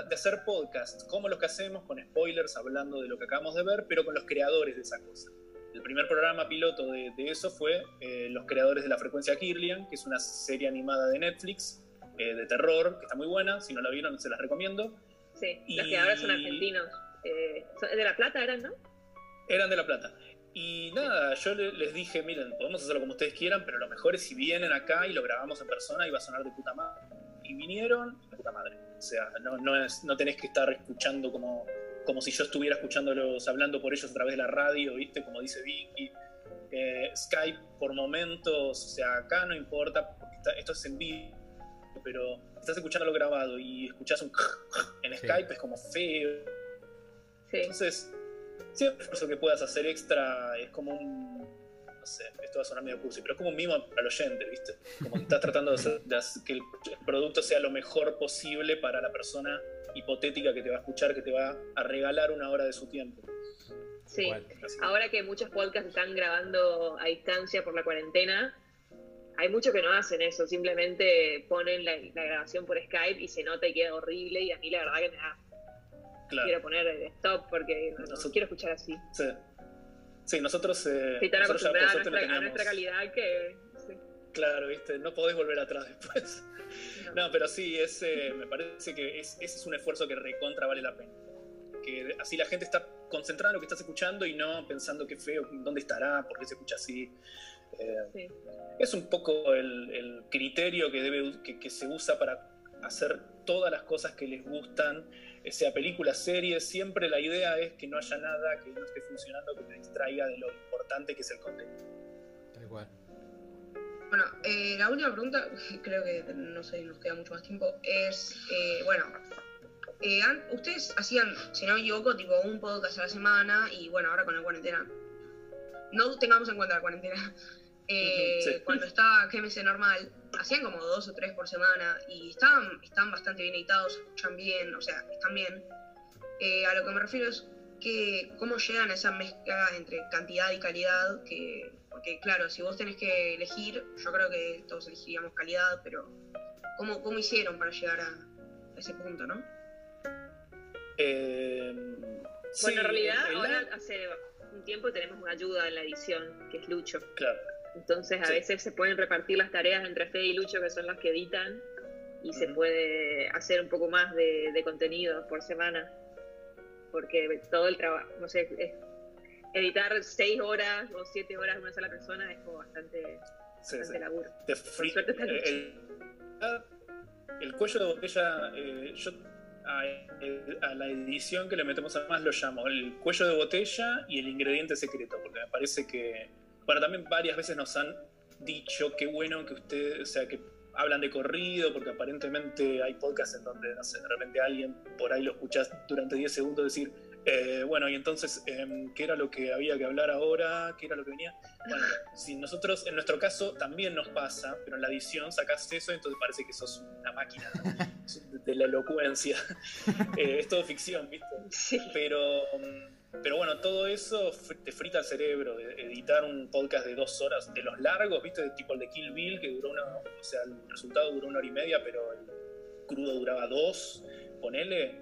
[SPEAKER 3] de hacer podcast, como los que hacemos, con spoilers, hablando de lo que acabamos de ver, pero con los creadores de esa cosa. El primer programa piloto de, eso fue eh, los creadores de La Frecuencia Kirlian, que es una serie animada de Netflix, eh, de terror, que está muy buena. Si no la vieron, se las recomiendo.
[SPEAKER 4] Sí,
[SPEAKER 3] Y-
[SPEAKER 4] los que ahora son argentinos. De La Plata eran, ¿no?
[SPEAKER 3] Eran de La Plata. Y nada, yo le- les dije, miren, podemos hacerlo como ustedes quieran, pero lo mejor es si vienen acá y lo grabamos en persona y va a sonar de puta madre. Y vinieron, de puta madre. O sea, no, no, es, no tenés que estar escuchando como, como si yo estuviera escuchándolos, hablando por ellos a través de la radio, ¿viste? Como dice Vicky. Eh, Skype por momentos, o sea, acá no importa, porque está- esto es en vivo, pero estás escuchando lo grabado y escuchás un *laughs* en
[SPEAKER 1] Sí.
[SPEAKER 3] Skype es como feo.
[SPEAKER 4] Sí.
[SPEAKER 3] Entonces, siempre esfuerzo que puedas hacer extra es como un. No sé, esto va a sonar medio cursi, pero es como un mimo al oyente, ¿viste? Como que estás tratando de hacer, de hacer que el producto sea lo mejor posible para la persona hipotética que te va a escuchar, que te va a regalar una hora de su tiempo.
[SPEAKER 4] Sí. Ahora que muchos podcasts están grabando a distancia por la cuarentena, hay muchos que no hacen eso, simplemente ponen la, la grabación por Skype y se nota y queda horrible y a mí la verdad que me da,
[SPEAKER 3] Claro.
[SPEAKER 4] quiero poner stop porque no, no
[SPEAKER 3] Nosotros-
[SPEAKER 4] quiero escuchar así.
[SPEAKER 3] Sí. Sí, nosotros, eh,
[SPEAKER 4] tan
[SPEAKER 3] nosotros ya por
[SPEAKER 4] a
[SPEAKER 3] suerte no
[SPEAKER 4] nuestra, a
[SPEAKER 3] teníamos.
[SPEAKER 4] nuestra calidad que... sí,
[SPEAKER 3] Claro, ¿viste? No podés volver atrás después.
[SPEAKER 4] no.
[SPEAKER 3] No, pero sí, es, eh, me parece que es, ese es un esfuerzo que recontra vale la pena. Que así la gente está concentrada en lo que estás escuchando y no pensando qué feo, dónde estará, por qué se escucha así. Eh,
[SPEAKER 4] Sí.
[SPEAKER 3] es un poco el, el criterio que, debe, que, que se usa para hacer todas las cosas que les gustan, sea películas, series, siempre la idea es que no haya nada que no esté funcionando que te distraiga de lo importante que es el contenido.
[SPEAKER 1] Tal cual.
[SPEAKER 2] Bueno, eh, la última pregunta, *laughs* creo que no sé, nos queda mucho más tiempo, es, eh, bueno, eh, ustedes hacían, si no me equivoco, tipo un podcast a la semana y bueno, ahora con la cuarentena, no tengamos en cuenta la cuarentena, *laughs* eh,
[SPEAKER 3] sí.
[SPEAKER 2] cuando estaba GMC normal, hacían como dos o tres por semana y estaban, están bastante bien editados, escuchan bien, o sea, están bien. Eh, a lo que me refiero es que cómo llegan a esa mezcla entre cantidad y calidad, que, porque claro, si vos tenés que elegir, yo creo que todos elegiríamos calidad, pero ¿cómo, cómo hicieron para llegar a, ese punto, no?
[SPEAKER 3] Eh, sí,
[SPEAKER 4] Bueno, en realidad
[SPEAKER 3] el-
[SPEAKER 4] ahora hace un tiempo tenemos una ayuda en la edición, que es Lucho.
[SPEAKER 3] Claro.
[SPEAKER 4] Entonces a
[SPEAKER 3] Sí.
[SPEAKER 4] veces se pueden repartir las tareas entre Fede y Lucho, que son los que editan, y se puede hacer un poco más de, de contenido por semana. Porque todo el trabajo, no sé, es- editar seis horas o siete horas de una sola persona es como bastante,
[SPEAKER 3] Sí,
[SPEAKER 4] bastante
[SPEAKER 3] sí.
[SPEAKER 4] laburo.
[SPEAKER 3] Fri-
[SPEAKER 4] suerte está
[SPEAKER 3] eh, el, el cuello de botella, eh, yo a, a la edición que le metemos además lo llamo el cuello de botella y el ingrediente secreto, porque me parece que, bueno, también varias veces nos han dicho qué bueno que ustedes, o sea, que hablan de corrido, porque aparentemente hay podcasts en donde, no sé, de repente alguien por ahí lo escuchas durante 10 segundos decir, eh, bueno, y entonces, em, ¿qué era lo que había que hablar ahora? ¿Qué era lo que venía? Bueno, si nosotros, en nuestro caso, también nos pasa, pero en la edición sacás eso, entonces parece que sos una máquina *laughs* de la elocuencia. *laughs* Eh, es todo ficción, ¿viste?
[SPEAKER 4] Sí.
[SPEAKER 3] Pero, mm, pero bueno, todo eso te frita el cerebro. de editar un podcast de dos horas, de los largos, ¿viste? Tipo el de Kill Bill, que duró una. O sea, el resultado duró una hora y media, pero el crudo duraba dos. Ponele.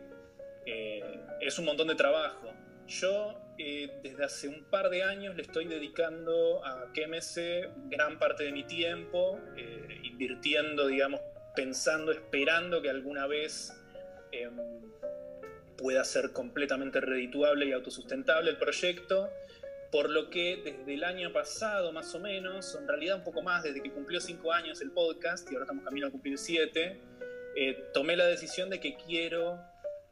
[SPEAKER 3] eh, es un montón de trabajo. Yo, eh, desde hace un par de años, le estoy dedicando a KMS gran parte de mi tiempo, eh, invirtiendo, digamos, pensando, esperando que alguna vez. Pueda ser completamente redituable y autosustentable el proyecto, por lo que desde el año pasado más o menos, en realidad un poco más, desde que cumplió cinco años el podcast y ahora estamos camino a cumplir siete, eh, tomé la decisión de que quiero,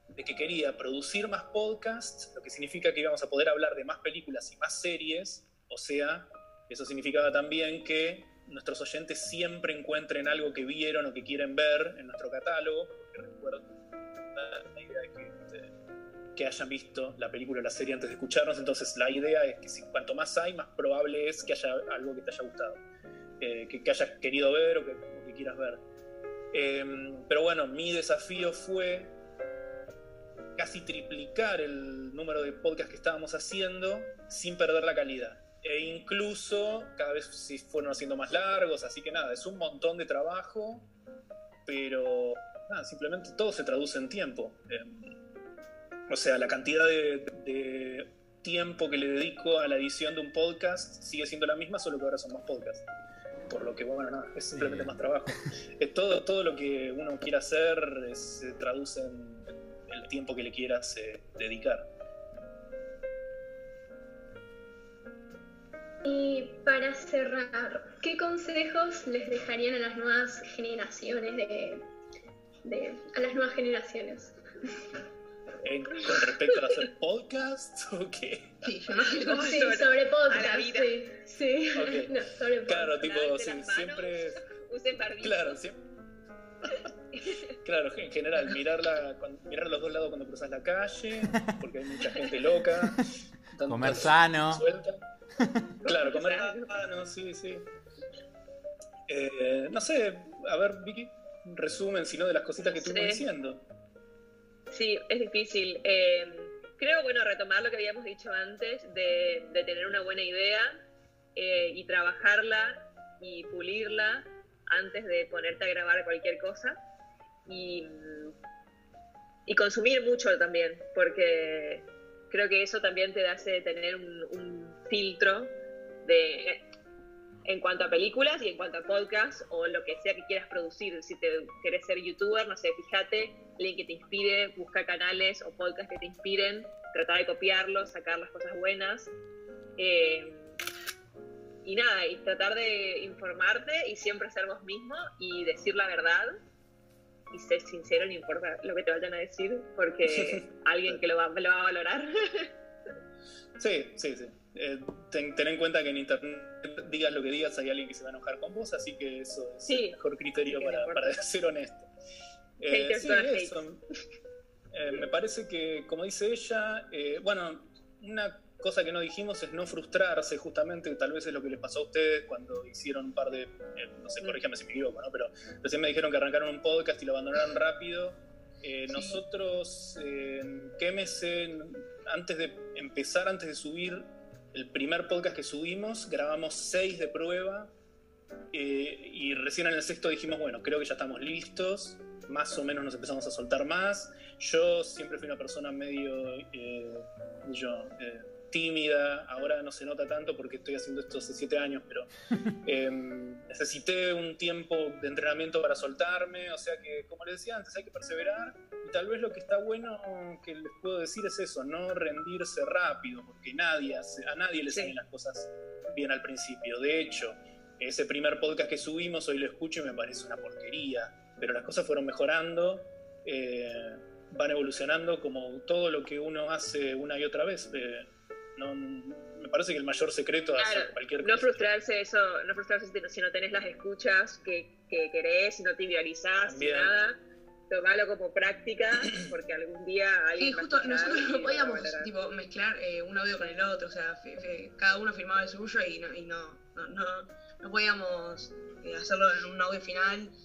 [SPEAKER 3] de que quería producir más podcasts, lo que significa que íbamos a poder hablar de más películas y más series, o sea, eso significaba también que nuestros oyentes siempre encuentren algo que vieron o que quieren ver en nuestro catálogo, porque recuerdo la idea de que, que hayan visto la película o la serie antes de escucharnos. Entonces, la idea es que si, cuanto más hay, más probable es que haya algo que te haya gustado, eh, que, que hayas querido ver o que, o que quieras ver. Eh, pero bueno, mi desafío fue casi triplicar el número de podcasts que estábamos haciendo sin perder la calidad. E incluso cada vez se fueron haciendo más largos, así que nada, es un montón de trabajo, pero nada, simplemente todo se traduce en tiempo. Eh, o sea, la cantidad de, de tiempo que le dedico a la edición de un podcast sigue siendo la misma, solo que ahora son más podcasts. por lo que, bueno, no, es simplemente
[SPEAKER 1] Sí.
[SPEAKER 3] más trabajo. Es todo, todo lo que uno quiera hacer eh, se traduce en el tiempo que le quieras eh, dedicar.
[SPEAKER 5] Y para cerrar, ¿qué consejos les dejarían a las nuevas generaciones de, de- a las nuevas generaciones?
[SPEAKER 3] ¿Con respecto a hacer podcast *laughs* o qué?
[SPEAKER 2] Sí, yo no sé *laughs* cómo
[SPEAKER 5] Sí,
[SPEAKER 2] sobre-
[SPEAKER 5] sobre podcast.
[SPEAKER 4] a la vida.
[SPEAKER 5] Sí, sí. *laughs* No, sobre.
[SPEAKER 3] Claro, tipo, sí, siempre...
[SPEAKER 4] Usen barbijo.
[SPEAKER 3] Claro, siempre... Claro, en general, mirar, la, mirar a los dos lados cuando cruzas la calle, porque hay mucha gente loca. tanto-
[SPEAKER 1] Comer sano.
[SPEAKER 3] suelta. Claro, comer sano, sí, sí. Eh, no sé, a ver, Vicky, resumen, si no, de las cositas que estuvimos
[SPEAKER 4] Sí.
[SPEAKER 3] diciendo.
[SPEAKER 4] Sí, es difícil. Eh, creo, bueno, retomar lo que habíamos dicho antes, de, tener una buena idea eh, y trabajarla y pulirla antes de ponerte a grabar cualquier cosa. Y, consumir mucho también, porque creo que eso también te hace tener un filtro de en cuanto a películas y en cuanto a podcast o lo que sea que quieras producir. Si te querés ser youtuber, no sé, fíjate, alguien que te inspire, busca canales o podcasts que te inspiren, trata de copiarlos, sacar las cosas buenas. Eh, y nada, y tratar de informarte y siempre ser vos mismo y decir la verdad y ser sincero, no importa lo que te vayan a decir, porque *laughs* alguien que lo va, lo va a valorar. *laughs*
[SPEAKER 3] Sí, sí, sí. Eh, ten, ten en cuenta que en internet digas lo que digas, hay alguien que se va a enojar con vos, así que eso es
[SPEAKER 4] Sí.
[SPEAKER 3] el mejor criterio
[SPEAKER 4] Sí,
[SPEAKER 3] para, para *laughs* ser honesto. Eh, sí, eso. Eh, me parece que, como dice ella, eh, bueno, una cosa que no dijimos es no frustrarse, justamente, tal vez es lo que les pasó a ustedes cuando hicieron un par de, eh, no sé,
[SPEAKER 4] Mm.
[SPEAKER 3] corríjame si me equivoco, ¿no? Pero recién me dijeron que arrancaron un podcast y lo abandonaron rápido. Eh,
[SPEAKER 2] Sí.
[SPEAKER 3] Nosotros eh, KMS, antes de empezar, antes de subir el primer podcast que subimos, grabamos seis de prueba eh, y recién en el sexto dijimos, bueno, creo que ya estamos listos, más o menos nos empezamos a soltar más. Yo siempre fui una persona medio, eh, yo, eh, tímida, ahora no se nota tanto porque estoy haciendo esto hace siete años, pero *laughs* eh, necesité un tiempo de entrenamiento para soltarme, o sea que, como les decía antes, hay que perseverar tal vez lo que está bueno que les puedo decir es eso, no rendirse rápido, porque nadie hace- a nadie le
[SPEAKER 4] Sí.
[SPEAKER 3] salen las cosas bien al principio. De hecho, ese primer podcast que subimos, hoy lo escucho y me parece una porquería, pero las cosas fueron mejorando, eh, van evolucionando como todo lo que uno hace una y otra vez. eh, no, me parece que el mayor secreto de hacer
[SPEAKER 4] Claro,
[SPEAKER 3] cualquier
[SPEAKER 4] No
[SPEAKER 3] cosa.
[SPEAKER 4] frustrarse eso, no frustrarse si no- no tenés las escuchas que, que querés, si no te
[SPEAKER 3] También.
[SPEAKER 4] nada. Tomalo como práctica, porque algún día alguien
[SPEAKER 2] Sí, justo nosotros no podíamos tipo, mezclar eh, un audio con el otro, o sea, fe- fe- cada uno firmaba el suyo y no, y no, no, no, no podíamos eh, hacerlo en un audio final. *laughs*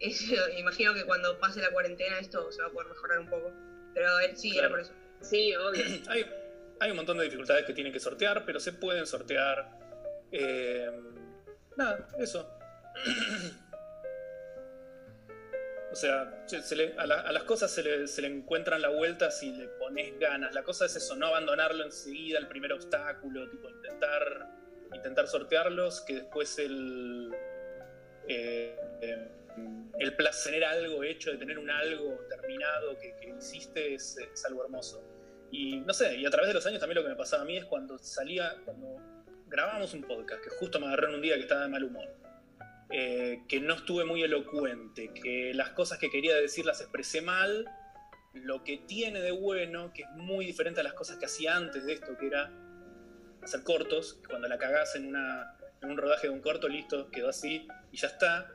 [SPEAKER 2] Es, imagino que cuando pase la cuarentena esto se va a poder mejorar un poco, pero él sí, era por eso.
[SPEAKER 4] Sí, obvio. *clears throat*
[SPEAKER 3] hay, hay un montón de dificultades que tienen que sortear, pero se pueden sortear. Eh, nada, eso. *clears throat* O sea, a, la- las cosas se le, se le encuentran la vuelta si le pones ganas. La cosa es eso, no abandonarlo enseguida, el primer obstáculo, tipo intentar, intentar sortearlos, que después el, eh, eh, el algo hecho, de tener un algo terminado que, que hiciste, es, algo hermoso. Y no sé, y a través de los años también lo que me pasaba a mí es cuando salía, cuando grabábamos un podcast, que justo me agarré en un día que estaba de mal humor, eh, que no estuve muy elocuente, que las cosas que quería decir las expresé mal, lo que tiene de bueno, que es muy diferente a las cosas que hacía antes de esto, que era hacer cortos, que cuando la cagás en, una, en un rodaje de un corto, listo, quedó así y ya está.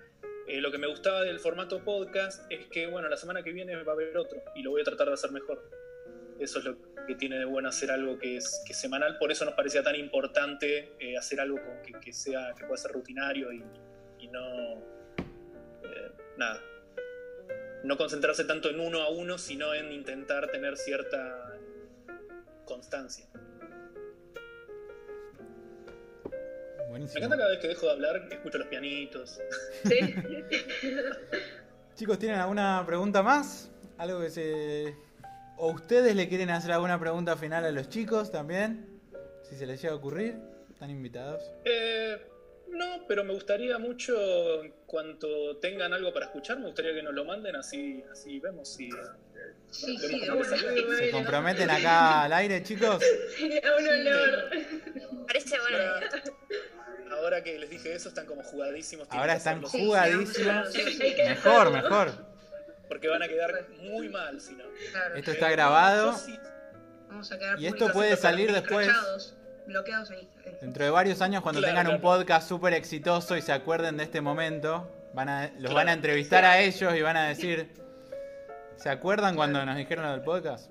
[SPEAKER 3] Eh, lo que me gustaba del formato podcast es que, bueno, la semana que viene va a haber otro y lo voy a tratar de hacer mejor. Eso es lo que tiene de bueno hacer algo que es, que es semanal, por eso nos parecía tan importante eh, hacer algo con- que, que sea, que pueda ser rutinario y, no, eh, nada, no concentrarse tanto en uno a uno, sino en intentar tener cierta constancia. Me
[SPEAKER 1] Buenísimo.
[SPEAKER 3] encanta cada vez que dejo de hablar, escucho los pianitos.
[SPEAKER 4] Sí. *laughs*
[SPEAKER 1] Chicos, ¿tienen alguna pregunta más? ¿Algo que se... ¿O ustedes le quieren hacer alguna pregunta final a los chicos también? Si se les llega a ocurrir, están invitados.
[SPEAKER 3] Eh, No, pero me gustaría mucho, en cuanto tengan algo para escuchar, me gustaría que nos lo manden, así, así vemos si...
[SPEAKER 2] Sí,
[SPEAKER 3] vemos
[SPEAKER 2] sí,
[SPEAKER 3] cómo salió.
[SPEAKER 1] ¿Se comprometen acá al aire, chicos?
[SPEAKER 5] Sería un honor.
[SPEAKER 6] Parece buena idea.
[SPEAKER 3] Ahora, que les dije eso, están como jugadísimos.
[SPEAKER 1] Ahora están
[SPEAKER 2] Sí,
[SPEAKER 1] jugadísimos.
[SPEAKER 2] sí, sí, sí.
[SPEAKER 1] Mejor, mejor.
[SPEAKER 3] Porque van a quedar muy mal, si no.
[SPEAKER 2] Claro.
[SPEAKER 1] Esto está grabado.
[SPEAKER 3] Sí-
[SPEAKER 2] Vamos a quedar
[SPEAKER 1] Y esto puede salir después.
[SPEAKER 2] Bloqueados en Instagram.
[SPEAKER 1] Dentro de varios años, cuando
[SPEAKER 3] Claro,
[SPEAKER 1] tengan un podcast súper exitoso y se acuerden de este momento, van a, los
[SPEAKER 3] Claro.
[SPEAKER 1] van a entrevistar a ellos y van a decir, ¿se acuerdan cuando nos dijeron del podcast?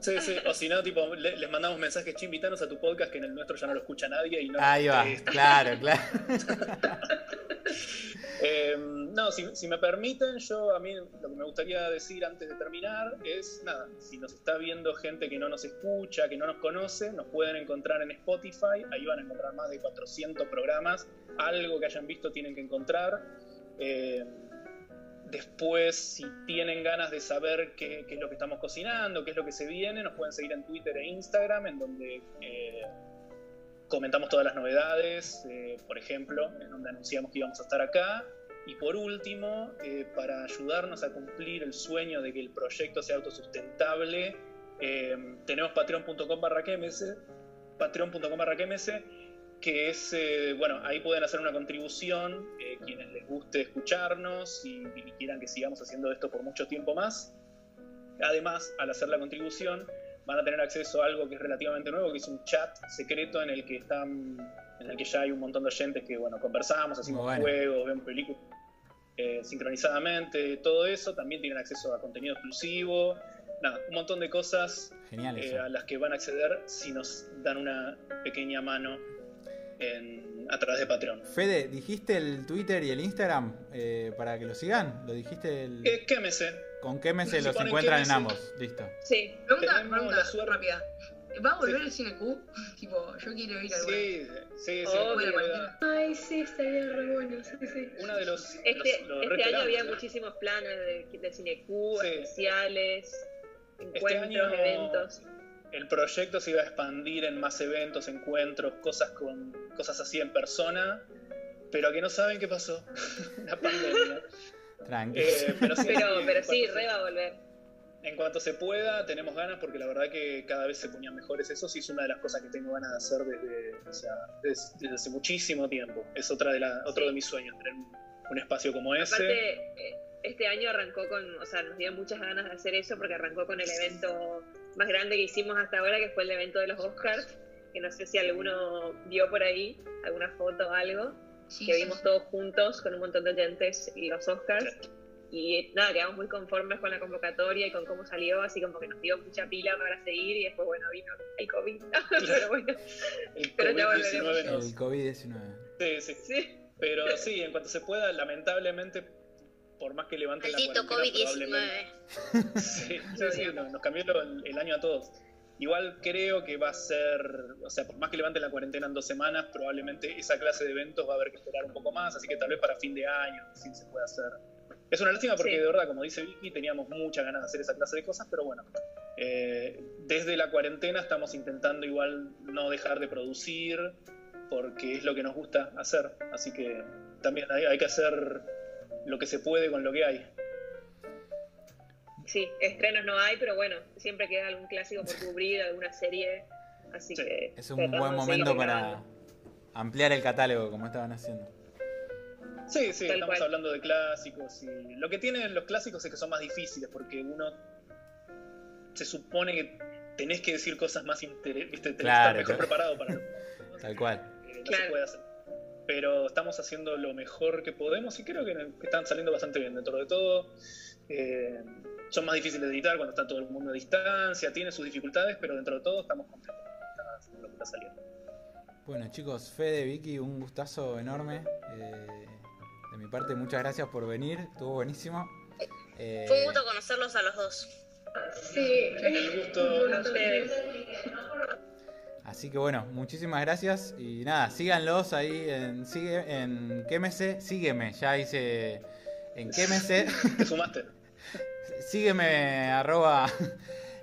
[SPEAKER 3] Sí, sí, o si no, tipo, le- les mandamos mensajes, che, invitanos a tu podcast, que en el nuestro ya no lo escucha nadie y no
[SPEAKER 1] Ahí va, *laughs* claro, claro. *laughs*
[SPEAKER 3] eh, no, si, me permiten, yo a mí lo que me gustaría decir antes de terminar es, nada, si nos está viendo gente que no nos escucha, que no nos conoce, nos pueden encontrar en Spotify, ahí van a encontrar más de 400 programas, algo que hayan visto tienen que encontrar. Eh, Después, si tienen ganas de saber qué, qué es lo que estamos cocinando, qué es lo que se viene, nos pueden seguir en Twitter e Instagram, en donde eh, comentamos todas las novedades, eh, por ejemplo, en donde anunciamos que íbamos a estar acá. Y por último, eh, para ayudarnos a cumplir el sueño de que el proyecto sea autosustentable, eh, tenemos patreon.com barra patreon.com barra que es, eh, bueno, ahí pueden hacer una contribución, eh, quienes les guste escucharnos y, y quieran que sigamos haciendo esto por mucho tiempo más. Además, al hacer la contribución, van a tener acceso a algo que es relativamente nuevo, que es un chat secreto en el que están, en el que ya hay un montón de oyentes que, bueno, conversamos, hacemos
[SPEAKER 1] bueno.
[SPEAKER 3] juegos, vemos películas eh, sincronizadamente, todo eso. También tienen acceso a contenido exclusivo, nada, un montón de cosas
[SPEAKER 1] Genial
[SPEAKER 3] eh, a las que van a acceder si nos dan una pequeña mano en- a través de Patreon.
[SPEAKER 1] Fede, ¿dijiste el Twitter y el Instagram eh, para que lo sigan? ¿Lo dijiste? El...
[SPEAKER 3] Quémese.
[SPEAKER 1] ¿Con qué meses
[SPEAKER 3] se
[SPEAKER 1] los encuentran en ambos? Listo.
[SPEAKER 4] Sí.
[SPEAKER 2] Pregunta, pregunta
[SPEAKER 3] la suerte-
[SPEAKER 2] rápida. ¿Va a volver el cine Q? *laughs* tipo, yo quiero ir a alguna.
[SPEAKER 3] Sí, sí, sí. Pueda.
[SPEAKER 5] Ay, sí, estaría re bueno, sí, sí.
[SPEAKER 3] Uno de los.
[SPEAKER 4] Este,
[SPEAKER 3] los- los
[SPEAKER 4] este año había muchísimos planes de, de Cinecu,
[SPEAKER 3] Sí.
[SPEAKER 4] especiales, encuentros,
[SPEAKER 3] año-
[SPEAKER 4] eventos.
[SPEAKER 3] El proyecto se iba a expandir en más eventos, encuentros, cosas con cosas así en persona, pero que no saben qué pasó. *laughs* La pandemia.
[SPEAKER 1] Tranqui.
[SPEAKER 3] Eh, pero sí,
[SPEAKER 4] Pero,
[SPEAKER 3] en
[SPEAKER 4] pero sí,
[SPEAKER 3] cuanto
[SPEAKER 4] re va a volver.
[SPEAKER 3] En cuanto se pueda, tenemos ganas porque la verdad que cada vez se ponían mejores. Eso sí es una de las cosas que tengo ganas de hacer desde, o sea, des- desde hace muchísimo tiempo. Es otra de la, otro
[SPEAKER 4] Sí.
[SPEAKER 3] de mis sueños, tener un, un espacio como ese.
[SPEAKER 4] Aparte, eh, este año arrancó con, o sea, nos dio muchas ganas de hacer eso porque arrancó con el evento más grande que hicimos hasta ahora, que fue el evento de los Oscars, que no sé si alguno vio por ahí alguna foto o algo,
[SPEAKER 2] Sí,
[SPEAKER 4] que vimos
[SPEAKER 2] sí.
[SPEAKER 4] todos juntos con un montón de oyentes y los Oscars. Y nada, quedamos muy conformes con la convocatoria y con cómo salió, así como que nos dio mucha pila para seguir y después, bueno, vino el COVID. *laughs* Pero bueno,
[SPEAKER 3] El
[SPEAKER 4] pero ya
[SPEAKER 3] COVID-19
[SPEAKER 4] volveremos.
[SPEAKER 3] nos-
[SPEAKER 1] El COVID-19.
[SPEAKER 3] Sí, sí.
[SPEAKER 4] sí.
[SPEAKER 3] Pero sí, en cuanto se pueda, lamentablemente, por más que levanten la
[SPEAKER 6] Maldito
[SPEAKER 3] cuarentena,
[SPEAKER 6] COVID-19.
[SPEAKER 3] probablemente- *laughs* Sí, sí, sí, nos, nos cambió lo- el, año a todos. Igual creo que va a ser, o sea, por más que levanten la cuarentena en dos semanas, probablemente esa clase de eventos va a haber que esperar un poco más, así que tal vez para fin de año sí se puede hacer. Es una lástima porque
[SPEAKER 4] Sí.
[SPEAKER 3] de verdad, como dice Vicky, teníamos muchas ganas de hacer esa clase de cosas, pero bueno, eh, desde la cuarentena estamos intentando igual no dejar de producir, porque es lo que nos gusta hacer, así que también hay, hay que hacer lo que se puede con lo que hay.
[SPEAKER 4] Sí, estrenos no hay, pero bueno, siempre queda algún clásico por cubrir, alguna serie. Así
[SPEAKER 3] Sí.
[SPEAKER 4] que.
[SPEAKER 1] Es un buen momento para
[SPEAKER 4] grabando.
[SPEAKER 1] ampliar el catálogo, como estaban haciendo.
[SPEAKER 3] Sí, sí,
[SPEAKER 4] Tal
[SPEAKER 3] estamos
[SPEAKER 4] cual.
[SPEAKER 3] hablando de clásicos y lo que tienen los clásicos es que son más difíciles porque uno se supone que tenés que decir cosas más interesantes, ¿viste? Tenés
[SPEAKER 1] Claro,
[SPEAKER 3] que estar mejor
[SPEAKER 1] claro.
[SPEAKER 3] preparado para *laughs* lo
[SPEAKER 1] Tal cual.
[SPEAKER 3] no
[SPEAKER 4] Claro.
[SPEAKER 3] se puede hacer. Pero estamos haciendo lo mejor que podemos y creo que están saliendo bastante bien dentro de todo. Eh, son más difíciles de editar cuando está todo el mundo a distancia, tiene sus dificultades, pero dentro de todo estamos contentos con lo que está- saliendo.
[SPEAKER 1] Bueno, chicos, Fede, Vicky, un gustazo enorme. Eh, de mi parte, muchas gracias por venir. Estuvo buenísimo. Eh,
[SPEAKER 6] Fue un gusto conocerlos a los dos.
[SPEAKER 5] Sí.
[SPEAKER 3] El gusto
[SPEAKER 4] A ustedes.
[SPEAKER 1] Así que bueno, muchísimas gracias. Y nada, síganlos ahí en, sigue, en Quémese. Sígueme, ya hice en Quémese.
[SPEAKER 3] ¿Te sumaste?
[SPEAKER 1] Sígueme, arroba *laughs*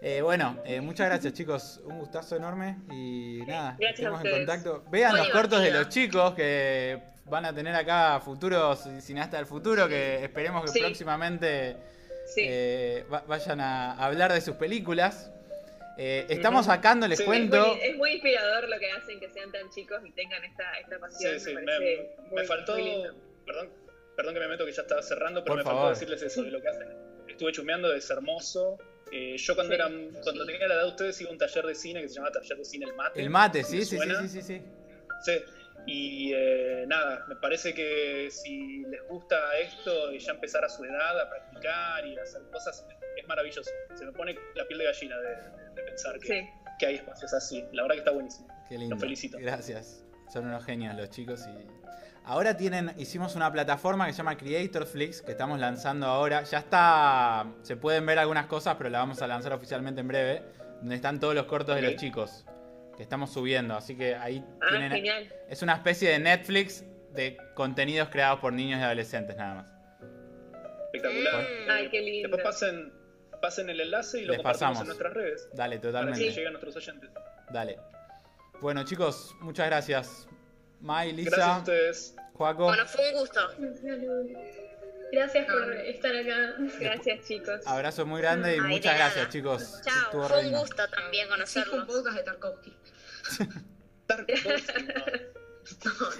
[SPEAKER 1] Eh, bueno, eh, muchas gracias chicos, un gustazo enorme y nada,
[SPEAKER 4] Gracias a
[SPEAKER 1] estemos en contacto. Vean
[SPEAKER 6] Muy
[SPEAKER 1] los cortos de los chicos que van a tener acá futuros cineastas del futuro que esperemos que
[SPEAKER 4] Sí.
[SPEAKER 1] próximamente
[SPEAKER 4] Sí.
[SPEAKER 1] eh, va- vayan a hablar de sus películas. Eh, estamos sacando, les
[SPEAKER 3] Sí,
[SPEAKER 4] es,
[SPEAKER 1] cuento.
[SPEAKER 4] muy, es muy inspirador lo que hacen que sean tan chicos y tengan esta, esta pasión.
[SPEAKER 3] Sí, sí,
[SPEAKER 4] me,
[SPEAKER 3] me,
[SPEAKER 4] parece
[SPEAKER 3] me
[SPEAKER 4] muy-
[SPEAKER 3] faltó.
[SPEAKER 4] muy lindo.
[SPEAKER 3] Perdón, perdón que me meto que ya estaba cerrando, pero
[SPEAKER 1] Por
[SPEAKER 3] me
[SPEAKER 1] favor.
[SPEAKER 3] faltó decirles eso de lo que hacen. Estuve chumeando, es hermoso. Eh, yo cuando
[SPEAKER 4] Sí.
[SPEAKER 3] era cuando tenía la edad de ustedes iba a un taller de cine que se llamaba Taller de Cine El Mate.
[SPEAKER 1] El mate,
[SPEAKER 3] ¿Me
[SPEAKER 1] sí, sí, sí, sí, sí, sí.
[SPEAKER 3] Sí. Y eh, nada, me parece que si les gusta esto y ya empezar a su edad a practicar y a hacer cosas, es maravilloso. Se me pone la piel de gallina de, de- de pensar que,
[SPEAKER 4] Sí.
[SPEAKER 3] que hay espacios así. La verdad que está buenísimo.
[SPEAKER 1] Qué lindo.
[SPEAKER 3] Los felicito.
[SPEAKER 1] Gracias. Son unos genios los chicos y ahora tienen hicimos una plataforma que se llama Creatorflix que estamos lanzando ahora. Ya está se pueden ver algunas cosas, pero la vamos a lanzar oficialmente en breve, donde están todos los cortos de los chicos que estamos subiendo, así que ahí
[SPEAKER 4] Ah,
[SPEAKER 1] tienen
[SPEAKER 4] genial.
[SPEAKER 1] es una especie de Netflix de contenidos creados por niños y adolescentes nada más.
[SPEAKER 3] Espectacular.
[SPEAKER 6] Mm.
[SPEAKER 4] Ay, qué lindo.
[SPEAKER 3] Después pasen, pasen el enlace y lo
[SPEAKER 1] Les
[SPEAKER 3] compartimos
[SPEAKER 1] pasamos.
[SPEAKER 3] en nuestras redes.
[SPEAKER 1] Dale,
[SPEAKER 3] Para que
[SPEAKER 1] totalmente.
[SPEAKER 3] llegue a nuestros oyentes.
[SPEAKER 1] Dale. Bueno, chicos, muchas gracias. Mai,
[SPEAKER 3] Gracias a
[SPEAKER 1] Lisa,
[SPEAKER 3] ustedes.
[SPEAKER 1] Joaco.
[SPEAKER 6] Bueno, fue un gusto.
[SPEAKER 5] Gracias por estar acá.
[SPEAKER 4] Gracias, chicos.
[SPEAKER 1] Abrazo muy grande y
[SPEAKER 6] Ay,
[SPEAKER 1] muchas
[SPEAKER 6] nada.
[SPEAKER 1] gracias, chicos.
[SPEAKER 6] Chao.
[SPEAKER 1] Estuvo
[SPEAKER 6] Fue
[SPEAKER 1] re
[SPEAKER 6] un gusto también
[SPEAKER 2] Sí, fue un
[SPEAKER 6] conocerlos.
[SPEAKER 2] podcast de Tarkovsky.
[SPEAKER 3] Tarkovsky,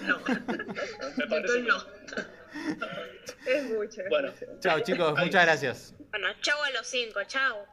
[SPEAKER 2] No, *laughs* no.
[SPEAKER 3] me parece
[SPEAKER 2] no.
[SPEAKER 4] Es mucho.
[SPEAKER 3] Bueno.
[SPEAKER 1] Chao, chicos, muchas gracias.
[SPEAKER 6] Bueno, chao a los cinco. Chao.